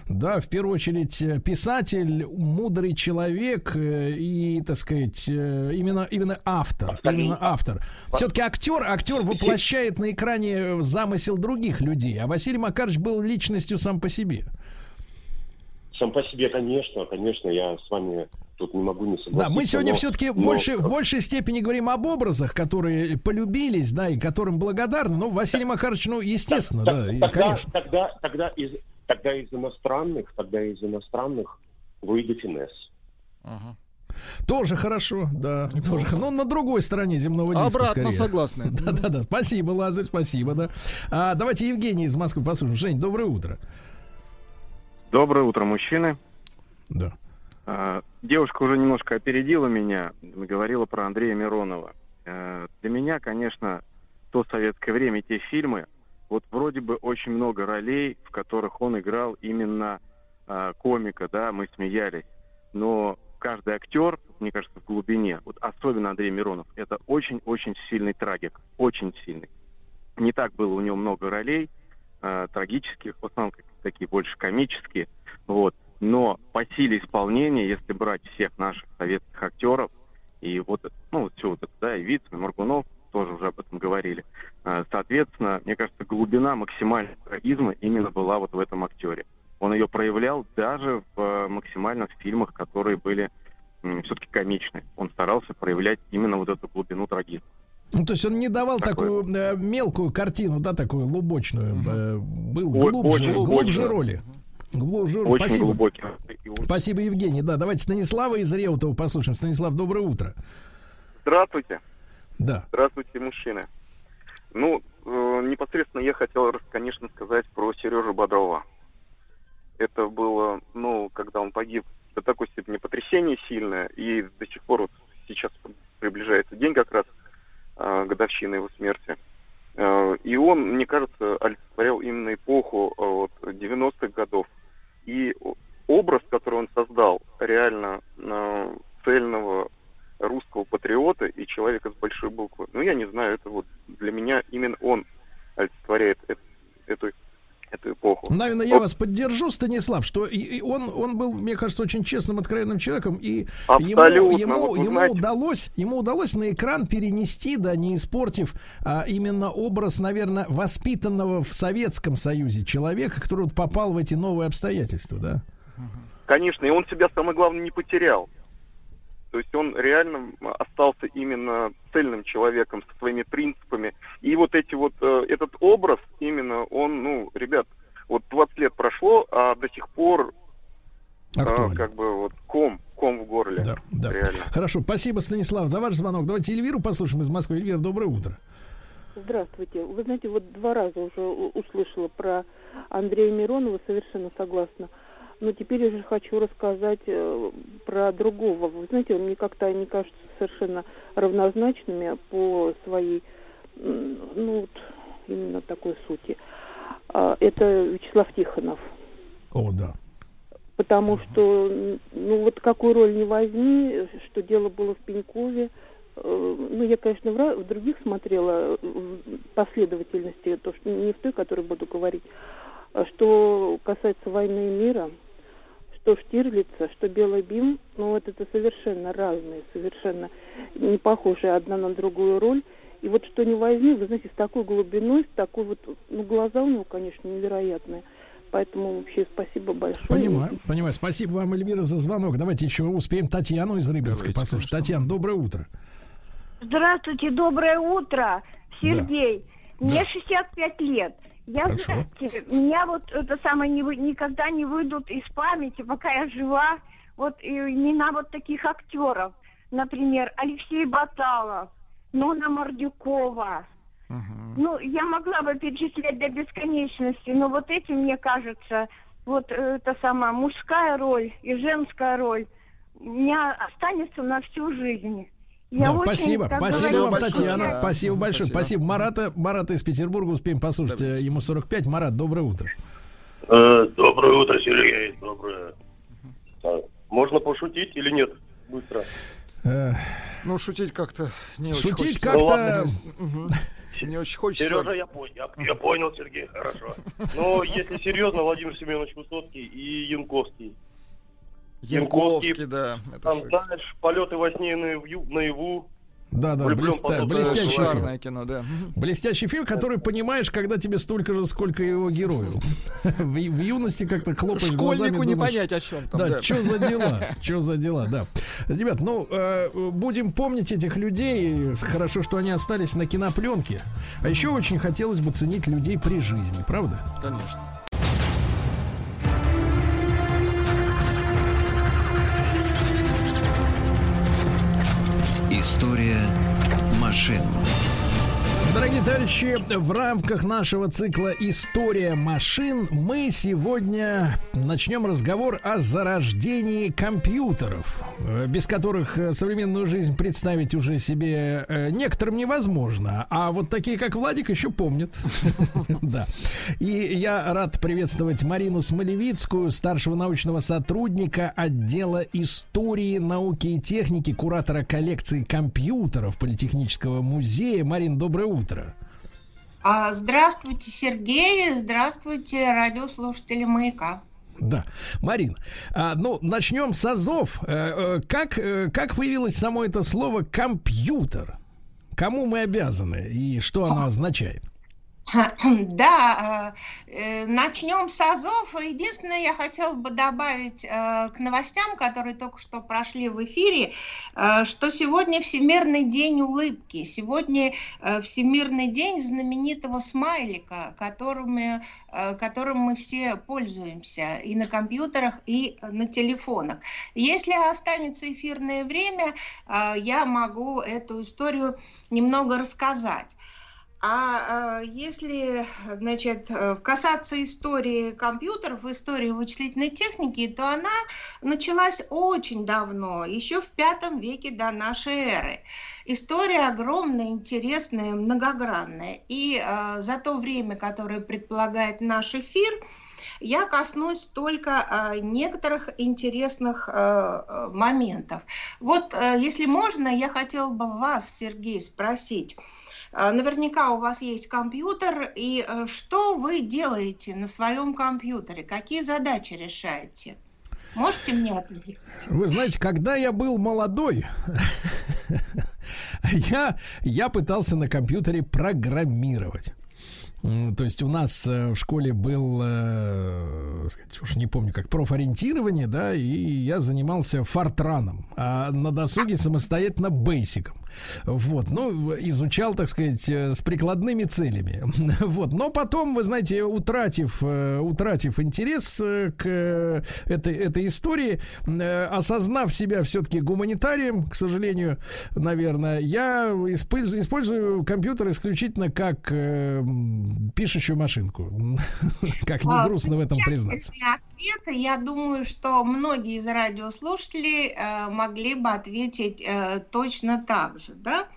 Да, в первую очередь э, писатель, мудрый человек э, и, так сказать, э, именно, именно автор. Именно автор. Все-таки актер, актер воплощает на экране замысел других людей, а Василий Макарович был личностью сам по себе. Сам по себе, конечно, конечно, я с вами тут не могу не согласиться. Да, мы сегодня но- все-таки но- больше, в большей степени говорим об образах, которые полюбились, да, и которым благодарны. Ну, Василий Макарович, ну, естественно, да, и, Тогда, конечно. тогда, тогда, из, тогда из иностранных, тогда из иностранных Луи Финес. Тоже хорошо, да. Тоже, но на другой стороне земного диска. Обратно скорее. согласны. Да, да, да. Спасибо, Лазарь, спасибо, да. А, давайте Евгений из Москвы послушаем. Жень, доброе утро. Доброе утро, мужчины. Да. А, Девушка уже немножко опередила меня, говорила про Андрея Миронова. Э, Для меня, конечно, то советское время, те фильмы, вот вроде бы очень много ролей, в которых он играл именно а, комика, да, мы смеялись. Но каждый актер, мне кажется, в глубине, вот особенно Андрей Миронов, это очень-очень сильный трагик, очень сильный. Не так было у него много ролей, э, трагических, в основном такие больше комические, вот. Но по силе исполнения, если брать всех наших советских актеров, и вот, ну, вот все вот это, да, и Вицин, и Моргунов, тоже уже об этом говорили. Э, Соответственно, мне кажется, глубина максимального трагизма именно была вот в этом актере. Он ее проявлял даже в э, максимально в фильмах, которые были все-таки комичны. Он старался проявлять именно вот эту глубину трагизма. Ну, то есть он не давал Такой такую э, мелкую картину, да, такую лубочную. э, был О- глубже, очень глубже роли. Глубже роли. Очень Спасибо. глубокий. Спасибо, Евгений. Да, давайте Станислава из Реутова послушаем. Станислав, доброе утро. Здравствуйте. Да. Здравствуйте, мужчины. Ну, э, непосредственно я хотел, конечно, сказать про Сережу Бодрова. Это было, ну, когда он погиб, до такой степени потрясение сильное, и до сих пор вот сейчас приближается день как раз э, годовщины его смерти. Э, и он, мне кажется, олицетворял именно эпоху э, вот, 90-х годов. И образ, который он создал, реально э, цельного русского патриота и человека с большой буквы. Ну, я не знаю, это вот для меня именно он олицетворяет эту, эту эпоху. Наверное, я вас поддержу, Станислав, что и- и он, он был, мне кажется, очень честным, откровенным человеком, и ему, Абсолютно, ему, вот ему знаете. удалось, ему удалось на экран перенести, да, не испортив а, именно образ, наверное, воспитанного в Советском Союзе человека, который вот попал в эти новые обстоятельства, да. Конечно, и он себя, самое главное, не потерял. То есть он реально остался именно цельным человеком со своими принципами. И вот эти вот, э, этот образ именно, он, ну, ребят, вот 20 лет прошло, а до сих пор э, Актуален. как бы вот ком, ком в горле. Да, да. Реально. Хорошо, спасибо, Станислав, за ваш звонок. Давайте Эльвиру послушаем из Москвы. Эльвира, доброе утро. Здравствуйте. Вы знаете, вот два раза уже у- услышала про Андрея Миронова, совершенно согласна. Но теперь я же хочу рассказать э, про другого. Вы знаете, мне как-то они кажутся совершенно равнозначными по своей, ну, вот, именно такой сути. А, Это Вячеслав Тихонов. О, да. Потому что, м, ну вот какую роль не возьми, что дело было в Пенькове, э, ну я, конечно, в, других смотрела в последовательности, то, что не в той, которой буду говорить, а что касается войны и мира, что Штирлица, что Белый Бим, ну вот это совершенно разные, совершенно не похожие одна на другую роль. И вот что не возьми, вы знаете, с такой глубиной, с такой вот, ну глаза у него, конечно, невероятные. Поэтому вообще спасибо большое. Понимаю, понимаю. Спасибо вам, Эльвира, за звонок. Давайте еще успеем Татьяну из Рыбинска послушать. Татьяна, доброе утро. Здравствуйте, доброе утро, Сергей. Мне 65 лет. Я, Хорошо. знаете, меня вот это самое не вы- никогда не выйдут из памяти, пока я жива. Вот и имена вот таких актеров. Например, Алексей Баталов, Нона Мордюкова. Ну, я могла бы перечислять до бесконечности, но вот эти, мне кажется, вот э, эта самая мужская роль и женская роль у меня останется на всю жизнь. Я Да, очень, спасибо, спасибо вам, Татьяна. я- Спасибо большое. Спасибо. Марата, Марата из Петербурга успеем послушать. э, Ему 45. Марат, доброе утро. Э, Доброе утро, Сергей. Доброе. А, Можно пошутить или нет? Быстро. Ну, шутить как-то не очень Шутить хочется. как-то- Ну. Не очень хочется. Сережа, я понял, я, я понял, Сергей, хорошо. Но если серьезно, Владимир Семенович Высоцкий и Янковский. Янковский, да. Там, шик. знаешь, полеты во сне наяву, наяву. Да, да, потом. блестящий фильм. Кино, да. Блестящий фильм, который понимаешь, когда тебе столько же, сколько его герою. В, в юности как-то хлопаешь глазами. Школьнику не думаешь, понять, о чем там. Да, да. что за дела? Что за дела, да. Ребят, ну, э, будем помнить этих людей. Хорошо, что они остались на кинопленке. А еще очень хотелось бы ценить людей при жизни, правда? Конечно. История машин. Дорогие товарищи, в рамках нашего цикла «История машин» мы сегодня начнем разговор о зарождении компьютеров, э, без которых э, современную жизнь представить уже себе э, некоторым невозможно. А вот такие, как Владик, еще помнят. Да. И я рад приветствовать Марину Смолевицкую, старшего научного сотрудника отдела истории, науки и техники, куратора коллекции компьютеров Политехнического музея. Марин, доброе утро. А, Здравствуйте, Сергей. Здравствуйте, радиослушатели «Маяка». Да. Марин, а, ну, начнем с азов. Э, э, Как, э, как появилось само это слово «компьютер»? Кому мы обязаны и что оно означает? Да, э, начнем с Азов. Единственное, я хотела бы добавить э, к новостям, которые только что прошли в эфире, э, что сегодня Всемирный день улыбки. Сегодня Всемирный день знаменитого смайлика, которыми, которым мы все пользуемся и на компьютерах, и на телефонах. Если останется эфирное время, я могу эту историю немного рассказать. А э, если, значит, э, касаться истории компьютеров, истории вычислительной техники, то она началась очень давно, еще в пятом веке до нашей эры. История огромная, интересная, многогранная. И э, за то время, которое предполагает наш эфир, я коснусь только э, некоторых интересных э, э, моментов. Вот, э, если можно, я хотела бы вас, Сергей, спросить. Э, Наверняка у вас есть компьютер, и э, что вы делаете на своем компьютере? Какие задачи решаете? Можете мне ответить? Вы знаете, когда я был молодой, я, я пытался на компьютере программировать. То есть у нас э, в школе был, э, сказать, уж не помню, как профориентирование, да, и я занимался фортраном, а на досуге самостоятельно бейсиком. Вот, ну, изучал, так сказать, э, с прикладными целями. Вот, но потом, вы знаете, утратив, э, утратив интерес э, к этой, этой истории, осознав себя все-таки гуманитарием, к сожалению, наверное, я использую, использую компьютер исключительно как пишущую машинку. Как не грустно в этом признаться. Ответа, я думаю, что многие из радиослушателей э, могли бы ответить э, точно так же, да?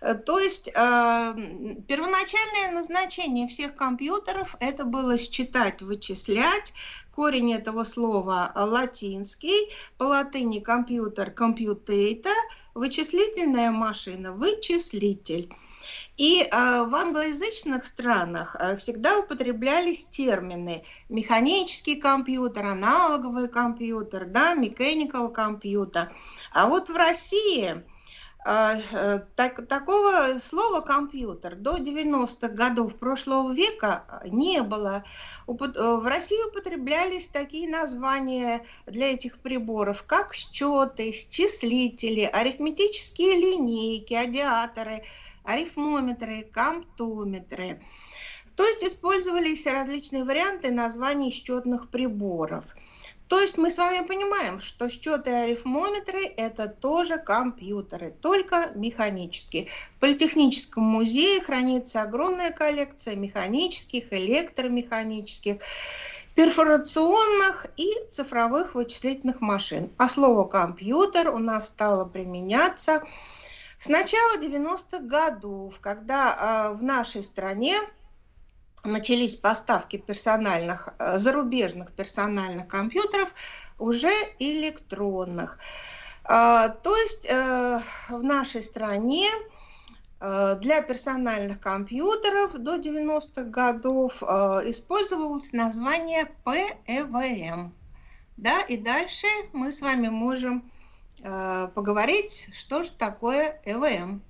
Э, то есть э, первоначальное назначение всех компьютеров это было считать, вычислять. Корень этого слова латинский, по латыни компьютер, компьютейта, вычислительная машина, вычислитель. И э, в англоязычных странах э, всегда употреблялись термины механический компьютер, аналоговый компьютер, да, mechanical компьютер. А вот в России э, э так, такого слова компьютер до 90-х годов прошлого века не было. Э, в России употреблялись такие названия для этих приборов, как счеты, счислители, арифметические линейки, адиаторы – арифмометры, камтометры. То есть использовались различные варианты названий счетных приборов. То есть мы с вами понимаем, что счеты и арифмометры – это тоже компьютеры, только механические. В Политехническом музее хранится огромная коллекция механических, электромеханических, перфорационных и цифровых вычислительных машин. А слово «компьютер» у нас стало применяться – с начала 90-х годов, когда э, в нашей стране начались поставки персональных, э, зарубежных персональных компьютеров, уже электронных. Э, то есть э, в нашей стране э, для персональных компьютеров до 90-х годов использовалось название ПЭВМ. Да, и дальше мы с вами можем поговорить, что же такое ЭВМ.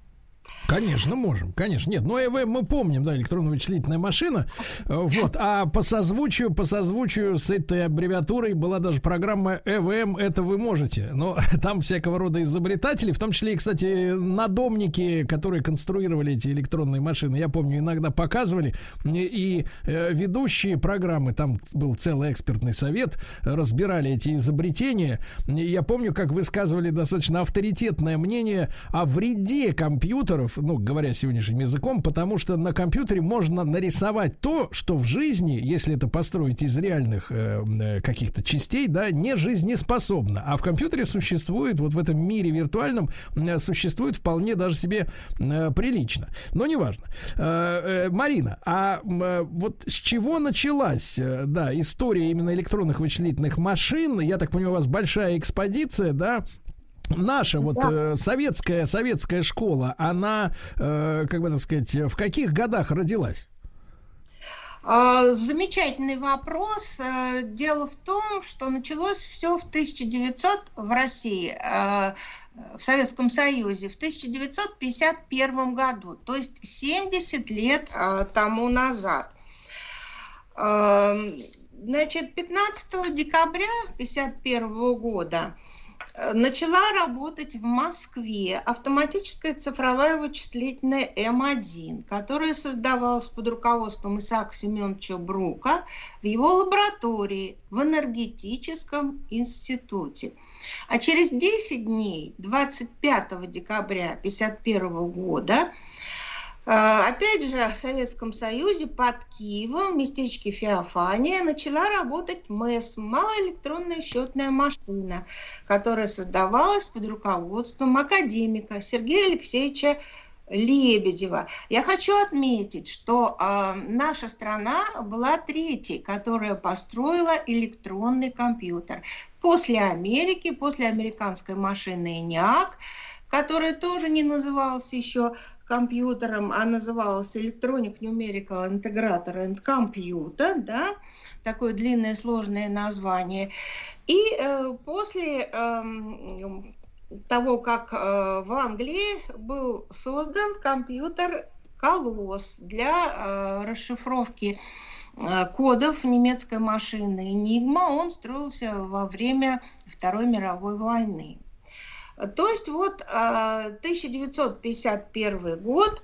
Конечно, можем, конечно. Нет, но ЭВМ мы помним, да, электронная вычислительная машина. Вот, а по созвучию, по созвучию с этой аббревиатурой была даже программа ЭВМ, это вы можете. Но там всякого рода изобретатели, в том числе кстати, надомники, которые конструировали эти электронные машины, я помню, иногда показывали, и э, ведущие программы, там был целый экспертный совет, разбирали эти изобретения. Я помню, как высказывали достаточно авторитетное мнение о вреде компьютеров ну, говоря сегодняшним языком, потому что на компьютере можно нарисовать то, что в жизни, если это построить из реальных э, э, каких-то частей, да, не жизнеспособно. А в компьютере существует, вот в этом мире виртуальном, э, существует вполне даже себе э, прилично. Но неважно. Э, э, Марина, а э, вот с чего началась, э, да, история именно электронных вычислительных машин? Я так понимаю, у вас большая экспозиция, да, наша вот да. э, советская советская школа, она, э, как бы так сказать, в каких годах родилась? А, замечательный вопрос. Э, дело в том, что началось все в 1900 в России, э, в Советском Союзе, в 1951 году, то есть 70 лет э, тому назад. Значит, 15 декабря 1951 года начала работать в Москве автоматическая цифровая вычислительная М1, которая создавалась под руководством Исаака Семеновича Брука в его лаборатории в энергетическом институте. А через 10 дней, 25 декабря 1951 года, опять же, в Советском Союзе под Киевом, в местечке Феофания, начала работать МЭС, малоэлектронная счетная машина, которая создавалась под руководством академика Сергея Алексеевича Лебедева. Я хочу отметить, что э, наша страна была третьей, которая построила электронный компьютер. После Америки, после американской машины ENIAC, которая тоже не называлась еще компьютером, а называлась Electronic Numerical Integrator and Computer, да, такое длинное сложное название. И э, после э, того, как э, в Англии был создан компьютер Колосс для э, расшифровки э, кодов немецкой машины Enigma, он строился во время Второй мировой войны. То есть вот 1951 год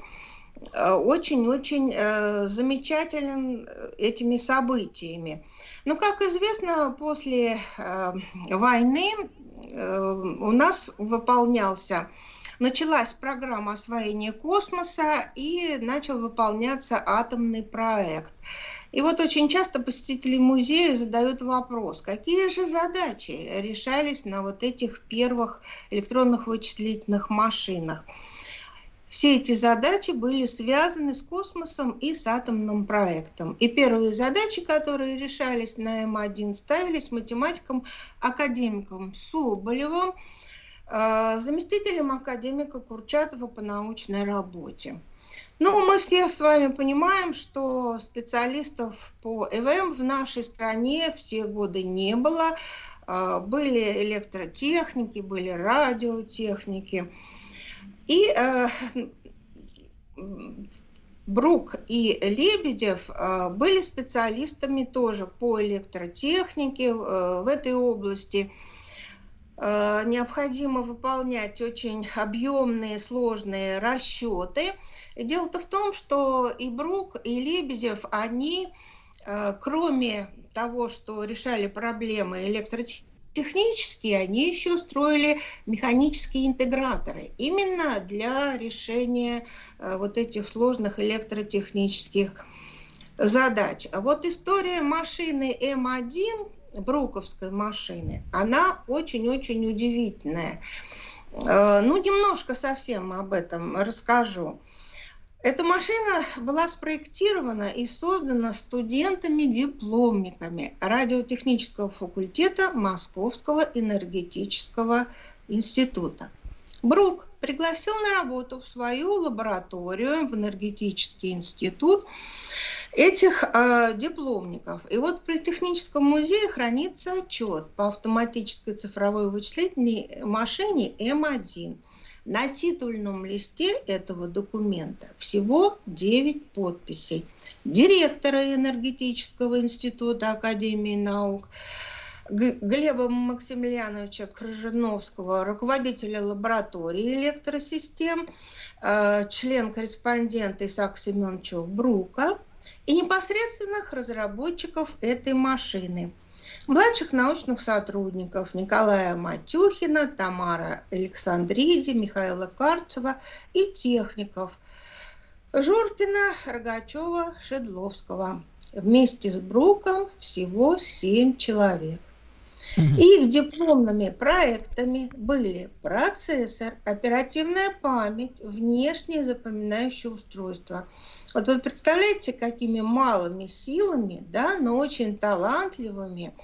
очень-очень замечателен этими событиями. Ну, как известно, после войны у нас выполнялся началась программа освоения космоса и начал выполняться атомный проект. И вот очень часто посетители музея задают вопрос, какие же задачи решались на вот этих первых электронных вычислительных машинах. Все эти задачи были связаны с космосом и с атомным проектом. И первые задачи, которые решались на М1, ставились математиком, академиком Соболевым, заместителем академика Курчатова по научной работе. Ну, мы все с вами понимаем, что специалистов по ЭВМ в нашей стране все годы не было. А, были электротехники, были радиотехники. И э, Брук и Лебедев э, были специалистами тоже по электротехнике э, в этой области. Необходимо выполнять очень объемные, сложные расчеты – Дело-то в том, что и Брук, и Лебедев, они, э, кроме того, что решали проблемы электротехнические, они еще строили механические интеграторы именно для решения э, вот этих сложных электротехнических задач. А вот история машины М1, бруковской машины, она очень-очень удивительная. Э, ну, немножко совсем об этом расскажу. Эта машина была спроектирована и создана студентами-дипломниками радиотехнического факультета Московского энергетического института. Брук пригласил на работу в свою лабораторию, в энергетический институт, этих э, дипломников. И вот в Политехническом музее хранится отчет по автоматической цифровой вычислительной машине М1 – на титульном листе этого документа всего 9 подписей. Директора энергетического института Академии наук, Глеба Максимiliaновича Крыжиновского, руководителя лаборатории электросистем, э, член-корреспондент Исаак Семеновича Брука и непосредственных разработчиков этой машины – младших научных сотрудников Николая Матюхина, Тамара Александриди, Михаила Карцева и техников Журкина, Рогачева, Шедловского. Вместе с Бруком всего семь человек. Их дипломными проектами были процессор, оперативная память, внешнее запоминающее устройство. Вот вы представляете, какими малыми силами, да, но очень талантливыми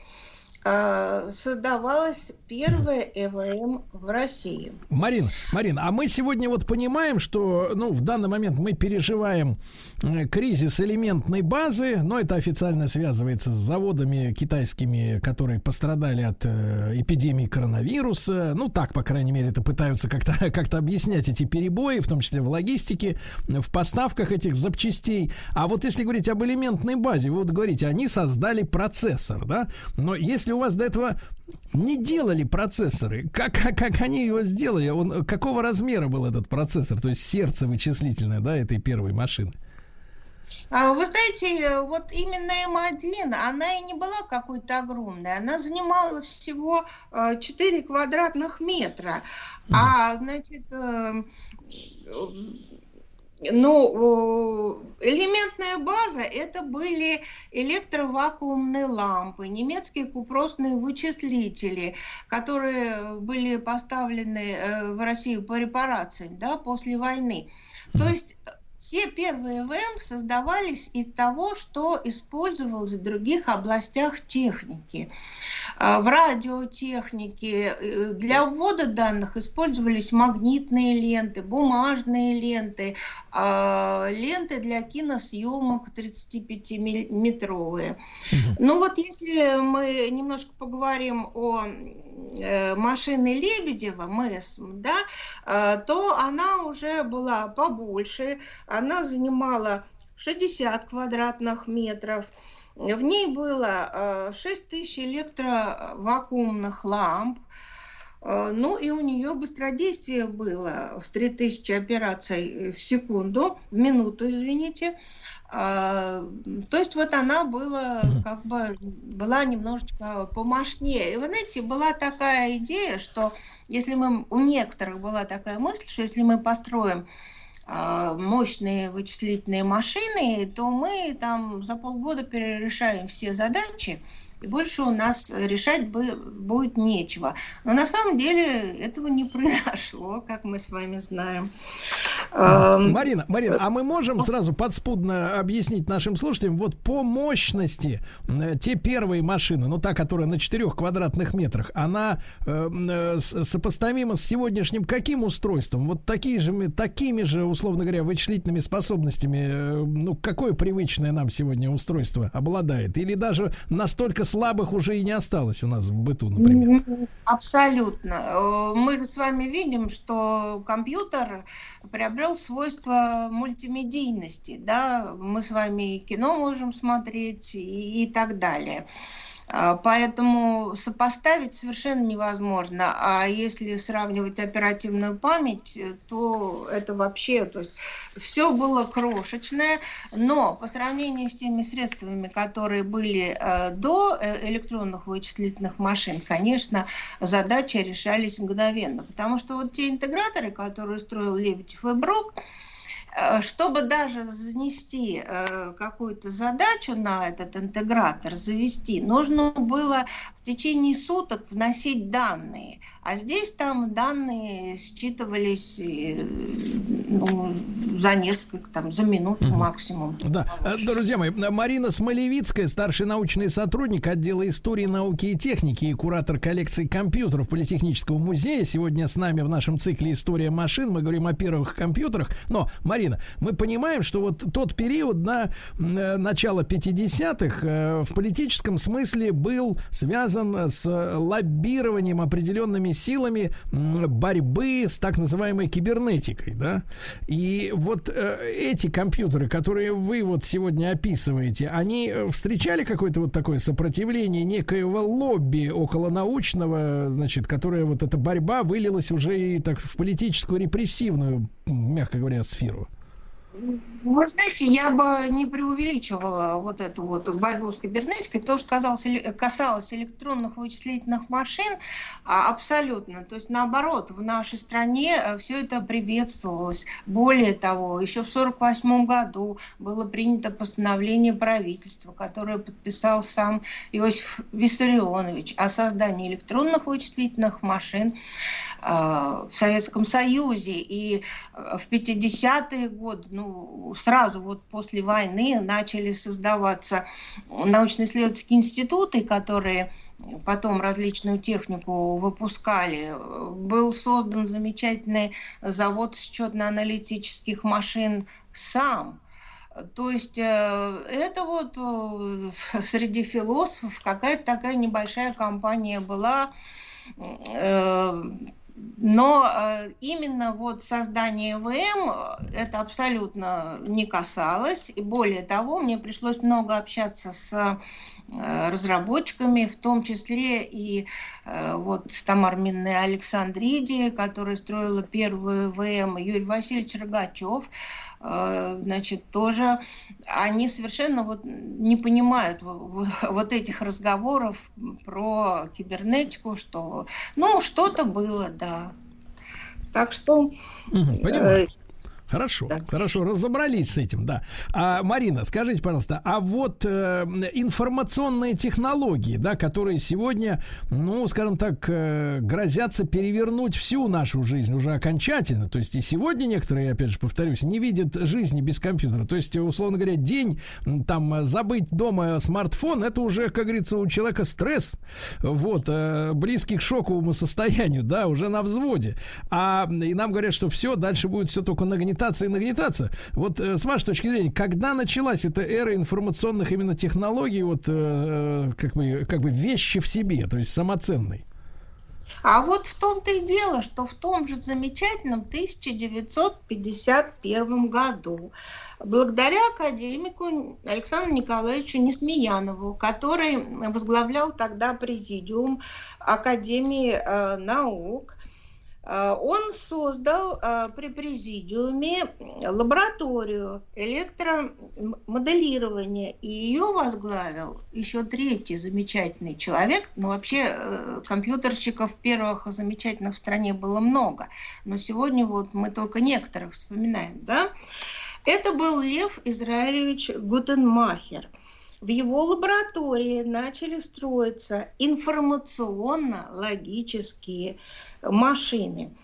создавалась первая ЭВМ в России. Марин, Марин, а мы сегодня вот понимаем, что ну, в данный момент мы переживаем э, кризис элементной базы, но это официально связывается с заводами китайскими, которые пострадали от э, эпидемии коронавируса. Ну, так, по крайней мере, это пытаются как-то как объяснять эти перебои, в том числе в логистике, в поставках этих запчастей. А вот если говорить об элементной базе, вы вот говорите, они создали процессор, да? Но если у вас до этого не делали процессоры, как, как, как они его сделали? Он, какого размера был этот процессор? То есть сердце вычислительное, да, этой первой машины? А, вы знаете, вот именно М1, она и не была какой-то огромной. Она занимала всего 4 квадратных метра. А, значит, э, ну, элементная база это были электровакуумные лампы, немецкие купросные вычислители, которые были поставлены э, в Россию по репарациям да, после войны. То есть все первые ВМ создавались из того, что использовалось в других областях техники. А, в радиотехнике э, для ввода данных использовались магнитные ленты, бумажные ленты, а, ленты для киносъемок 35-метровые. Ну вот если мы немножко поговорим о машины Лебедева, МЭСМ, да, э, то она уже была побольше, она занимала 60 квадратных метров. В ней было 6 э, тысяч электровакуумных ламп, Э, Ну и у нее быстродействие было в 3000 операций в секунду, в минуту, извините. А, То есть вот она была как бы была немножечко помощнее. И вы знаете, была такая идея, что если мы у некоторых была такая мысль, что если мы построим а, мощные вычислительные машины, то мы там за полгода перерешаем все задачи, и больше у нас решать бы- будет нечего. Но на самом деле этого не произошло, как мы с вами знаем. Эм, Марина, Марина, а мы можем сразу подспудно объяснить нашим слушателям, вот по мощности э, те первые машины, ну та, которая на 4 квадратных метрах, она э, э, сопоставима с сегодняшним каким устройством? Вот такие же, такими же, условно говоря, вычислительными способностями, э, ну какое привычное нам сегодня устройство обладает? Или даже настолько слабых уже и не осталось у нас в быту, например? Абсолютно. Э, Мы же с вами видим, что компьютер приобрел свойства мультимедийности. Да? Мы с вами и кино можем смотреть и, и так далее. А, Поэтому сопоставить совершенно невозможно. А если сравнивать оперативную память, э, то это вообще, то есть все было крошечное, но по сравнению с теми средствами, которые были э, до э, электронных вычислительных машин, конечно, задачи решались мгновенно. Потому что вот те интеграторы, которые строил Лебедев и Брок, чтобы даже занести э, какую-то задачу на этот интегратор, завести, нужно было в течение суток вносить данные. А здесь там данные считывались э, ну, за несколько, там, за минуту максимум. Да, Э, друзья мои, Марина Смолевицкая, старший научный сотрудник отдела истории, науки и техники и куратор коллекции компьютеров Политехнического музея. Сегодня с нами в нашем цикле «История машин». Мы говорим о первых компьютерах. Но, Марина, мы понимаем, что вот тот период на э, начало 50-х э, в политическом смысле был связан с лоббированием определенными силами борьбы с так называемой кибернетикой, да? И вот э, эти компьютеры, которые вы вот сегодня описываете, они встречали какое-то вот такое сопротивление некоего лобби околонаучного, значит, которое вот эта борьба вылилась уже и так в политическую репрессивную, мягко говоря, сферу? Вы знаете, я бы не преувеличивала вот эту вот борьбу с кибернетикой. То, что касалось, эле- касалось электронных вычислительных машин, а, абсолютно. То есть, наоборот, в нашей стране все это приветствовалось. Более того, еще в 1948 году было принято постановление правительства, которое подписал сам Иосиф Виссарионович о создании электронных вычислительных машин а, в Советском Союзе. И а, в 50-е годы, ну, сразу вот после войны начали создаваться научно-исследовательские институты, которые потом различную технику выпускали. Был создан замечательный завод счетно-аналитических машин «САМ», то есть э, это вот э, среди философов какая-то такая небольшая компания была, э, но э, именно вот создание ВМ э, это абсолютно не касалось. И более того, мне пришлось много общаться с разработчиками, в том числе и э, вот Тамар Минной Александриди, которая строила первую ВМ, Юрий Васильевич Рогачев, э, значит, тоже они совершенно вот не понимают вот этих разговоров про кибернетику, что, ну, что-то было, да. Так что... Понимаю. Хорошо, хорошо, разобрались с этим, да. А, Марина, скажите, пожалуйста, а вот э, информационные технологии, да, которые сегодня, ну, скажем так, э, грозятся перевернуть всю нашу жизнь уже окончательно. То есть и сегодня некоторые, опять же, повторюсь, не видят жизни без компьютера. То есть, условно говоря, день там э, забыть дома смартфон, это уже, как говорится, у человека стресс, вот, э, близкий к шоковому состоянию, да, уже на взводе. А и нам говорят, что все, дальше будет все только нагнетаться и нагнетаться. Вот э, с вашей точки зрения, когда началась эта эра информационных именно технологий, вот э, как бы, как бы вещи в себе, то есть самоценной? А вот в том-то и дело, что в том же замечательном 1951 году, благодаря академику Александру Николаевичу Несмеянову, который возглавлял тогда президиум Академии э, наук, э, он создал э, при президиуме лабораторию электромоделирования, и ее возглавил еще третий замечательный человек. Ну, вообще, э, компьютерщиков первых замечательных в стране было много, но сегодня вот мы только некоторых вспоминаем, да? Это был Лев Израилевич Гутенмахер. В его лаборатории начали строиться информационно-логические машины.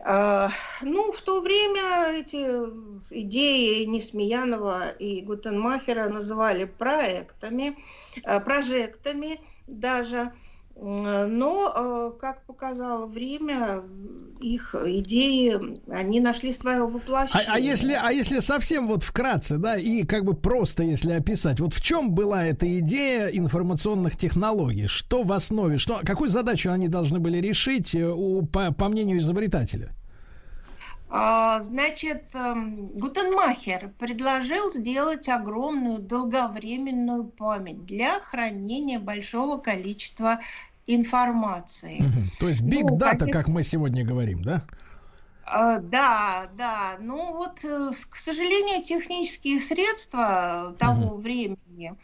А, Ну, в то время эти идеи Несмеянова и Гутенмахера называли проектами, э, прожектами даже. М, Но, э, как показало время, их идеи, они нашли свое А, воплощение. а если, а если совсем вот вкратце, да, и как бы просто если описать, вот в чем была эта идея информационных технологий? Что в основе, что, какую задачу они должны были решить э, у, по, по мнению изобретателя? А, Значит, эм, Гутенмахер предложил сделать огромную долговременную память для хранения большого количества информации. Мгм. То есть big Ну, конечно. как мы сегодня говорим, да? А, Да, да. Ну вот, э, к сожалению, технические средства того времени,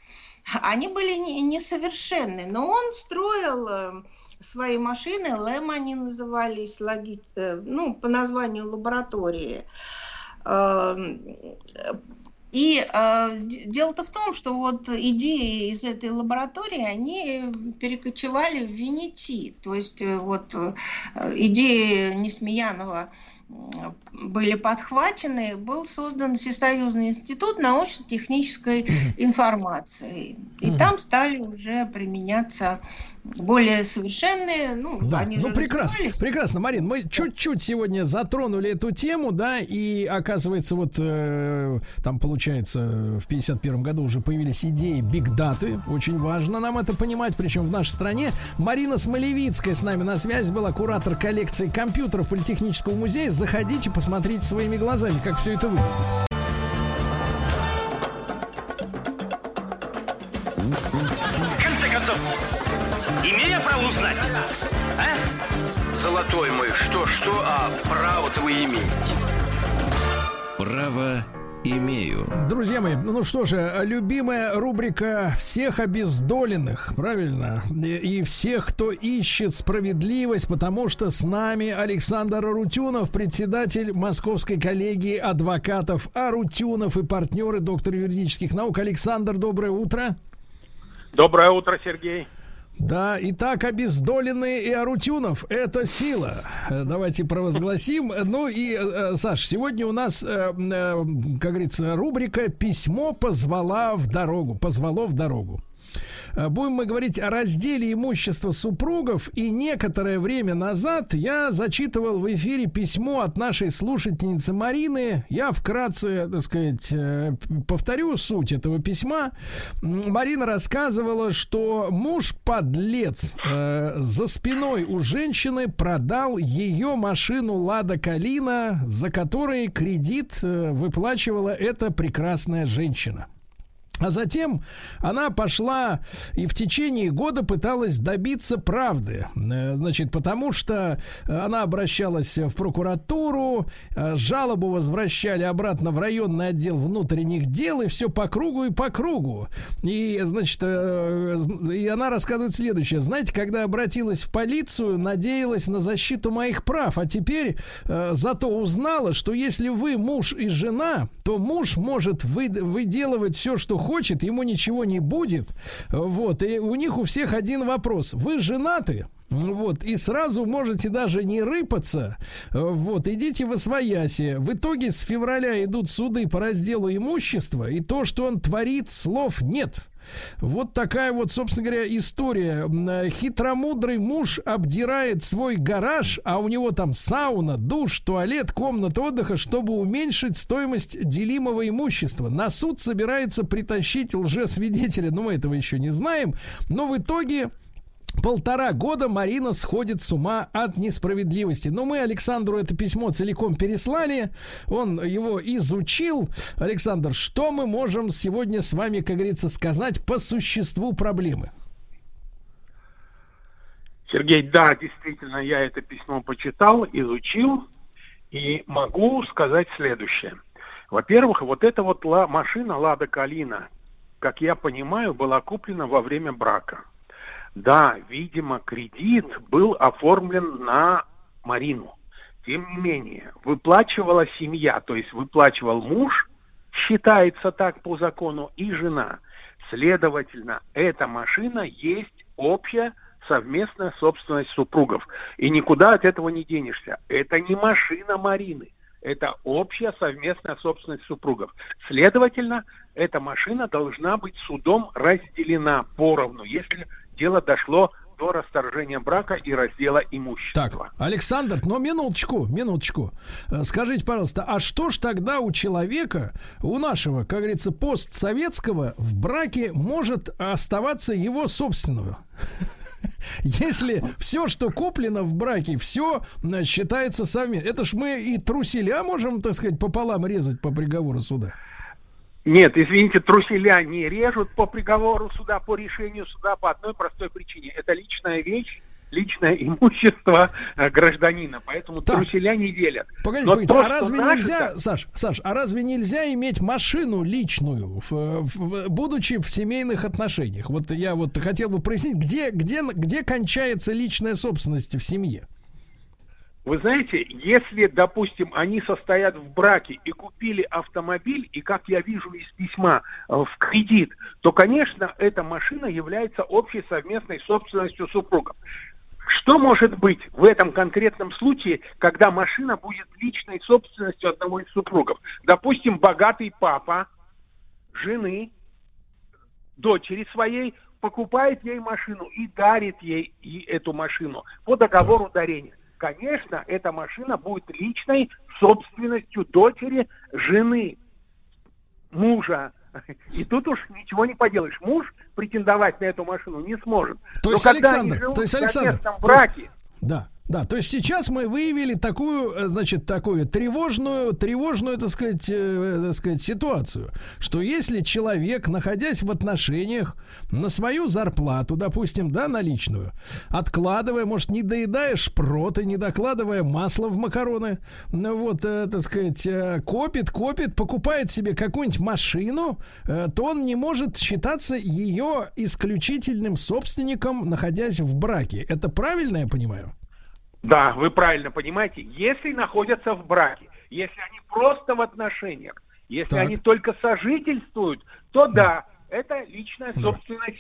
они были не- несовершенны. Но он строил э, свои машины, ЛЭМ они назывались, логи- э, ну, по названию лаборатории. Эм, И э, дело-то в том, что вот идеи из этой лаборатории, они перекочевали в Винити. То есть э, вот э, идеи Несмеянова были подхвачены, был создан Всесоюзный институт научно-технической информации. И там стали уже применяться более совершенные, ну, Да, они ну прекрасно, прекрасно, Марин, мы чуть-чуть сегодня затронули эту тему, да, и оказывается, вот э, там получается в 51 году уже появились идеи бигдаты, очень важно нам это понимать, причем в нашей стране. Марина Смолевицкая с нами на связи была, куратор коллекции компьютеров Политехнического музея. Заходите, посмотрите своими глазами, как все это выглядит. Золотой мой, что-что, а право-то вы имеете. Право имею. Друзья мои, ну что же, любимая рубрика всех обездоленных, правильно? И, и всех, кто ищет справедливость, потому что с нами Александр Арутюнов, председатель Московской коллегии адвокатов Арутюнов и партнеры, доктор юридических наук. Александр, доброе утро. Доброе утро, Сергей. Да, итак, обездоленные и Арутюнов – это сила. Э, Давайте провозгласим. Ну и, э, Саш, сегодня у нас, э, э, как говорится, рубрика «Письмо позвала в дорогу». Позвало в дорогу. Э, Будем мы говорить о разделе имущества супругов. И некоторое время назад я зачитывал в эфире письмо от нашей слушательницы Марины. Я вкратце, так сказать, э, повторю суть этого письма. Марина рассказывала, что муж подлец э, за спиной у женщины продал ее машину Лада Калина, за которой кредит э, выплачивала эта прекрасная женщина. А затем она пошла и в течение года пыталась добиться правды. Э, Значит, потому что она обращалась в прокуратуру, э, жалобу возвращали обратно в районный отдел внутренних дел, и все по кругу и по кругу. И, значит, э, и она рассказывает следующее. Знаете, когда обратилась в полицию, надеялась на защиту моих прав, а теперь э, зато узнала, что если вы муж и жена, то муж может вы, выделывать все, что хочет, ему ничего не будет. Вот, и у них у всех один вопрос. Вы женаты? Вот, и сразу можете даже не рыпаться. Вот, идите в освояси. В итоге с февраля идут суды по разделу имущества, и то, что он творит, слов нет. Вот такая вот, собственно говоря, история. Э, Хитромудрый муж обдирает свой гараж, а у него там сауна, душ, туалет, комната отдыха, чтобы уменьшить стоимость делимого имущества. На суд собирается притащить лжесвидетеля, ну мы этого еще не знаем, но в итоге полтора года Марина сходит с ума от несправедливости. Но мы Александру это письмо целиком переслали. Он его изучил. Александр, что мы можем сегодня с вами, как говорится, сказать по существу проблемы? Сергей, да, действительно, я это письмо почитал, изучил и могу сказать следующее. Во-первых, вот эта вот машина Лада Калина, как я понимаю, была куплена во время брака. Да, видимо, кредит был оформлен на Марину. Тем не менее, выплачивала семья, то есть выплачивал муж, считается так по закону, и жена. Следовательно, эта машина есть общая совместная собственность супругов. И никуда от этого не денешься. Это не машина Марины. Это общая совместная собственность супругов. Следовательно, эта машина должна быть судом разделена поровну, если дело дошло до расторжения брака и раздела имущества. Так, Александр, но минуточку, минуточку. Э, Скажите, пожалуйста, а что ж тогда у человека, у нашего, как говорится, постсоветского в браке может оставаться его собственного? Если все, что куплено в браке, все считается совместно. Это ж мы и труселя можем, так сказать, пополам резать по приговору суда. Нет, извините, труселя не режут по приговору суда, по решению суда по одной простой причине. Это личная вещь, личное имущество э, гражданина, поэтому труселя не делят. Погодите, Но погодите, то, а разве наше- нельзя, Саш, Саш, а разве нельзя иметь машину личную, в- в- будучи в семейных отношениях? Вот я вот хотел бы прояснить, где, где, где кончается личная собственность в семье? Вы знаете, если, допустим, они состоят в браке и купили автомобиль, и, как я вижу из письма, э, в кредит, то, конечно, эта машина является общей совместной собственностью супругов. Что может быть в этом конкретном случае, когда машина будет личной собственностью одного из супругов? Допустим, богатый папа жены, дочери своей, покупает ей машину и дарит ей эту машину по договору дарения. Конечно, эта машина будет личной собственностью дочери, жены, мужа. И тут уж ничего не поделаешь. Муж претендовать на эту машину не сможет. То есть, Александр, живут то есть, в Александр, совместном то есть- браке, Да, да, то есть сейчас мы выявили такую, э, значит, такую тревожную, тревожную, так сказать, э, так сказать, ситуацию, что если человек, находясь в отношениях на свою зарплату, допустим, да, наличную, откладывая, может, не доедая шпроты, не докладывая масло в макароны, ну вот, э, так сказать, э, копит, копит, покупает себе какую-нибудь машину, э, то он не может считаться ее исключительным собственником, находясь в браке. Это правильно я понимаю? Да, вы правильно понимаете. Если находятся в браке, если они просто в отношениях, если Так. они только сожительствуют, то да, это личная собственность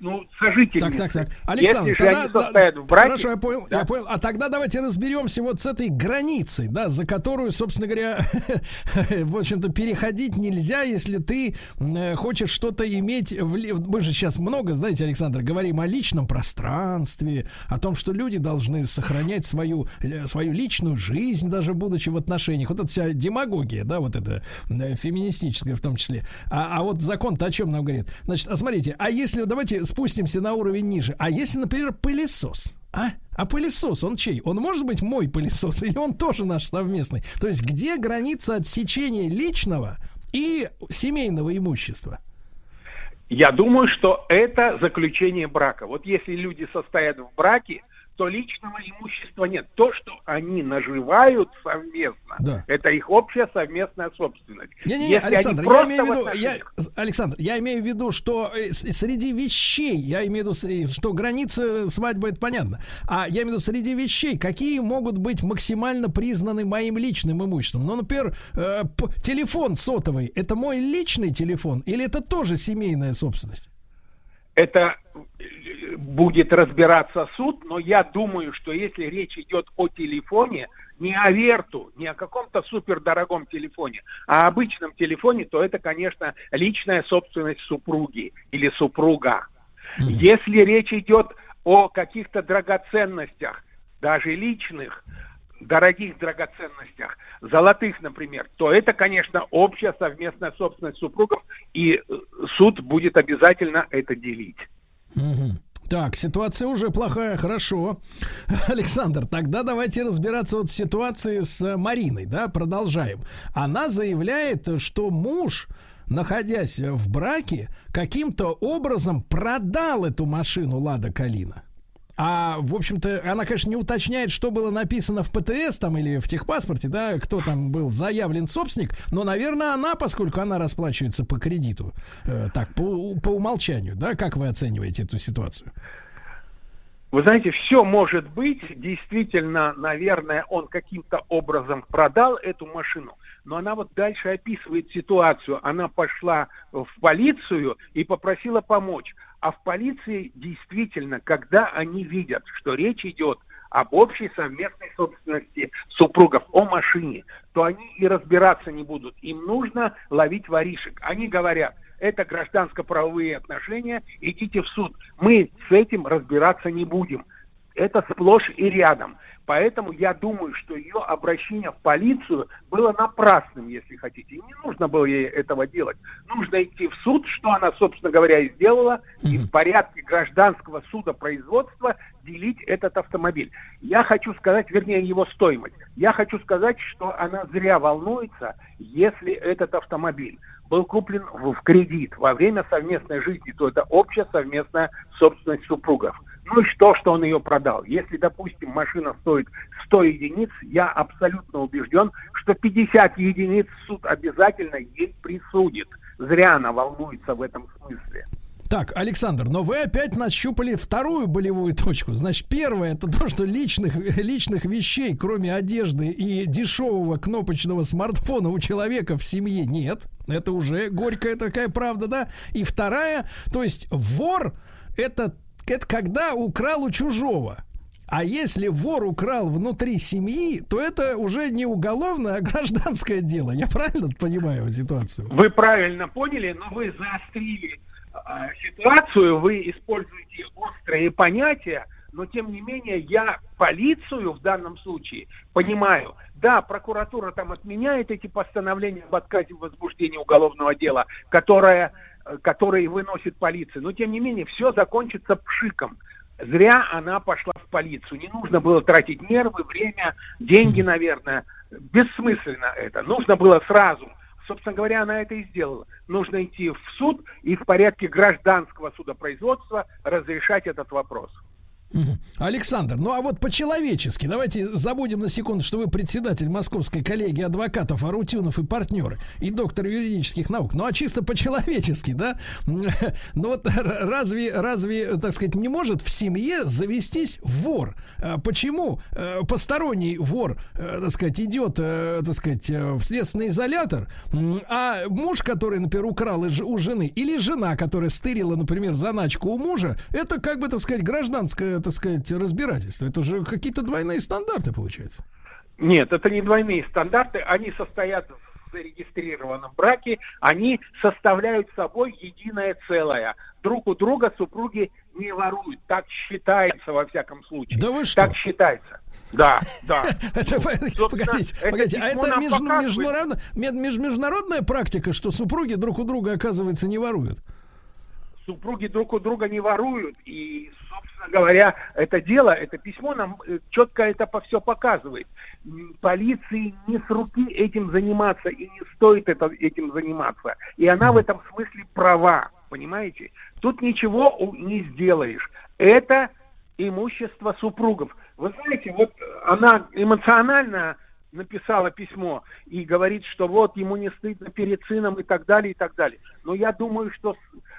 ну, сожительницы. Так, так, так. Александр, Если тогда, они да, состоят в браке... Хорошо, я понял, я понял. А тогда давайте разберемся вот с этой границей, да, за которую, собственно говоря, в общем-то, переходить нельзя, если ты э, хочешь что-то иметь. В... Мы же сейчас много, знаете, Александр, говорим о личном пространстве, о том, что люди должны сохранять свою, э, свою личную жизнь, даже будучи в отношениях. Вот это вся демагогия, да, вот это э, феминистическая в том числе. А, а вот закон-то о чем нам говорит? Значит, а смотрите, а если, давайте спустимся на уровень ниже, а если, например, пылесос? А? А пылесос, он чей? Он может быть мой пылесос или он тоже наш совместный? То есть где граница отсечения личного и семейного имущества? Я думаю, что это заключение брака. Вот если люди состоят в браке, то личного имущества нет. То, что они наживают совместно, Да. это их общая совместная собственность. Не-не-не, Если они Александр, я имею в виду, отношениях- я, Александр, я имею в виду, что э, среди вещей, я имею в виду, среди- что граница свадьбы, это понятно, а я имею в виду среди вещей, какие могут быть максимально признаны моим личным имуществом. Ну, например, э, телефон сотовый, это мой личный телефон или это тоже семейная собственность? Это э, будет разбираться суд, но я думаю, что если речь идет о телефоне, не о Верту, не о каком-то супердорогом телефоне, а обычном телефоне, то это, конечно, личная собственность супруги или супруга. Если речь идет о каких-то драгоценностях, даже личных, дорогих драгоценностях, золотых, например, то это, конечно, общая совместная собственность супругов, и э, суд будет обязательно это делить. Мгм. Так, ситуация уже плохая, хорошо. Александр, тогда давайте разбираться вот в ситуации с э, Мариной, да, продолжаем. Она заявляет, что муж находясь в браке, каким-то образом продал эту машину Лада Калина. А, в общем-то, она, конечно, не уточняет, что было написано в ПТС там или в техпаспорте, да, кто там был заявлен собственник, но, наверное, она, поскольку она расплачивается по кредиту, э, так, по, по умолчанию, да, как вы оцениваете эту ситуацию? Вы знаете, все может быть. Действительно, наверное, он каким-то образом продал эту машину. Но она вот дальше описывает ситуацию. Она пошла в полицию и попросила помочь. А в полиции действительно, когда они видят, что речь идет об общей совместной собственности супругов, о машине, то они и разбираться не будут. Им нужно ловить воришек. Они говорят, это гражданско-правовые отношения, идите в суд. Мы с этим разбираться не будем. Это сплошь и рядом. Поэтому я думаю, что ее обращение в полицию было напрасным, если хотите. Не нужно было ей этого делать. Нужно идти в суд, что она, собственно говоря, и сделала, и в порядке гражданского суда производства делить этот автомобиль. Я хочу сказать, вернее, его стоимость. Я хочу сказать, что она зря волнуется, если этот автомобиль был куплен в кредит во время совместной жизни, то это общая совместная собственность супругов. Ну и что, что он ее продал? Если, допустим, машина стоит 100 единиц, я абсолютно убежден, что 50 единиц суд обязательно ей присудит. Зря она волнуется в этом смысле. Так, Александр, но вы опять нащупали вторую болевую точку. Значит, первое это то, что личных, личных вещей, кроме одежды и дешевого кнопочного смартфона у человека в семье нет. Это уже горькая такая правда, да? И вторая, то есть вор это это когда украл у чужого. А если вор украл внутри семьи, то это уже не уголовное, а гражданское дело. Я правильно понимаю ситуацию? Вы правильно поняли, но вы заострили э, ситуацию, вы используете острые понятия, но тем не менее я полицию в данном случае понимаю. Да, прокуратура там отменяет эти постановления об отказе в возбуждении уголовного дела, которое Э, которые выносит полиция. Но, тем не менее, все закончится пшиком. Зря она пошла в полицию. Не нужно было тратить нервы, время, деньги, наверное. Бессмысленно это. Нужно было сразу. Собственно говоря, она это и сделала. Нужно идти в суд и в порядке гражданского судопроизводства разрешать этот вопрос. Александр, ну а вот по-человечески, давайте забудем на секунду, что вы председатель Московской коллегии адвокатов Арутюнов и партнеры и доктор юридических наук. Ну а чисто по-человечески, да? Ну вот разве, разве, так сказать, не может в семье завестись вор? А почему э, посторонний вор, э, так сказать, идет, э, так сказать, в следственный изолятор, а муж, который, например, украл у жены, или жена, которая стырила, например, заначку у мужа, это как бы, так сказать, гражданская так сказать, разбирательство. Это же какие-то двойные стандарты, получается. Нет, это не двойные стандарты. Они состоят в зарегистрированном браке. Они составляют собой единое целое. Друг у друга супруги не воруют. Так считается во всяком случае. Да вы что? Так считается. Да, да. Это, погодите, погодите, а это международная практика, что супруги друг у друга, оказывается, не воруют? Супруги друг у друга не воруют, и собственно говоря, это дело, это письмо нам э, четко это по все показывает. Полиции не с руки этим заниматься и не стоит это, этим заниматься. И она в этом смысле права, понимаете? Тут ничего не сделаешь. Это имущество супругов. Вы знаете, вот она эмоционально написала письмо и говорит, что вот ему не стыдно перед сыном и так далее, и так далее. Но я думаю, что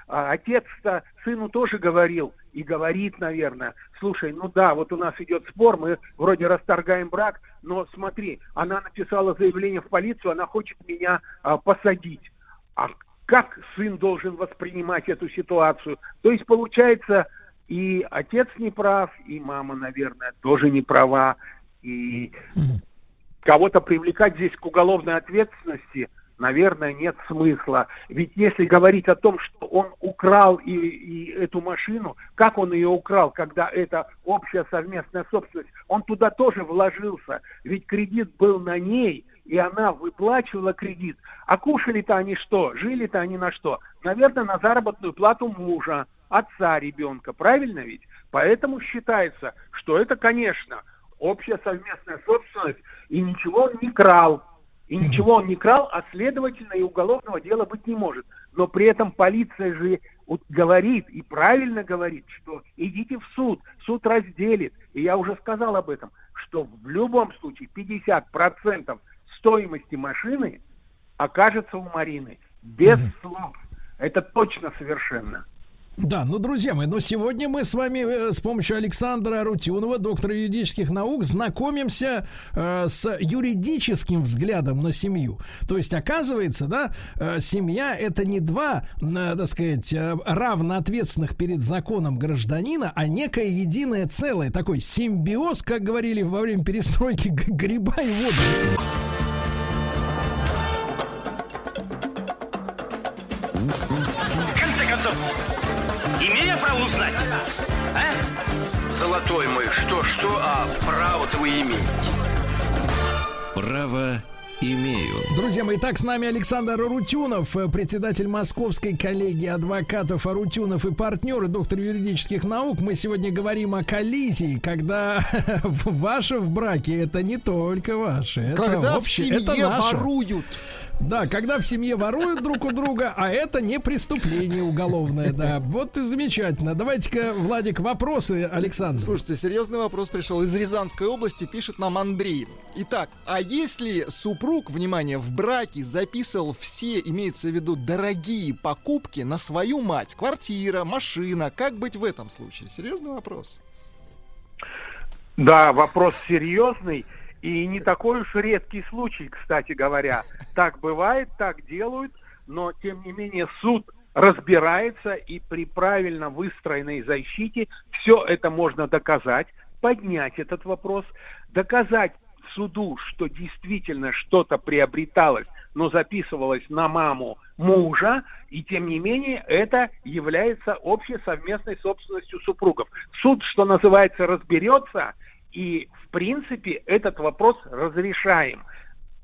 а, отец-то сыну тоже говорил и говорит, наверное, слушай, ну да, вот у нас идет спор, мы вроде расторгаем брак, но смотри, она написала заявление в полицию, она хочет меня а, посадить. А как сын должен воспринимать эту ситуацию? То есть получается, и отец не прав, и мама, наверное, тоже не права, и кого-то привлекать здесь к уголовной ответственности, наверное, нет смысла. Ведь если говорить о том, что он украл и, и эту машину, как он ее украл, когда это общая совместная собственность, он туда тоже вложился. Ведь кредит был на ней, и она выплачивала кредит. А кушали-то они что? Жили-то они на что? Наверное, на заработную плату мужа. отца ребенка, правильно ведь? Поэтому считается, что это, конечно, общая совместная собственность, и ничего он не крал. И ничего он не крал, а следовательно и уголовного дела быть не может. Но при этом полиция же вот говорит и правильно говорит, что идите в суд, суд разделит. И я уже сказал об этом, что в любом случае 50% стоимости машины окажется у Марины. Без слов. Это точно совершенно. Да, ну, друзья мои, но сегодня мы с вами э, с помощью Александра Арутюнова, доктора юридических наук, знакомимся э, с юридическим взглядом на семью. То есть, оказывается, да, э, семья это не два, э, так сказать, э, равноответственных перед законом гражданина, а некое единое целое, такой симбиоз, как говорили во время перестройки гриба и водорослей. Золотой мой, что-что, а право-то вы имеете. Право имею. Друзья мои, так с нами Александр Арутюнов, э, председатель Московской коллегии адвокатов Арутюнов и партнеры, доктор юридических наук. Мы сегодня говорим о коллизии, когда ваше в браке это не только ваше, это Когда в общее, семье это наше. воруют. Да, когда в семье воруют друг у друга, а это не преступление уголовное, да. Вот и замечательно. Давайте-ка, Владик, вопросы, Александр. Слушайте, серьезный вопрос пришел из Рязанской области, пишет нам Андрей. Итак, а если супруг, внимание, в браке записывал все, имеется в виду, дорогие покупки на свою мать, квартира, машина, как быть в этом случае? Серьезный вопрос. Да, вопрос серьезный и не такой уж редкий случай, кстати говоря. Так бывает, так делают, но тем не менее суд разбирается и при правильно выстроенной защите все это можно доказать, поднять этот вопрос, доказать суду, что действительно что-то приобреталось, но записывалось на маму мужа, и тем не менее это является общей совместной собственностью супругов. Суд, что называется, разберется, и в принципе этот вопрос разрешаем.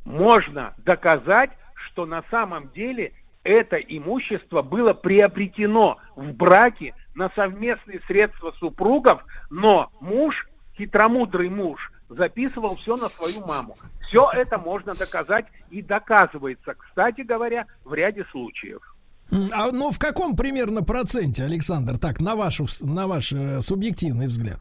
Можно доказать, что на самом деле это имущество было приобретено в браке на совместные средства супругов, но муж, хитромудрый муж, записывал все на свою маму. Все это можно доказать и доказывается, кстати говоря, в ряде случаев. А ну в каком примерно проценте, Александр, так, на, вашу, на ваш э, субъективный взгляд?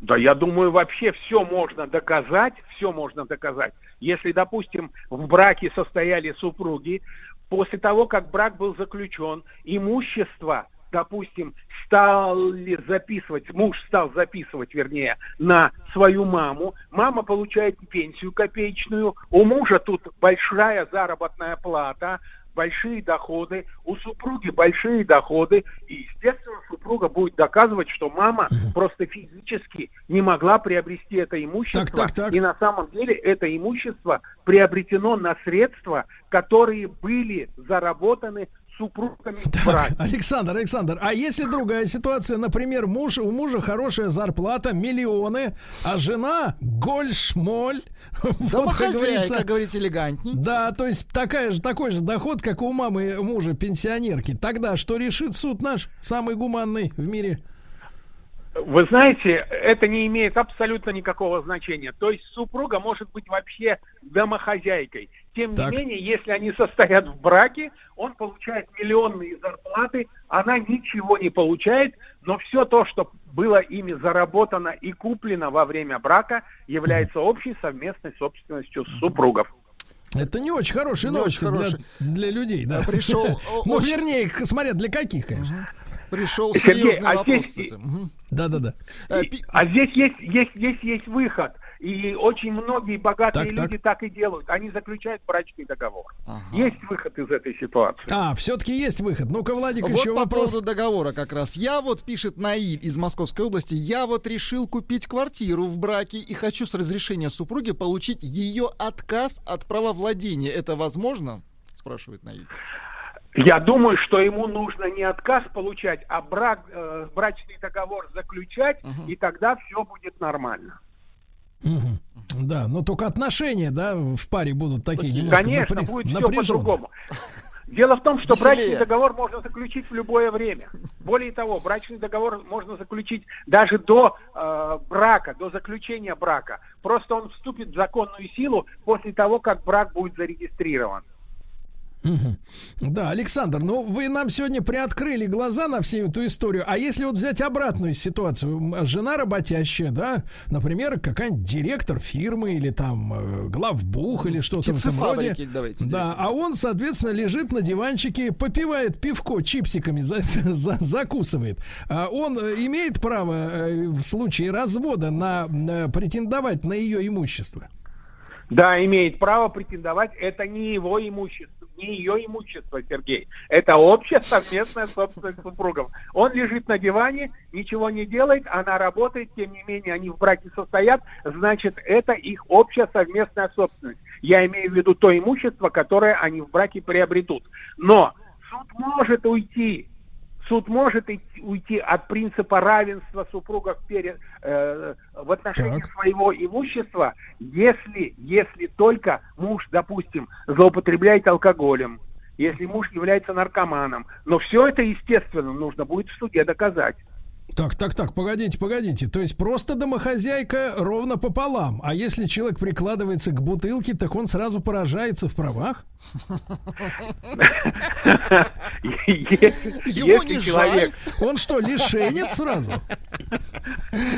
Да, я думаю, вообще все можно доказать, все можно доказать. Если, допустим, в браке состояли супруги, после того, как брак был заключен, имущество, допустим, стали записывать, муж стал записывать, вернее, на свою маму, мама получает пенсию копеечную, у мужа тут большая заработная плата, большие доходы, у супруги большие доходы, и, естественно, супруга будет доказывать, что мама просто физически не могла приобрести это имущество, Так, так, так. и на самом деле это имущество приобретено на средства, которые были заработаны супругами в браке. Александр, Александр, а если другая ситуация, например, муж, у мужа хорошая зарплата, миллионы, а жена голь-шмоль, вот, как говорится, элегантней. Да, то есть такая же, такой же доход, как у мамы мужа пенсионерки. Тогда что решит суд наш, самый гуманный в мире? Вы знаете, это не имеет абсолютно никакого значения. То есть супруга может быть вообще домохозяйкой. Тем Так. не менее, если они состоят в браке, он получает миллионные зарплаты, она ничего не получает, но все то, что было ими заработано и куплено во время брака, является общей совместной собственностью супругов. Это не очень хорошие Не новости очень для, хорошие. для людей, да. Пришел, Ну, вернее, смотря для каких, конечно. Пришел Сергей, серьезный а вопрос, здесь-. Э, И- пи- а здесь есть, есть, здесь есть выход. И очень многие богатые Так, так. люди так и делают. Они заключают брачный договор. Есть выход из этой ситуации. А, все-таки есть выход. Ну-ка, Владик, Вот еще по вопрос. поводу договора как раз. Я вот, пишет Наиль из Московской области, я вот решил купить квартиру в браке и хочу с разрешения супруги получить ее отказ от права владения. Это возможно? Спрашивает Наиль. Я думаю, что ему нужно не отказ получать, а брак, э, брачный договор заключать, и тогда все будет нормально. Мгм. Да, но только отношения, да, в паре будут такие Конечно, напря- будет все по-другому. Дело в том, что Веселее. брачный договор можно заключить в любое время. Более того, брачный договор можно заключить даже до э, брака, до заключения брака. Просто он вступит в законную силу после того, как брак будет зарегистрирован. Да, Александр, ну вы нам сегодня приоткрыли глаза на всю эту историю. А если вот взять обратную ситуацию, жена работящая, да, например, какая-нибудь директор фирмы или там э, главбух или что-то в этом роде. Давайте. Да, а он, соответственно, лежит на диванчике, попивает пивко чипсиками, за- за- закусывает. А он э, имеет право э, в случае развода на э, претендовать на ее имущество. Да, имеет право претендовать. Это не его имущество, не ее имущество, Сергей. Это общая совместная собственность супругов. Он лежит на диване, ничего не делает, она работает, тем не менее они в браке состоят, значит, это их общая совместная собственность. Я имею в виду то имущество, которое они в браке приобретут. Но суд может уйти суд может уйти от принципа равенства супругов перед, э, в отношении своего имущества, если, если только муж, допустим, злоупотребляет алкоголем, если муж является наркоманом. Но все это, естественно, нужно будет в суде доказать. Так, так, так, погодите, погодите. То есть просто домохозяйка ровно пополам. А если человек прикладывается к бутылке, так он сразу поражается в правах? Если человек... Он что, лишенец сразу?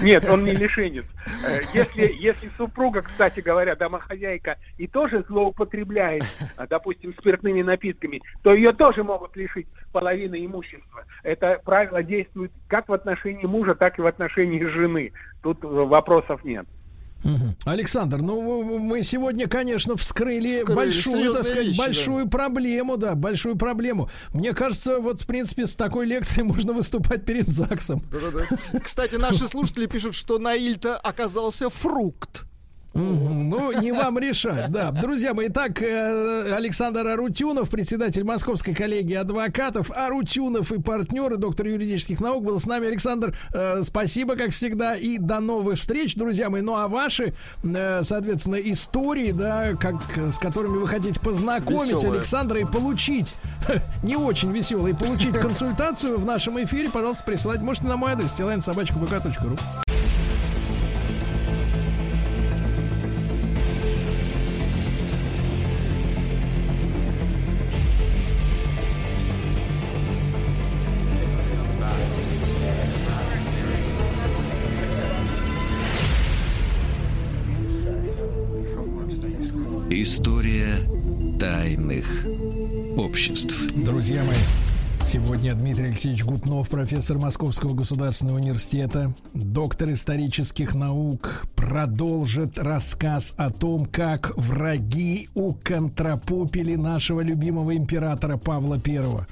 Нет, он не лишенец. Э, Если, если супруга, кстати говоря, домохозяйка, и тоже злоупотребляет, а, допустим, спиртными напитками, то ее тоже могут лишить половины имущества. Это правило действует как в отношении мужа, так и в отношении жены. Тут э, вопросов нет. Александр, ну мы сегодня, конечно, вскрыли, Вскрыли большую, так сказать, вещи, да. большую проблему, да, большую проблему. Мне кажется, вот в принципе с такой лекцией можно выступать перед ЗАГСом. Да-да-да. Кстати, наши слушатели пишут, что Наиль-то оказался фрукт. Ну, не вам решать, да. Друзья мои, итак, э, Александр Арутюнов, председатель Московской коллегии адвокатов, Арутюнов и партнеры, доктор юридических наук, был с нами. Александр, э, спасибо, как всегда, и до новых встреч, друзья мои. Ну, а ваши, э, соответственно, истории, да, как, с которыми вы хотите познакомить Веселые. Александра и получить, не очень веселые, получить консультацию в нашем эфире, пожалуйста, присылать можете на мой адрес, стилайн.собачка.ру. История тайных обществ. Друзья мои, сегодня Дмитрий Алексеевич Гутнов, профессор Московского государственного университета, доктор исторических наук, продолжит рассказ о том, как враги уконтропупили нашего любимого императора Павла I.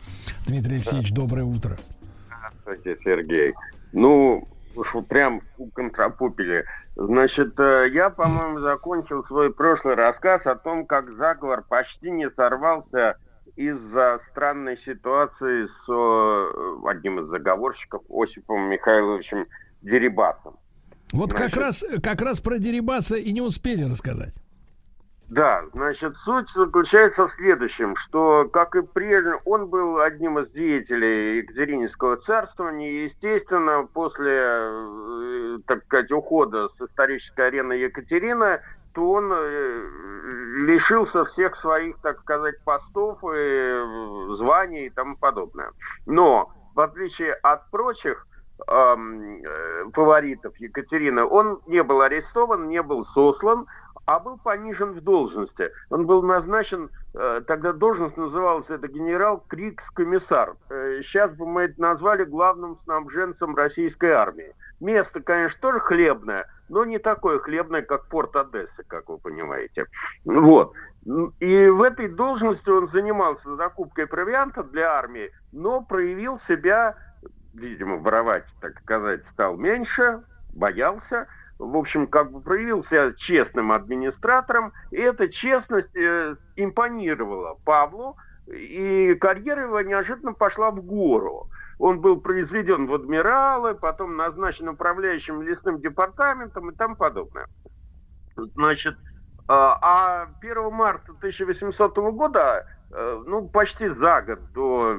Дмитрий Алексеевич, доброе утро. Здравствуйте, Сергей. Ну, уж вот прям контрапупили. Значит, э, я, по-моему, закончил свой прошлый рассказ о том, как заговор почти не сорвался из-за странной ситуации с э, одним из заговорщиков Осипом Михайловичем Дерибасом. Вот как Значит- раз, как раз про Дерибаса и не успели рассказать. Да, значит, суть заключается в следующем, что, как и прежде, он был одним из деятелей Екатерининского царствования, и, естественно, после, э, так сказать, ухода с исторической арены Екатерины, то он э, лишился всех своих, так сказать, постов и э, званий и тому подобное. Но, в отличие от прочих эм, фаворитов Екатерины, он не был арестован, не был сослан, а был понижен в должности. Он был назначен, э, тогда должность называлась это генерал Крикс-комиссар. Э, сейчас бы мы это назвали главным снабженцем российской армии. Место, конечно, тоже хлебное, но не такое хлебное, как порт Одессы, как вы понимаете. Вот. И в этой должности он занимался закупкой провианта для армии, но проявил себя, видимо, воровать, так сказать, стал меньше, боялся, в общем, как бы проявил себя честным администратором, и эта честность э, импонировала Павлу, и карьера его неожиданно пошла в гору. Он был произведен в адмиралы, потом назначен управляющим лесным департаментом и тому подобное. Значит, а а 1 марта 1800 года э, ну, почти за год до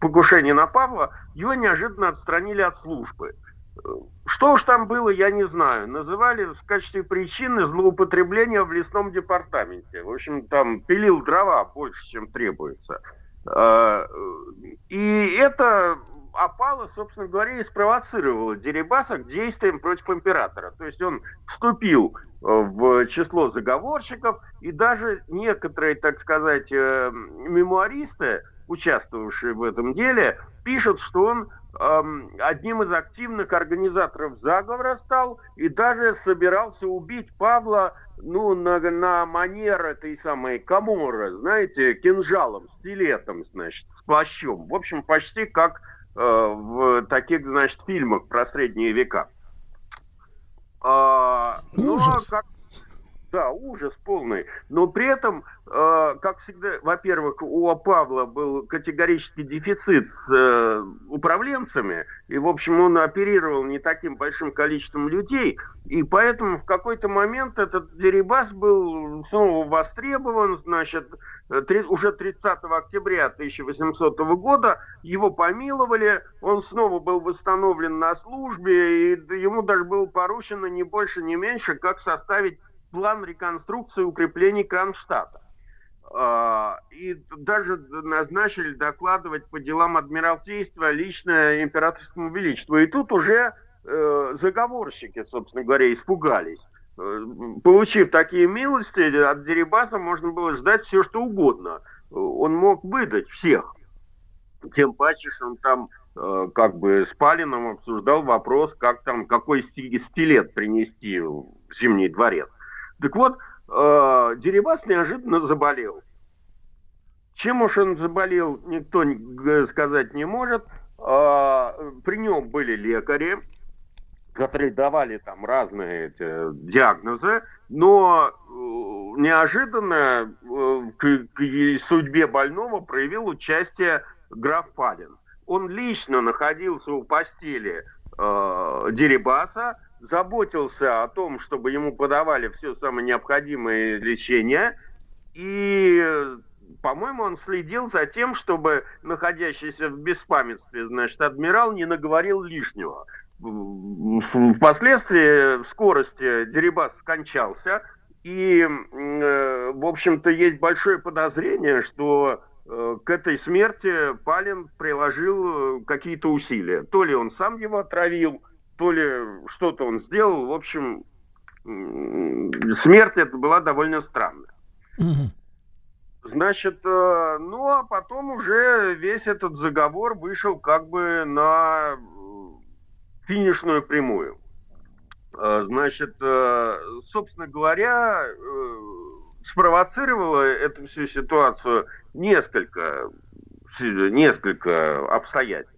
покушения на Павла, его неожиданно отстранили от службы. Что уж там было, я не знаю. Называли в качестве причины злоупотребления в лесном департаменте. В общем, там пилил дрова больше, чем требуется. Э, И это опало, собственно говоря, и спровоцировало Дерибаса к действиям против императора. То есть он вступил э, в число заговорщиков, и даже некоторые, так сказать, э, мемуаристы, участвовавшие в этом деле, пишут, что он одним из активных организаторов заговора стал и даже собирался убить Павла ну, на, на манер этой самой Каморы, знаете, кинжалом, стилетом, значит, с плащом. В общем, почти как э, в таких, значит, фильмах про средние века. А, ну, а как- да, ужас полный. Но при этом, э, как всегда, во-первых, у Павла был категорический дефицит с э, управленцами, и, в общем, он оперировал не таким большим количеством людей, и поэтому в какой-то момент этот Дерибас был снова востребован, значит, э, уже 30 октября 1800 года его помиловали, он снова был восстановлен на службе, и ему даже было поручено не больше, не меньше, как составить план реконструкции укреплений Кронштадта. А, И даже назначили докладывать по делам Адмиралтейства лично императорскому величеству. И тут уже э, заговорщики, собственно говоря, испугались. Э, Получив такие милости, от Дерибаса можно было ждать все, что угодно. Он мог выдать всех. Тем паче, что он там э, как бы с Палином обсуждал вопрос, как там, какой сти- стилет принести в Зимний дворец. Так вот, э, Дерибас неожиданно заболел. Чем уж он заболел, никто сказать не может. А, При нем были лекари, которые давали там разные эти диагнозы, но э, неожиданно э, к, к судьбе больного проявил участие граф Палин. Он лично находился у постели э, Дерибаса, заботился о том, чтобы ему подавали все самое необходимое лечение, и, по-моему, он следил за тем, чтобы находящийся в беспамятстве, значит, адмирал не наговорил лишнего. Впоследствии в скорости Дерибас скончался, и, э, в общем-то, есть большое подозрение, что э, к этой смерти Палин приложил э, какие-то усилия. То ли он сам его отравил, то ли что-то он сделал. В общем, смерть эта была довольно странная. Значит, э, ну а потом уже весь этот заговор вышел как бы на э, финишную прямую. Э, Значит, собственно говоря, спровоцировало эту всю ситуацию несколько, несколько обстоятельств.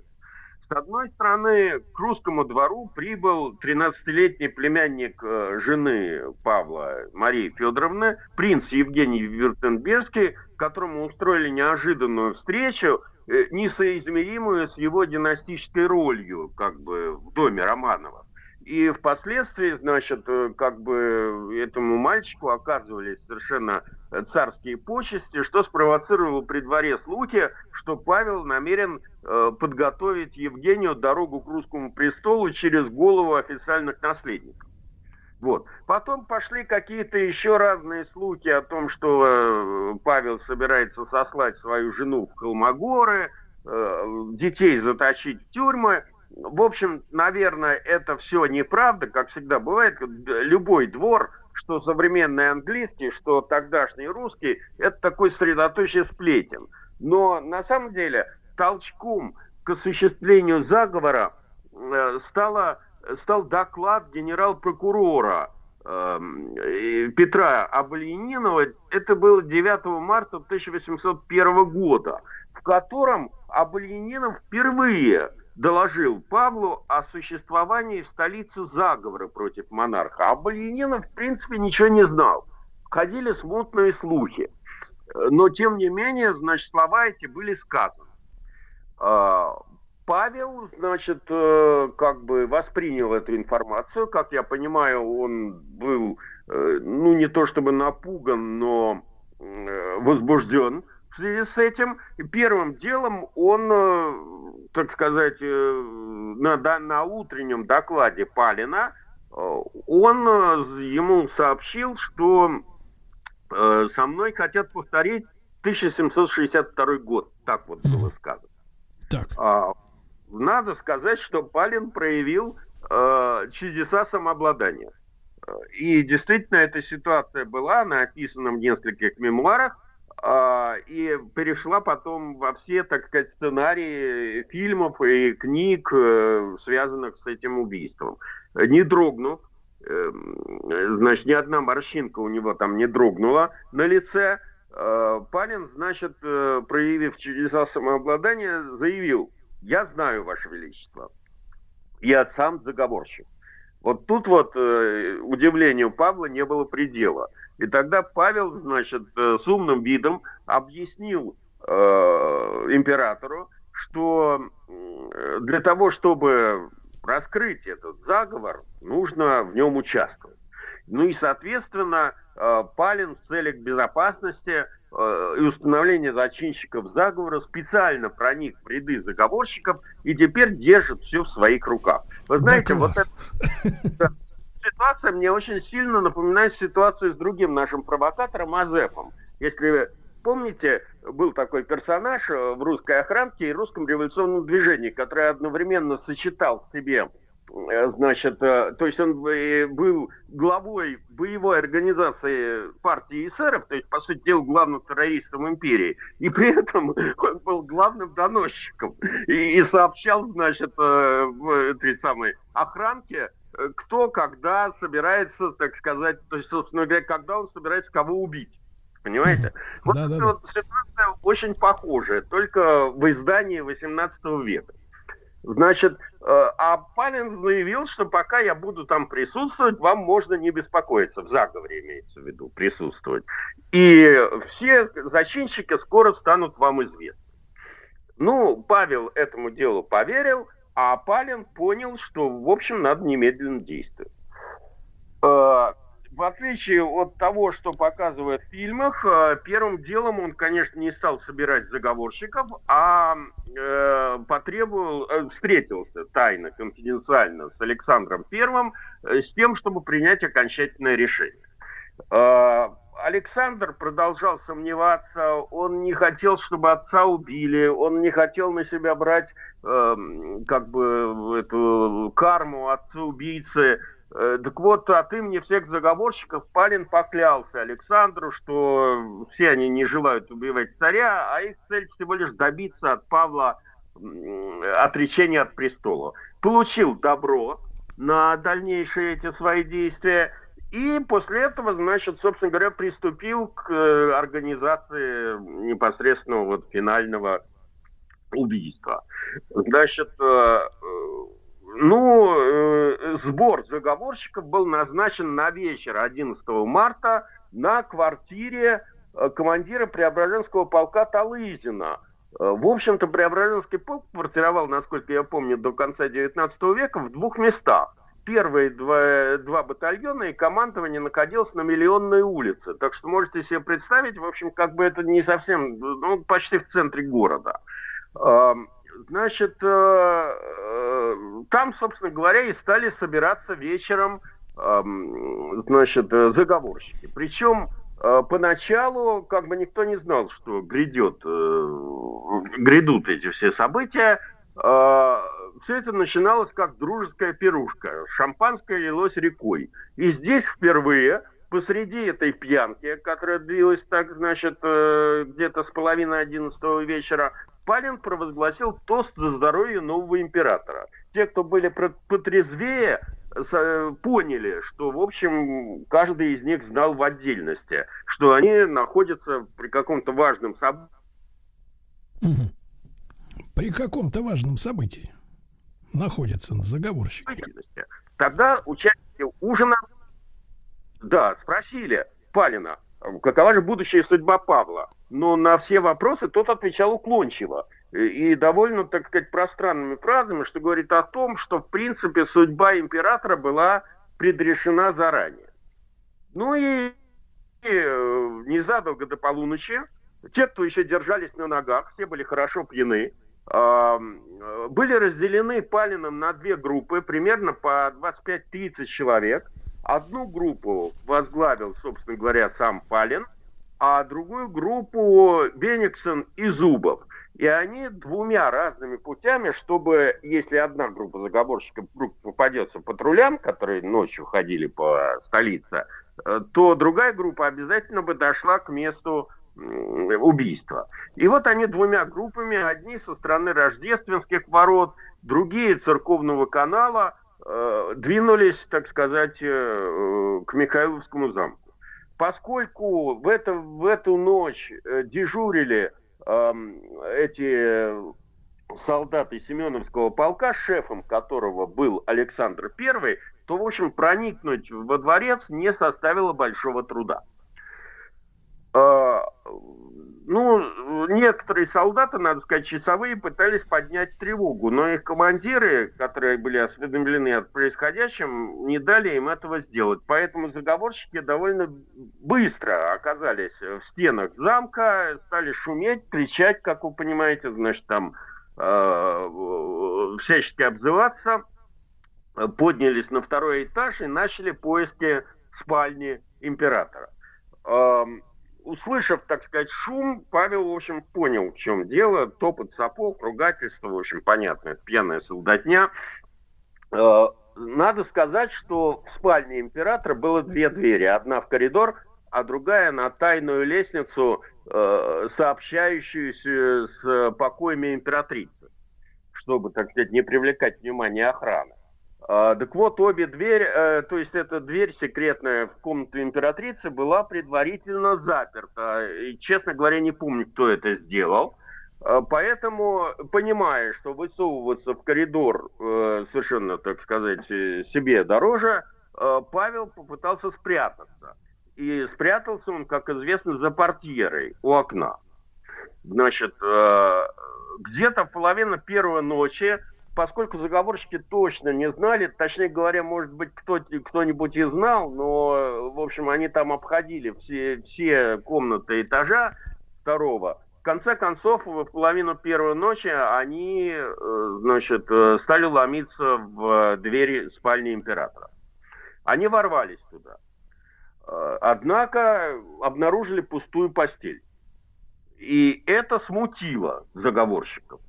С одной стороны, к русскому двору прибыл 13-летний племянник э, жены Павла Марии Федоровны, принц Евгений Вюртемберский, которому устроили неожиданную встречу, э, несоизмеримую с его династической ролью как бы в доме Романовых. И впоследствии, значит, э, как бы этому мальчику оказывались совершенно э, царские почести, что спровоцировало при дворе слухи, что Павел намерен э, подготовить Евгению дорогу к русскому престолу через голову официальных наследников. Вот. Потом пошли какие-то еще разные слухи о том, что Павел собирается сослать свою жену в Холмогоры, детей заточить в тюрьмы. В общем, наверное, это все неправда, как всегда бывает. Любой двор, что современный английский, что тогдашний русский, это такой средоточие сплетен. Но на самом деле толчком к осуществлению заговора э, стало, стал доклад генерал-прокурора э, Петра Абальянинова. Это было 9 марта 1801 года, в котором Абальянинов впервые доложил Павлу о существовании в столице заговора против монарха. А Бальянинов, в принципе, ничего не знал. Ходили смутные слухи. Но, тем не менее, значит, слова эти были сказаны. А, Павел, значит, э, как бы воспринял эту информацию. Как я понимаю, он был, э, ну, не то чтобы напуган, но э, возбужден в связи с этим. Первым делом он, э, так сказать, э, на, на утреннем докладе Палина, э, он ему сообщил, что со мной хотят повторить 1762 год. Так вот было сказано. Так. А, надо сказать, что Палин проявил чудеса самообладания. И действительно эта ситуация была, она описана в нескольких мемуарах, и перешла потом во все, так сказать, сценарии фильмов и книг, э, связанных с этим убийством. Не дрогнув, э, значит, ни одна морщинка у него там не дрогнула на лице, э, Палин, значит, э, проявив чудеса самообладания, заявил, я знаю, Ваше Величество, я сам заговорщик. Вот тут вот удивлению Павла не было предела. И тогда Павел, значит, э, с умным видом объяснил э, императору, что для того, чтобы раскрыть этот заговор, нужно в нем участвовать. Ну и, соответственно, э, Палин в целях безопасности э, и установления зачинщиков заговора специально проник в ряды заговорщиков и теперь держит все в своих руках. Вы знаете, вот класс. это ситуация мне очень сильно напоминает ситуацию с другим нашим провокатором Азефом. Если помните, был такой персонаж э, в русской охранке и русском революционном движении, который одновременно сочетал в себе э, Значит, э, то есть он был главой боевой организации партии эсеров, то есть, по сути дела, главным террористом империи, и при этом он был главным доносчиком и, и сообщал, значит, этой самой охранке, кто когда собирается, так сказать, то есть, собственно говоря, когда он собирается кого убить. Понимаете? Вот эта вот ситуация очень похожая, только в издании 18 века. Значит, э, а Палин заявил, что пока я буду там присутствовать, вам можно не беспокоиться. В заговоре имеется в виду присутствовать. И все зачинщики скоро станут вам известны. Ну, Павел этому делу поверил, а Палин понял, что, в общем, надо немедленно действовать. Э, В отличие от того, что показывают в фильмах, э, первым делом он, конечно, не стал собирать заговорщиков, а э, потребовал, встретился тайно, конфиденциально с Александром Первым с тем, чтобы принять окончательное решение. Э, Александр продолжал сомневаться, он не хотел, чтобы отца убили, он не хотел на себя брать э, как бы эту карму отца-убийцы. Э, Так вот, от имени всех заговорщиков Палин поклялся Александру, что все они не желают убивать царя, а их цель всего лишь добиться от Павла м, отречения от престола. Получил добро на дальнейшие эти свои действия, и после этого, значит, собственно говоря, приступил к э, организации непосредственного вот финального убийства. Значит, э, э, ну, сбор заговорщиков был назначен на вечер 11 марта на квартире командира Преображенского полка Талызина. В общем-то, Преображенский полк квартировал, насколько я помню, до конца 19 века в двух местах. Первые два, два батальона и командование находилось на Миллионной улице. Так что можете себе представить, в общем, как бы это не совсем, ну, почти в центре города. Значит, э, э, там, собственно говоря, и стали собираться вечером, значит, э, заговорщики. Причем поначалу как бы никто не знал, что грядет, грядут эти все события. Все это начиналось как дружеская пирушка. Шампанское лилось рекой. И здесь впервые посреди этой пьянки, которая длилась так, значит, э, где-то с половины одиннадцатого вечера, Палин провозгласил тост за здоровье нового императора. Те, кто были потрезвее, поняли, что, в общем, каждый из них знал в отдельности, что они находятся при каком-то важном событии. При каком-то важном событии находятся заговорщики. Тогда участники ужина, да, спросили Палина, какова же будущая судьба Павла. Но на все вопросы тот отвечал уклончиво. И и довольно, так сказать, пространными фразами, что говорит о том, что, в принципе, судьба императора была предрешена заранее. Ну и, э, незадолго до полуночи, те, кто еще держались на ногах, все были хорошо пьяны, были разделены Палиным на две группы, примерно по 25-30 человек. Одну группу возглавил, собственно говоря, сам Палин, а другую группу Бениксон и Зубов. И они двумя разными путями, чтобы, если одна группа заговорщиков вдруг попадется патрулям, которые ночью ходили по столице, э, то другая группа обязательно бы дошла к месту убийства. И вот они двумя группами, одни со стороны рождественских ворот, другие церковного канала, э, двинулись, так сказать, э, к Михайловскому замку. Поскольку в, это, в эту ночь э, дежурили э, эти солдаты Семеновского полка, шефом которого был Александр I, то, в общем, проникнуть во дворец не составило большого труда. А, ну, некоторые солдаты, надо сказать, часовые пытались поднять тревогу, но их командиры, которые были осведомлены о происходящем, не дали им этого сделать. Поэтому заговорщики довольно быстро оказались в стенах замка, стали шуметь, кричать, как вы понимаете, значит, там э, всячески обзываться, поднялись на второй этаж и начали поиски спальни императора услышав, так сказать, шум, Павел, в общем, понял, в чем дело. Топот сапог, ругательство, в общем, понятно, это пьяная солдатня. Э, надо сказать, что в спальне императора было две двери. Одна в коридор, а другая на тайную лестницу, э, сообщающуюся с покоями императрицы, чтобы, так сказать, не привлекать внимание охраны. А, так вот, обе двери, э, то есть эта дверь секретная в комнату императрицы была предварительно заперта. И, честно говоря, не помню, кто это сделал. А, поэтому, понимая, что высовываться в коридор э, совершенно, так сказать, э, себе дороже, Павел попытался спрятаться. И спрятался он, как известно, за портьерой у окна. Значит, где-то в половина первой ночи поскольку заговорщики точно не знали, точнее говоря, может быть, кто, кто-нибудь и знал, но, в общем, они там обходили все, все комнаты этажа второго. В конце концов, в половину первой ночи они, э, значит, э, стали ломиться в двери спальни императора. Они ворвались туда. Э, однако обнаружили пустую постель. И это смутило заговорщиков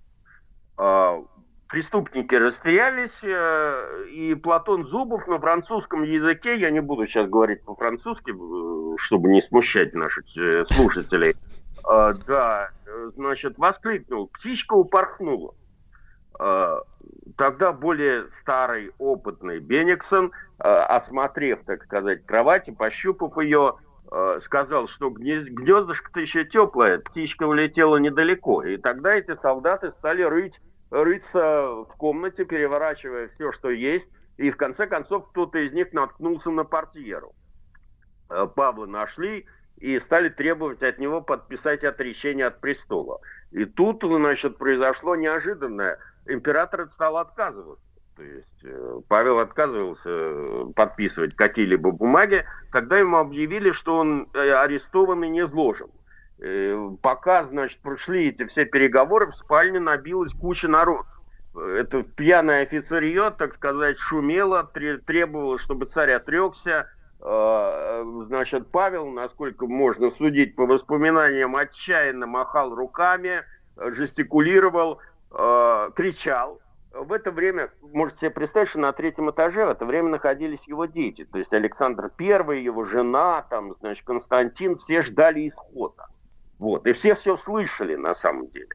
преступники расстрелялись, э, и Платон Зубов на французском языке, я не буду сейчас говорить по-французски, э, чтобы не смущать наших э, слушателей, да, значит, воскликнул, птичка упорхнула. Тогда более старый, опытный Бениксон, осмотрев, так сказать, кровать и пощупав ее, сказал, что гнездышко-то еще теплое, птичка улетела недалеко. И тогда эти солдаты стали рыть рыться в комнате, переворачивая все, что есть, и в конце концов кто-то из них наткнулся на портьеру. Э, Павла нашли и стали требовать от него подписать отречение от престола. И тут, значит, произошло неожиданное. Император стал отказываться. То есть э, Павел отказывался подписывать какие-либо бумаги, когда ему объявили, что он э, арестован и не изложен. Э, пока, значит, прошли эти все переговоры, в спальне набилась куча народа. Это пьяное офицерье, так сказать, шумело, требовало, чтобы царь отрекся. А, значит, Павел, насколько можно судить по воспоминаниям, отчаянно махал руками, жестикулировал, а, кричал. В это время, можете себе представить, что на третьем этаже в это время находились его дети. То есть Александр I, его жена, там, значит, Константин, все ждали исхода. Вот. И все все слышали на самом деле.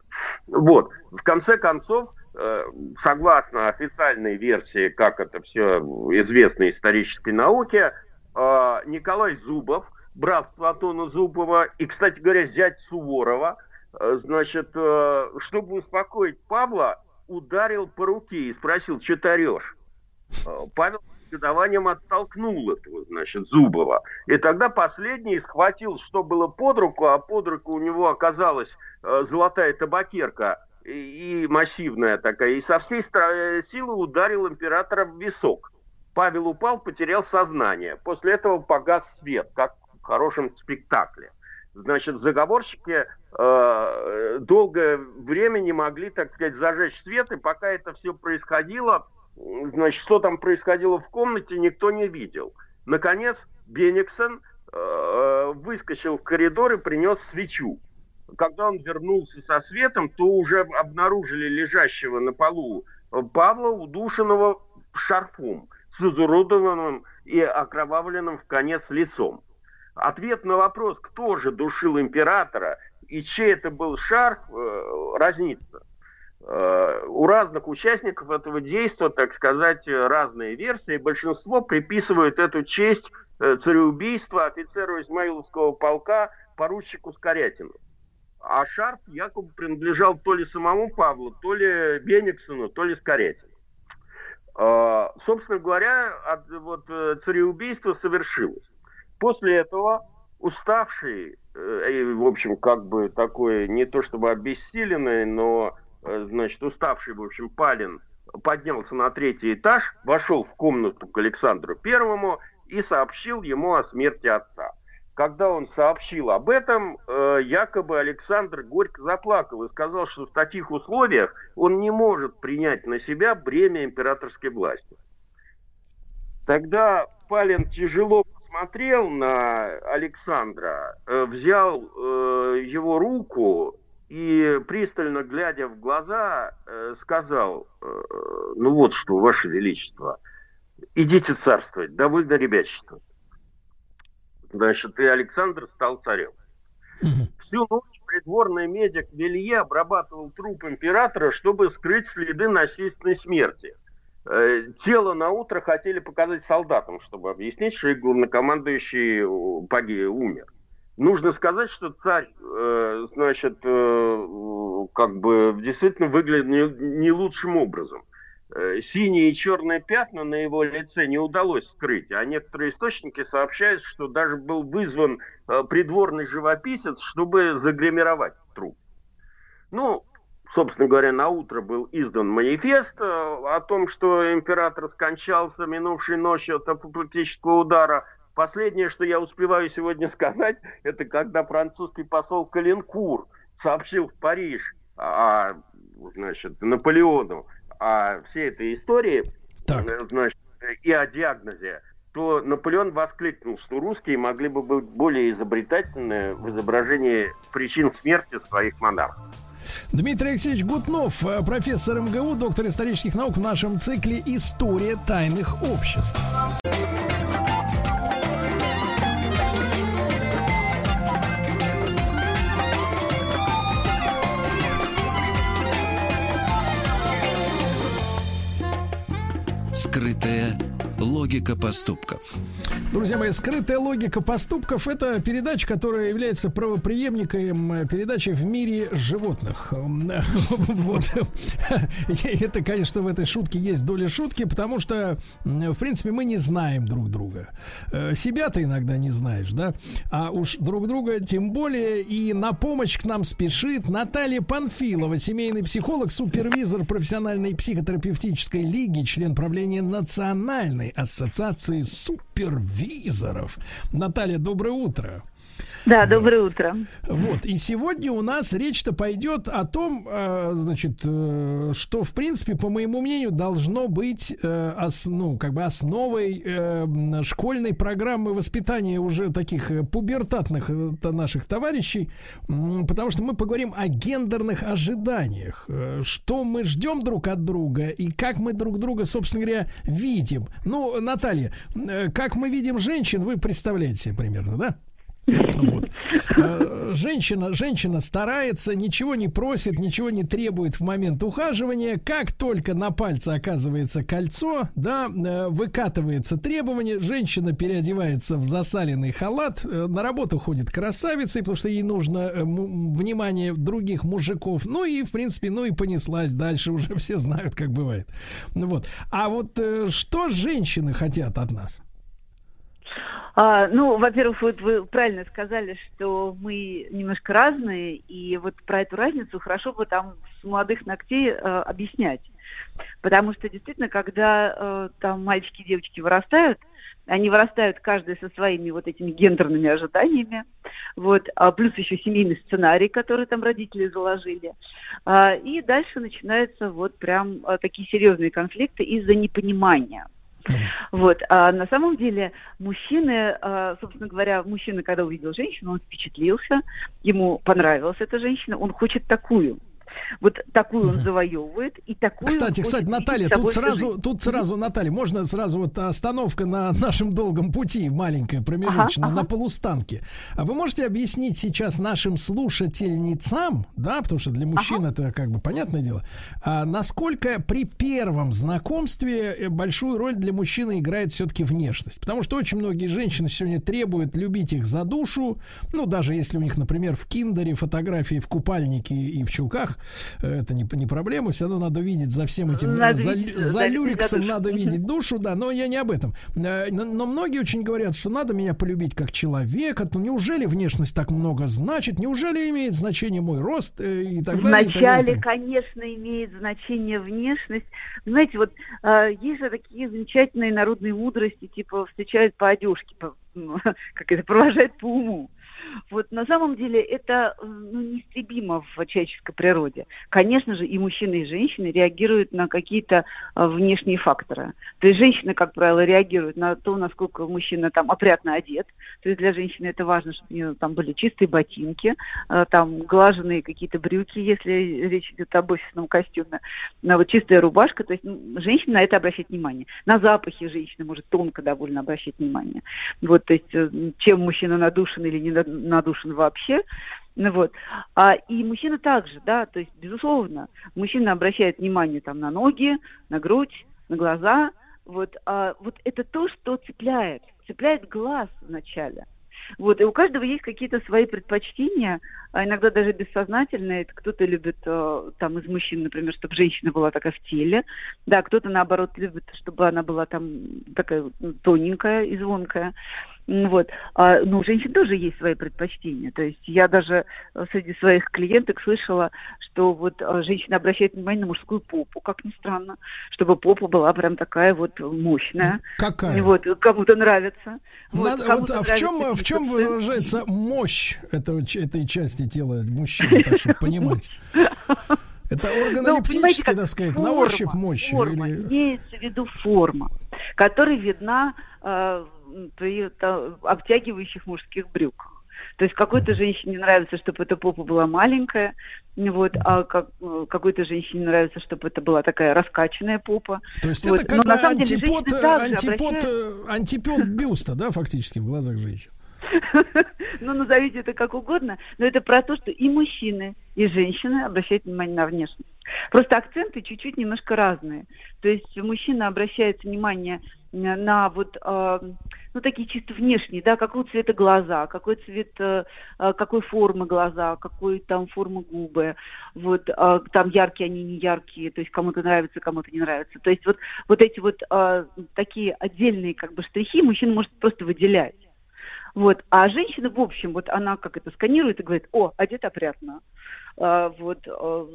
Вот. В конце концов, э, согласно официальной версии, как это все известно исторической науке, э, Николай Зубов, брат Платона Зубова и, кстати говоря, зять Суворова, э, значит, чтобы успокоить Павла, ударил по руке и спросил, что ты орешь? Павел негодованием оттолкнул этого, значит, Зубова. И тогда последний схватил, что было под руку, а под руку у него оказалась э, золотая табакерка и, и массивная такая, и со всей э, силы ударил императора в висок. Павел упал, потерял сознание. После этого погас свет, как хорошем спектакле. Значит, заговорщики э, долгое время не могли, так сказать, зажечь свет, и пока это все происходило, значит, что там происходило в комнате, никто не видел. Наконец, Бениксон э, выскочил в коридор и принес свечу. Когда он вернулся со светом, то уже обнаружили лежащего на полу Павла, удушенного шарфом, с изуродованным и окровавленным в конец лицом. Ответ на вопрос, кто же душил императора и чей это был шарф, э, разнится. Э, у разных участников этого действия, так сказать, разные версии. Большинство приписывают эту честь э, цареубийства офицеру Измаиловского полка поручику Скорятину. А шарф якобы принадлежал то ли самому Павлу, то ли Бениксону, то ли Скорятину. Э, собственно говоря, от, вот, цареубийство совершилось. После этого уставший, э, в общем, как бы такой, не то чтобы обессиленный, но значит, уставший, в общем, Палин поднялся на третий этаж, вошел в комнату к Александру Первому и сообщил ему о смерти отца. Когда он сообщил об этом, э, якобы Александр горько заплакал и сказал, что в таких условиях он не может принять на себя бремя императорской власти. Тогда Палин тяжело посмотрел на Александра, э, взял его руку и пристально глядя в глаза, э, сказал, э, ну вот что, Ваше Величество, идите царствовать, довольно ребячество. Значит, и Александр стал царем. Всю ночь придворный медик Вилье обрабатывал труп императора, чтобы скрыть следы насильственной смерти. Э, тело на утро хотели показать солдатам, чтобы объяснить, что их главнокомандующий погиб, умер. Нужно сказать, что царь, э, значит, э, как бы действительно выглядит не, не лучшим образом. Э, синие и черные пятна на его лице не удалось скрыть, а некоторые источники сообщают, что даже был вызван э, придворный живописец, чтобы загримировать труп. Ну, собственно говоря, на утро был издан манифест э, о том, что император скончался минувшей ночью от апоплектического удара – Последнее, что я успеваю сегодня сказать, это когда французский посол Калинкур сообщил в Париж о, значит, Наполеону о всей этой истории, так. Э, значит, и о диагнозе, то Наполеон воскликнул, что русские могли бы быть более изобретательны в изображении причин смерти своих монархов. Дмитрий Алексеевич Гутнов, э, профессор МГУ, доктор исторических наук в нашем цикле «История тайных обществ». Скрытая логика поступков. Друзья мои, скрытая логика поступков это передача, которая является правоприемником передачи в мире животных. Вот. Это, конечно, в этой шутке есть доля шутки, потому что, в принципе, мы не знаем друг друга. Э, себя ты иногда не знаешь, да? А уж друг друга тем более. И на помощь к нам спешит Наталья Панфилова, семейный психолог, супервизор профессиональной психотерапевтической лиги, член правления Национальной ассоциации супервизоров телевизоров. Наталья, доброе утро. Да, доброе утро. Вот, и сегодня у нас речь-то пойдет о том, э, значит, э, что, в принципе, по моему мнению, должно быть, э, ну, как бы основой школьной программы воспитания уже таких пубертатных наших товарищей, потому что мы поговорим о гендерных ожиданиях, что мы ждем друг от друга и как мы друг друга, собственно говоря, видим. Ну, Наталья, как мы видим женщин, вы представляете себе примерно, да? Вот. Э, женщина, женщина старается, ничего не просит, ничего не требует в момент ухаживания. Как только на пальце оказывается кольцо, да, э, выкатывается требование, женщина переодевается в засаленный халат, э, на работу ходит красавицей, потому что ей нужно внимание других мужиков. Ну и, в принципе, ну и понеслась дальше, уже все знают, как бывает. Вот. А вот что женщины хотят от нас? А, ну, во-первых, вот вы правильно сказали, что мы немножко разные, и вот про эту разницу хорошо бы там с молодых ногтей э, объяснять. Потому что действительно, когда э, там мальчики и девочки вырастают, они вырастают каждый со своими вот этими гендерными ожиданиями, вот, а плюс еще семейный сценарий, который там родители заложили, а, и дальше начинаются вот прям а, такие серьезные конфликты из-за непонимания. Вот. А на самом деле мужчины, а, собственно говоря, мужчина, когда увидел женщину, он впечатлился, ему понравилась эта женщина, он хочет такую. Вот такую он завоевывает и такую. Кстати, кстати, Наталья, тут сразу, тут сразу, Наталья, можно сразу вот остановка на нашем долгом пути, маленькая, промежуточная, Ага, на ага. полустанке. А вы можете объяснить сейчас нашим слушательницам, да, потому что для мужчин это как бы понятное дело, а насколько при первом знакомстве э, большую роль для мужчины играет все-таки внешность? Потому что очень многие женщины сегодня требуют любить их за душу, ну, даже если у них, например, в киндере фотографии в купальнике и в чулках, это не, не проблема, все равно надо видеть за всем этим, Надо за, видеть, за люриксом за надо видеть душу, да, но я не об этом. Э, Но, но многие очень говорят, что надо меня полюбить как человека. Ну, неужели внешность так много значит? Неужели имеет значение мой рост э, и так далее? и так Вначале, далее? конечно, имеет значение внешность. Знаете, вот э, есть же такие замечательные народные мудрости, типа встречают по одежке, по- ну, как это, провожают по уму. Вот на самом деле это э, ну, неистребимо в человеческой природе. Конечно же, и мужчины, и женщины реагируют на какие-то э, внешние факторы. То есть женщины, как правило, реагируют на то, насколько мужчина там опрятно одет. То есть для женщины это важно, чтобы у нее там были чистые ботинки, э, там глаженные какие-то брюки, если речь идет об офисном костюме, вот чистая рубашка. То есть ну, женщина на это обращает внимание. На запахи женщина может тонко довольно обращать внимание. Вот, то есть чем мужчина надушен или не на- надушен вообще. Ну вот. А, и мужчина также, да, то есть, безусловно, мужчина обращает внимание там на ноги, на грудь, на глаза. Вот, а, вот это то, что цепляет, цепляет глаз вначале. Вот, и у каждого есть какие-то свои предпочтения, а иногда даже бессознательные. Это кто-то любит э, там из мужчин, например, чтобы женщина была такая в теле, да, кто-то наоборот любит, чтобы она была там такая ну, тоненькая и звонкая. М, Вот. А, ну, у женщин тоже есть свои предпочтения. То есть я даже э, среди своих клиенток слышала, что вот э, женщина обращает внимание на мужскую попу, как ни странно, чтобы попа была прям такая вот мощная. Какая? И Вот, кому-то нравится. Вот, Надо- вот, кому-то а в чем, в чем выражается мощь этого, этой части тела мужчины, так чтобы понимать? Это Ну, органолептический, как так сказать, форма, на ощупь мощь. Форма, или- имеется в виду форма, которая видна э, при та- обтягивающих мужских брюках. То есть какой-то женщине нравится, чтобы эта попа была маленькая, вот, а как, э, какой-то женщине нравится, чтобы это была такая раскачанная попа. То есть Вот. это как бы антипод, женщины э, антипод, обращают- антипод бюста, да, фактически в глазах женщин. ну, назовите это как угодно, но это про то, что и мужчины, и женщины обращают внимание на внешность. Просто акценты чуть-чуть немножко разные. То есть мужчина обращает внимание на, вот, ну, такие чисто внешние, да, какого цвета глаза, какой цвет, э, э, какой формы глаза, какой там формы губы, вот, э, там яркие они, не яркие, то есть кому-то нравится, кому-то не нравится. То есть вот, вот эти вот э, такие отдельные как бы штрихи мужчина может просто выделять. Вот. А женщина, в общем, вот она как это сканирует и говорит, о, одет опрятно, а, вот, а,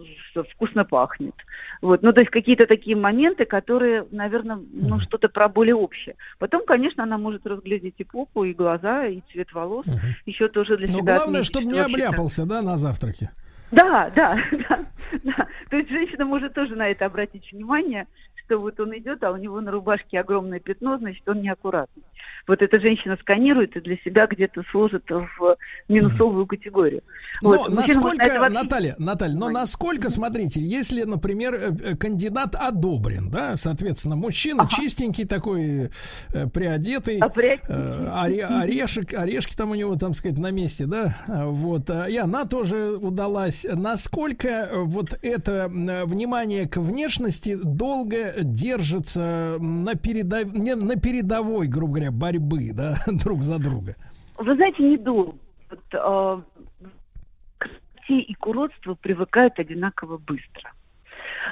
вкусно пахнет. Вот. Ну, то есть какие-то такие моменты, которые, наверное, ну, что-то про более общее. Потом, конечно, она может разглядеть и попу, и глаза, и цвет волос. Еще тоже для Но себя главное, отметить, чтобы что не обляпался, да, на завтраке. да, да, да, да. То есть женщина может тоже на это обратить внимание, что вот он идет, а у него на рубашке огромное пятно, значит, он неаккуратный. Вот эта женщина сканирует и для себя где-то сложит в минусовую категорию. Но Вот. Насколько, это вообще- Наталья, Наталья, но насколько, смотрите, если, например, э, э, кандидат одобрен, да, соответственно, мужчина чистенький такой, э, приодетый, э, оре- орешек, орешки там у него, там сказать, на месте, да, а, вот, а, и она тоже удалась. Насколько вот это внимание к внешности долго держится на, передов- не- на передовой, грубо говоря, борьбы, да, друг за друга? Вы знаете, недолго. Вот, э, и к уродству привыкают одинаково быстро.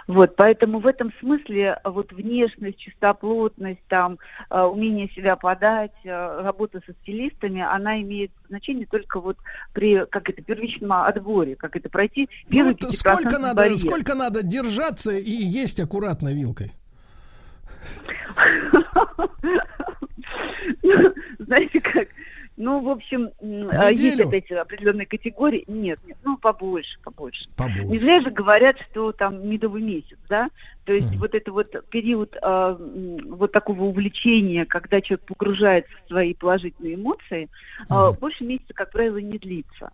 Вот, поэтому в этом смысле а, вот внешность, чистоплотность, там, а, умение себя подать, а, работа со стилистами, она имеет значение только вот при, как это, первичном отборе, как это пройти Ну, вот сколько надо, барьер. сколько надо держаться и есть аккуратно вилкой? Знаете как? Ну, в общем, а, есть Неделю? опять определенные категории. Нет, нет, ну, побольше, побольше. Побольше. Не зря же говорят, что там медовый месяц, да? То есть вот это вот период м, вот такого увлечения, когда человек погружается в свои положительные эмоции, а, больше месяца, как правило, не длится.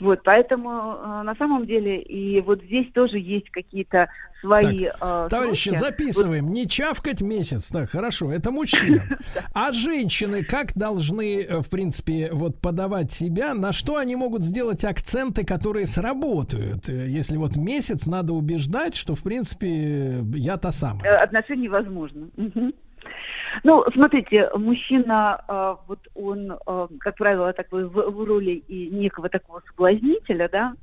Вот, поэтому э, на самом деле и вот здесь тоже есть какие-то свои э, Товарищи, сроки. записываем. Не чавкать месяц. Так, хорошо, это мужчина. А женщины как должны, э, в принципе, вот подавать себя? На что они могут сделать акценты, которые сработают? Э, Если вот месяц надо убеждать, что, в принципе, я та самая. Э, отношений невозможно. Ну, смотрите, мужчина, э, вот он, э, как правило, такой в, в роли и некого такого соблазнителя, да,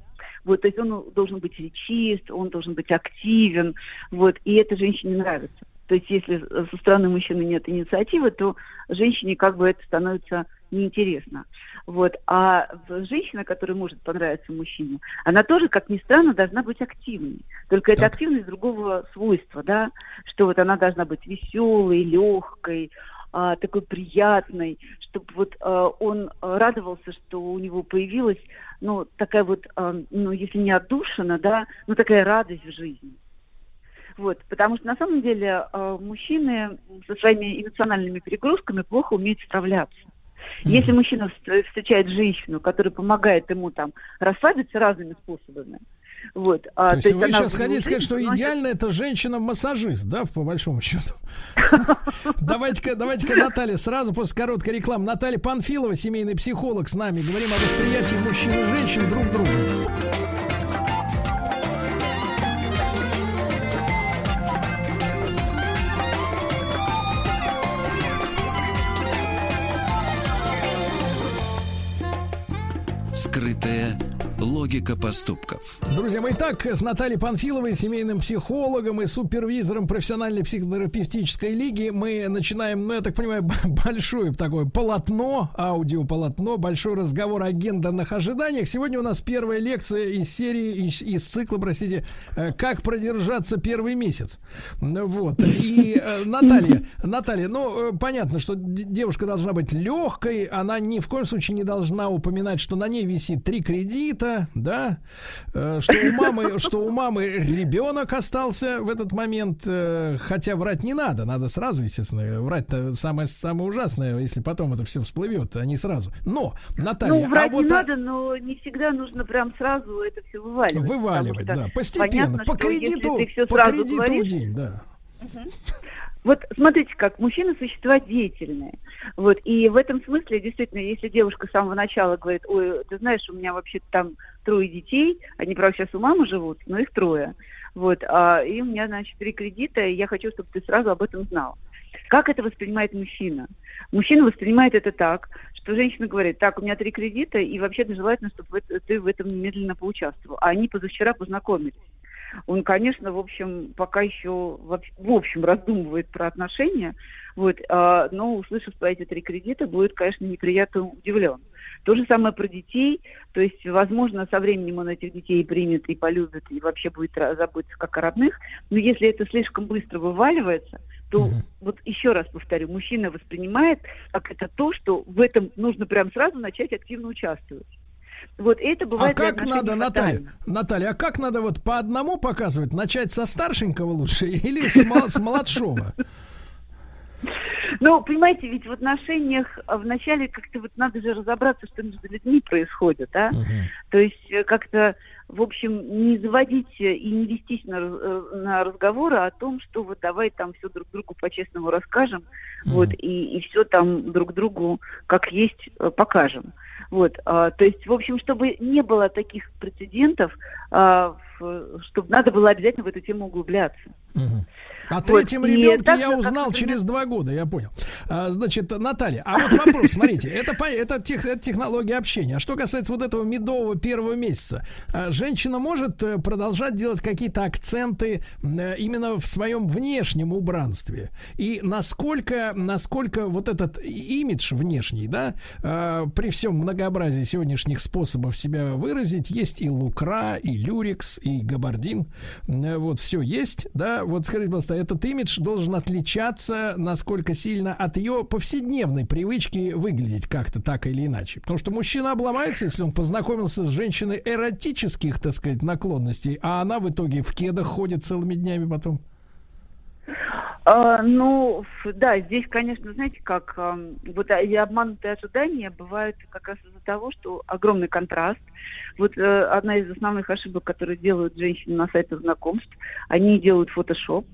вот, то есть он должен быть речист, он должен быть активен, вот, и это женщине нравится. То есть если со стороны мужчины нет инициативы, то женщине как бы это становится неинтересно. Вот. А женщина, которая может понравиться мужчине, она тоже, как ни странно, должна быть активной. Только это активность другого свойства, да, что вот она должна быть веселой, легкой, а, такой приятной, чтобы вот а, он радовался, что у него появилась, ну, такая вот, а, ну, если не отдушина, да, ну, такая радость в жизни. Вот, потому что на самом деле э, мужчины со своими эмоциональными перегрузками плохо умеют справляться. Если мужчина вст- встречает женщину, которая помогает ему там расслабиться разными способами, вот, а, То есть вы она сейчас хотите сказать, что вносит- идеально это женщина-массажист, да, по большому счету? Давайте-ка, давайте-ка, Наталья, сразу после короткой рекламы. Наталья Панфилова, семейный психолог с нами. Говорим о восприятии мужчин и женщин друг друга. Скрытая логика поступков. Друзья мои, так, с Натальей Панфиловой, семейным психологом и супервизором профессиональной психотерапевтической лиги мы начинаем, ну, я так понимаю, большое такое полотно, аудиополотно, большой разговор о гендерных ожиданиях. Сегодня у нас первая лекция из серии, из, из цикла, простите, э, «Как продержаться первый месяц». Ну, Вот. И э, Наталья, Наталья, ну, э, понятно, что девушка должна быть легкой, она ни в коем случае не должна упоминать, что на ней висит три кредита, да, Э, что у мамы, что у мамы ребенок остался в этот момент, э, хотя врать не надо, надо сразу, естественно, врать-то самое, самое ужасное, если потом это все всплывет, а не сразу. Но, Наталья, ну, врать а вот не надо, но не всегда нужно прям сразу это все вываливать. Вываливать, да, постепенно, понятно, по кредиту, по кредиту в говоришь, день, да. Вот смотрите, как мужчины существа деятельные. Вот, и в этом смысле, действительно, если девушка с самого начала говорит, ой, ты знаешь, у меня вообще там трое детей, они, правда, сейчас у мамы живут, но их трое. Вот, а, и у меня, значит, три кредита, и я хочу, чтобы ты сразу об этом знал. Как это воспринимает мужчина? Мужчина воспринимает это так, что женщина говорит, так, у меня три кредита, и вообще-то желательно, чтобы ты в этом немедленно поучаствовал. А они позавчера познакомились. Он, конечно, в общем, пока еще в, об- в общем раздумывает про отношения, вот, а, но услышав про эти три кредита, будет, конечно, неприятно удивлен. То же самое про детей, то есть, возможно, со временем он этих детей примет и полюбит, и вообще будет заботиться как о родных, но если это слишком быстро вываливается, то, вот еще раз повторю, мужчина воспринимает как это то, что в этом нужно прям сразу начать активно участвовать. Вот это А бывает для как надо, фатально. Наталья, Наталья, а как надо вот по одному показывать? Начать со старшенького лучше или с, с младшего? Ну, понимаете, ведь в отношениях а, вначале как-то вот надо же разобраться, что между людьми происходит, да? То есть э, как-то, в общем, не заводить э, и не вестись на, э, на разговоры о том, что вот давай там все друг другу по-честному расскажем, вот, и, и все там друг другу как есть э, покажем. Вот, а, то есть, в общем, чтобы не было таких прецедентов, а, в- чтобы надо было обязательно в эту тему углубляться. О Вот, третьем и ребенке так я как, узнал например, через два года, я понял. А, значит, Наталья, а вот вопрос, смотрите, это, это, тех- это технология общения. А что касается вот этого медового первого месяца, а, женщина может э, продолжать делать какие-то акценты э, именно в своем внешнем убранстве? И насколько, насколько вот этот имидж внешний, да, э, при всем многообразии сегодняшних способов себя выразить, есть и лукра, и люрикс, и габардин, Э, вот все есть, да, вот скажите, пожалуйста, этот имидж должен отличаться насколько сильно от ее повседневной привычки выглядеть как-то так или иначе, потому что мужчина обломается, если он познакомился с женщиной эротических, так сказать, наклонностей, а она в итоге в кедах ходит целыми днями потом. А, ну, да, здесь, конечно, знаете, как ам, вот а, и обманутые ожидания бывают как раз из-за того, что огромный контраст. Вот э, одна из основных ошибок, которые делают женщины на сайтах знакомств, они делают фотошоп.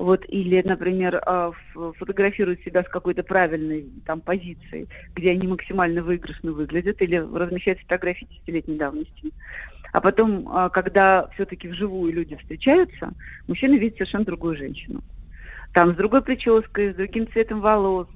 Вот, или, например, а, фотографируют себя с какой-то правильной там позицией, где они максимально выигрышно выглядят, или размещают фотографии десятилетней давности. А потом, а, когда все-таки вживую люди встречаются, мужчина видит совершенно другую женщину там с другой прической, с другим цветом волос,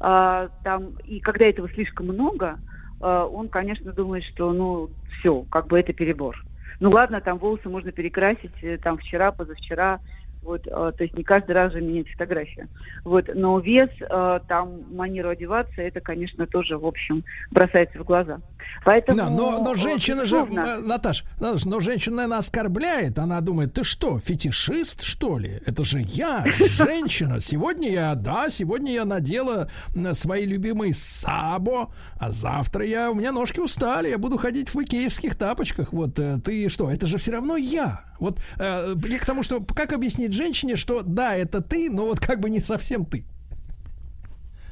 а, там и когда этого слишком много, он, конечно, думает, что ну все, как бы это перебор. Ну ладно, там волосы можно перекрасить, э, там вчера, позавчера, вот, а, то есть не каждый раз же менять фотографию. Вот, но вес, а, там манеру одеваться, это, конечно, тоже, в общем, бросается в глаза. Поэтому. Да, но, но женщина же, э, Наташ, Наташ, но женщина, наверное, оскорбляет. Она думает, ты что, фетишист, что ли? Это же я, женщина. Сегодня я, да, сегодня я надела свои любимые сабо, а завтра я, у меня ножки устали, я буду ходить в икеевских тапочках. Вот э, ты что, это же все равно я. Вот э, к тому, что как объяснить женщине, что да, это ты, но вот как бы не совсем ты.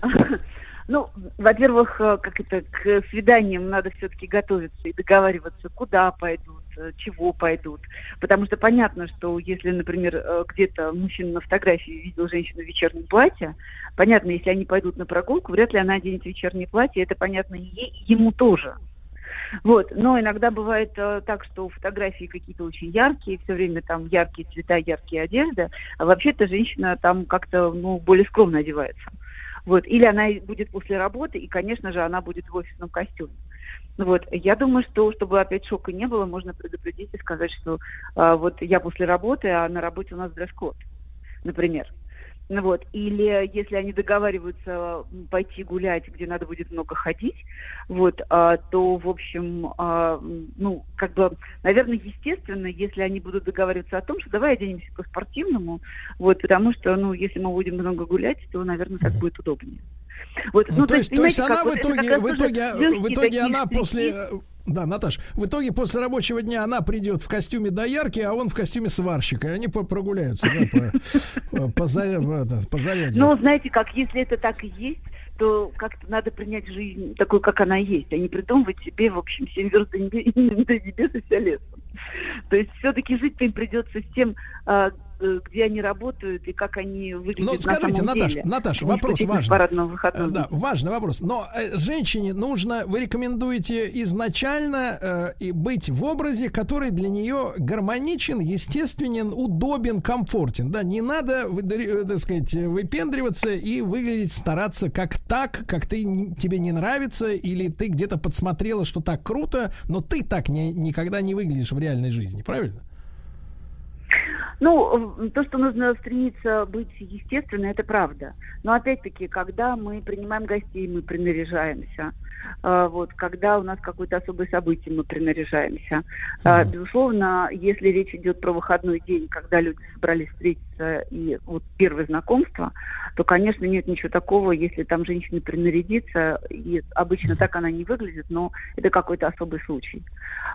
Ну, во-первых, э, как это, к свиданиям надо все-таки готовиться и договариваться, куда пойдут, э, чего пойдут. Потому что понятно, что если, например, э, где-то мужчина на фотографии видел женщину в вечернем платье, понятно, если они пойдут на прогулку, вряд ли она оденет вечернее платье, это понятно и ей, ему тоже. Вот, но иногда бывает э, так, что фотографии какие-то очень яркие, все время там яркие цвета, яркие одежды, а вообще-то женщина там как-то, ну, более скромно одевается. Вот. Или она будет после работы, и, конечно же, она будет в офисном костюме. Вот. Я думаю, что, чтобы опять шока не было, можно предупредить и сказать, что а, вот я после работы, а на работе у нас дресс-код, например. Ну вот. Или если они договариваются пойти гулять, где надо будет много ходить, вот, а, то, в общем, а, ну, как бы, наверное, естественно, если они будут договариваться о том, что давай оденемся по-спортивному, вот, потому что, ну, если мы будем много гулять, то, наверное, так будет удобнее. Вот, Ну, то, есть, то есть она в итоге, в итоге, в итоге она штрихи. после, э, да, Наташ, в итоге после рабочего дня она придет в костюме доярки, а он в костюме сварщика, и они прогуляются, да, по, по заряде. Ну, знаете, как если это так и есть, то как-то надо принять жизнь такой, как она есть, а не придумывать себе, в общем, семь верст до небе- до небес и вся лесом. То есть все-таки жить им придется с тем, а, э, где они работают и как они выглядят Ну, на скажите, самом Наташ, деле. Наташ, Не вопрос важный. Э, Да, важный вопрос. Но э, женщине нужно, вы рекомендуете изначально э, и быть в образе, который для нее гармоничен, естественен, удобен, комфортен. Да, не надо, э, так сказать, выпендриваться и выглядеть, стараться как так, как ты тебе не нравится, или ты где-то подсмотрела, что так круто, но ты так не, никогда не выглядишь в реальной жизни, правильно? Ну, то, что нужно стремиться быть естественно, это правда. Но опять-таки, когда мы принимаем гостей, мы принаряжаемся. Э, Вот, когда у нас какое-то особое событие, мы принаряжаемся. Э, Безусловно, если речь идет про выходной день, когда люди собрались встретиться и вот первое знакомство, то, конечно, нет ничего такого, если там женщина принарядится, и обычно так она не выглядит, но это какой-то особый случай.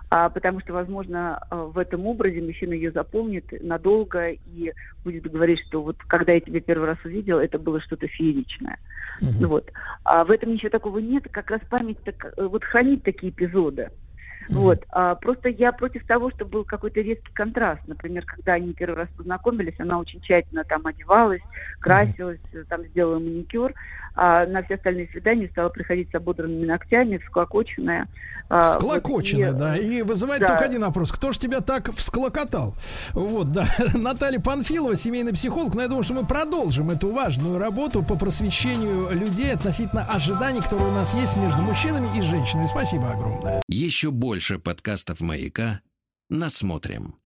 А, потому что, возможно, э, в этом образе мужчина ее запомнит надолго и будет говорить, что вот когда я тебя первый раз увидел, это было что-то фееричное. Вот. А в этом ничего такого нет, как раз память так, э, вот хранит такие эпизоды. Вот. А, просто я против того, чтобы был какой-то резкий контраст. Например, когда они первый раз познакомились, она очень тщательно там одевалась, красилась, там сделала маникюр, а на все остальные свидания стала приходить с ободранными ногтями, всклокоченная. А, Всклокоченная, вот, и- да. И вызывает Да. только один вопрос. Кто ж тебя так всклокотал? Вот, да. Наталья Панфилова, семейный психолог. Но я думаю, что мы продолжим эту важную работу по просвещению людей относительно ожиданий, которые у нас есть между мужчинами и женщинами. Спасибо огромное. Еще больше подкастов «Маяка» насмотрим.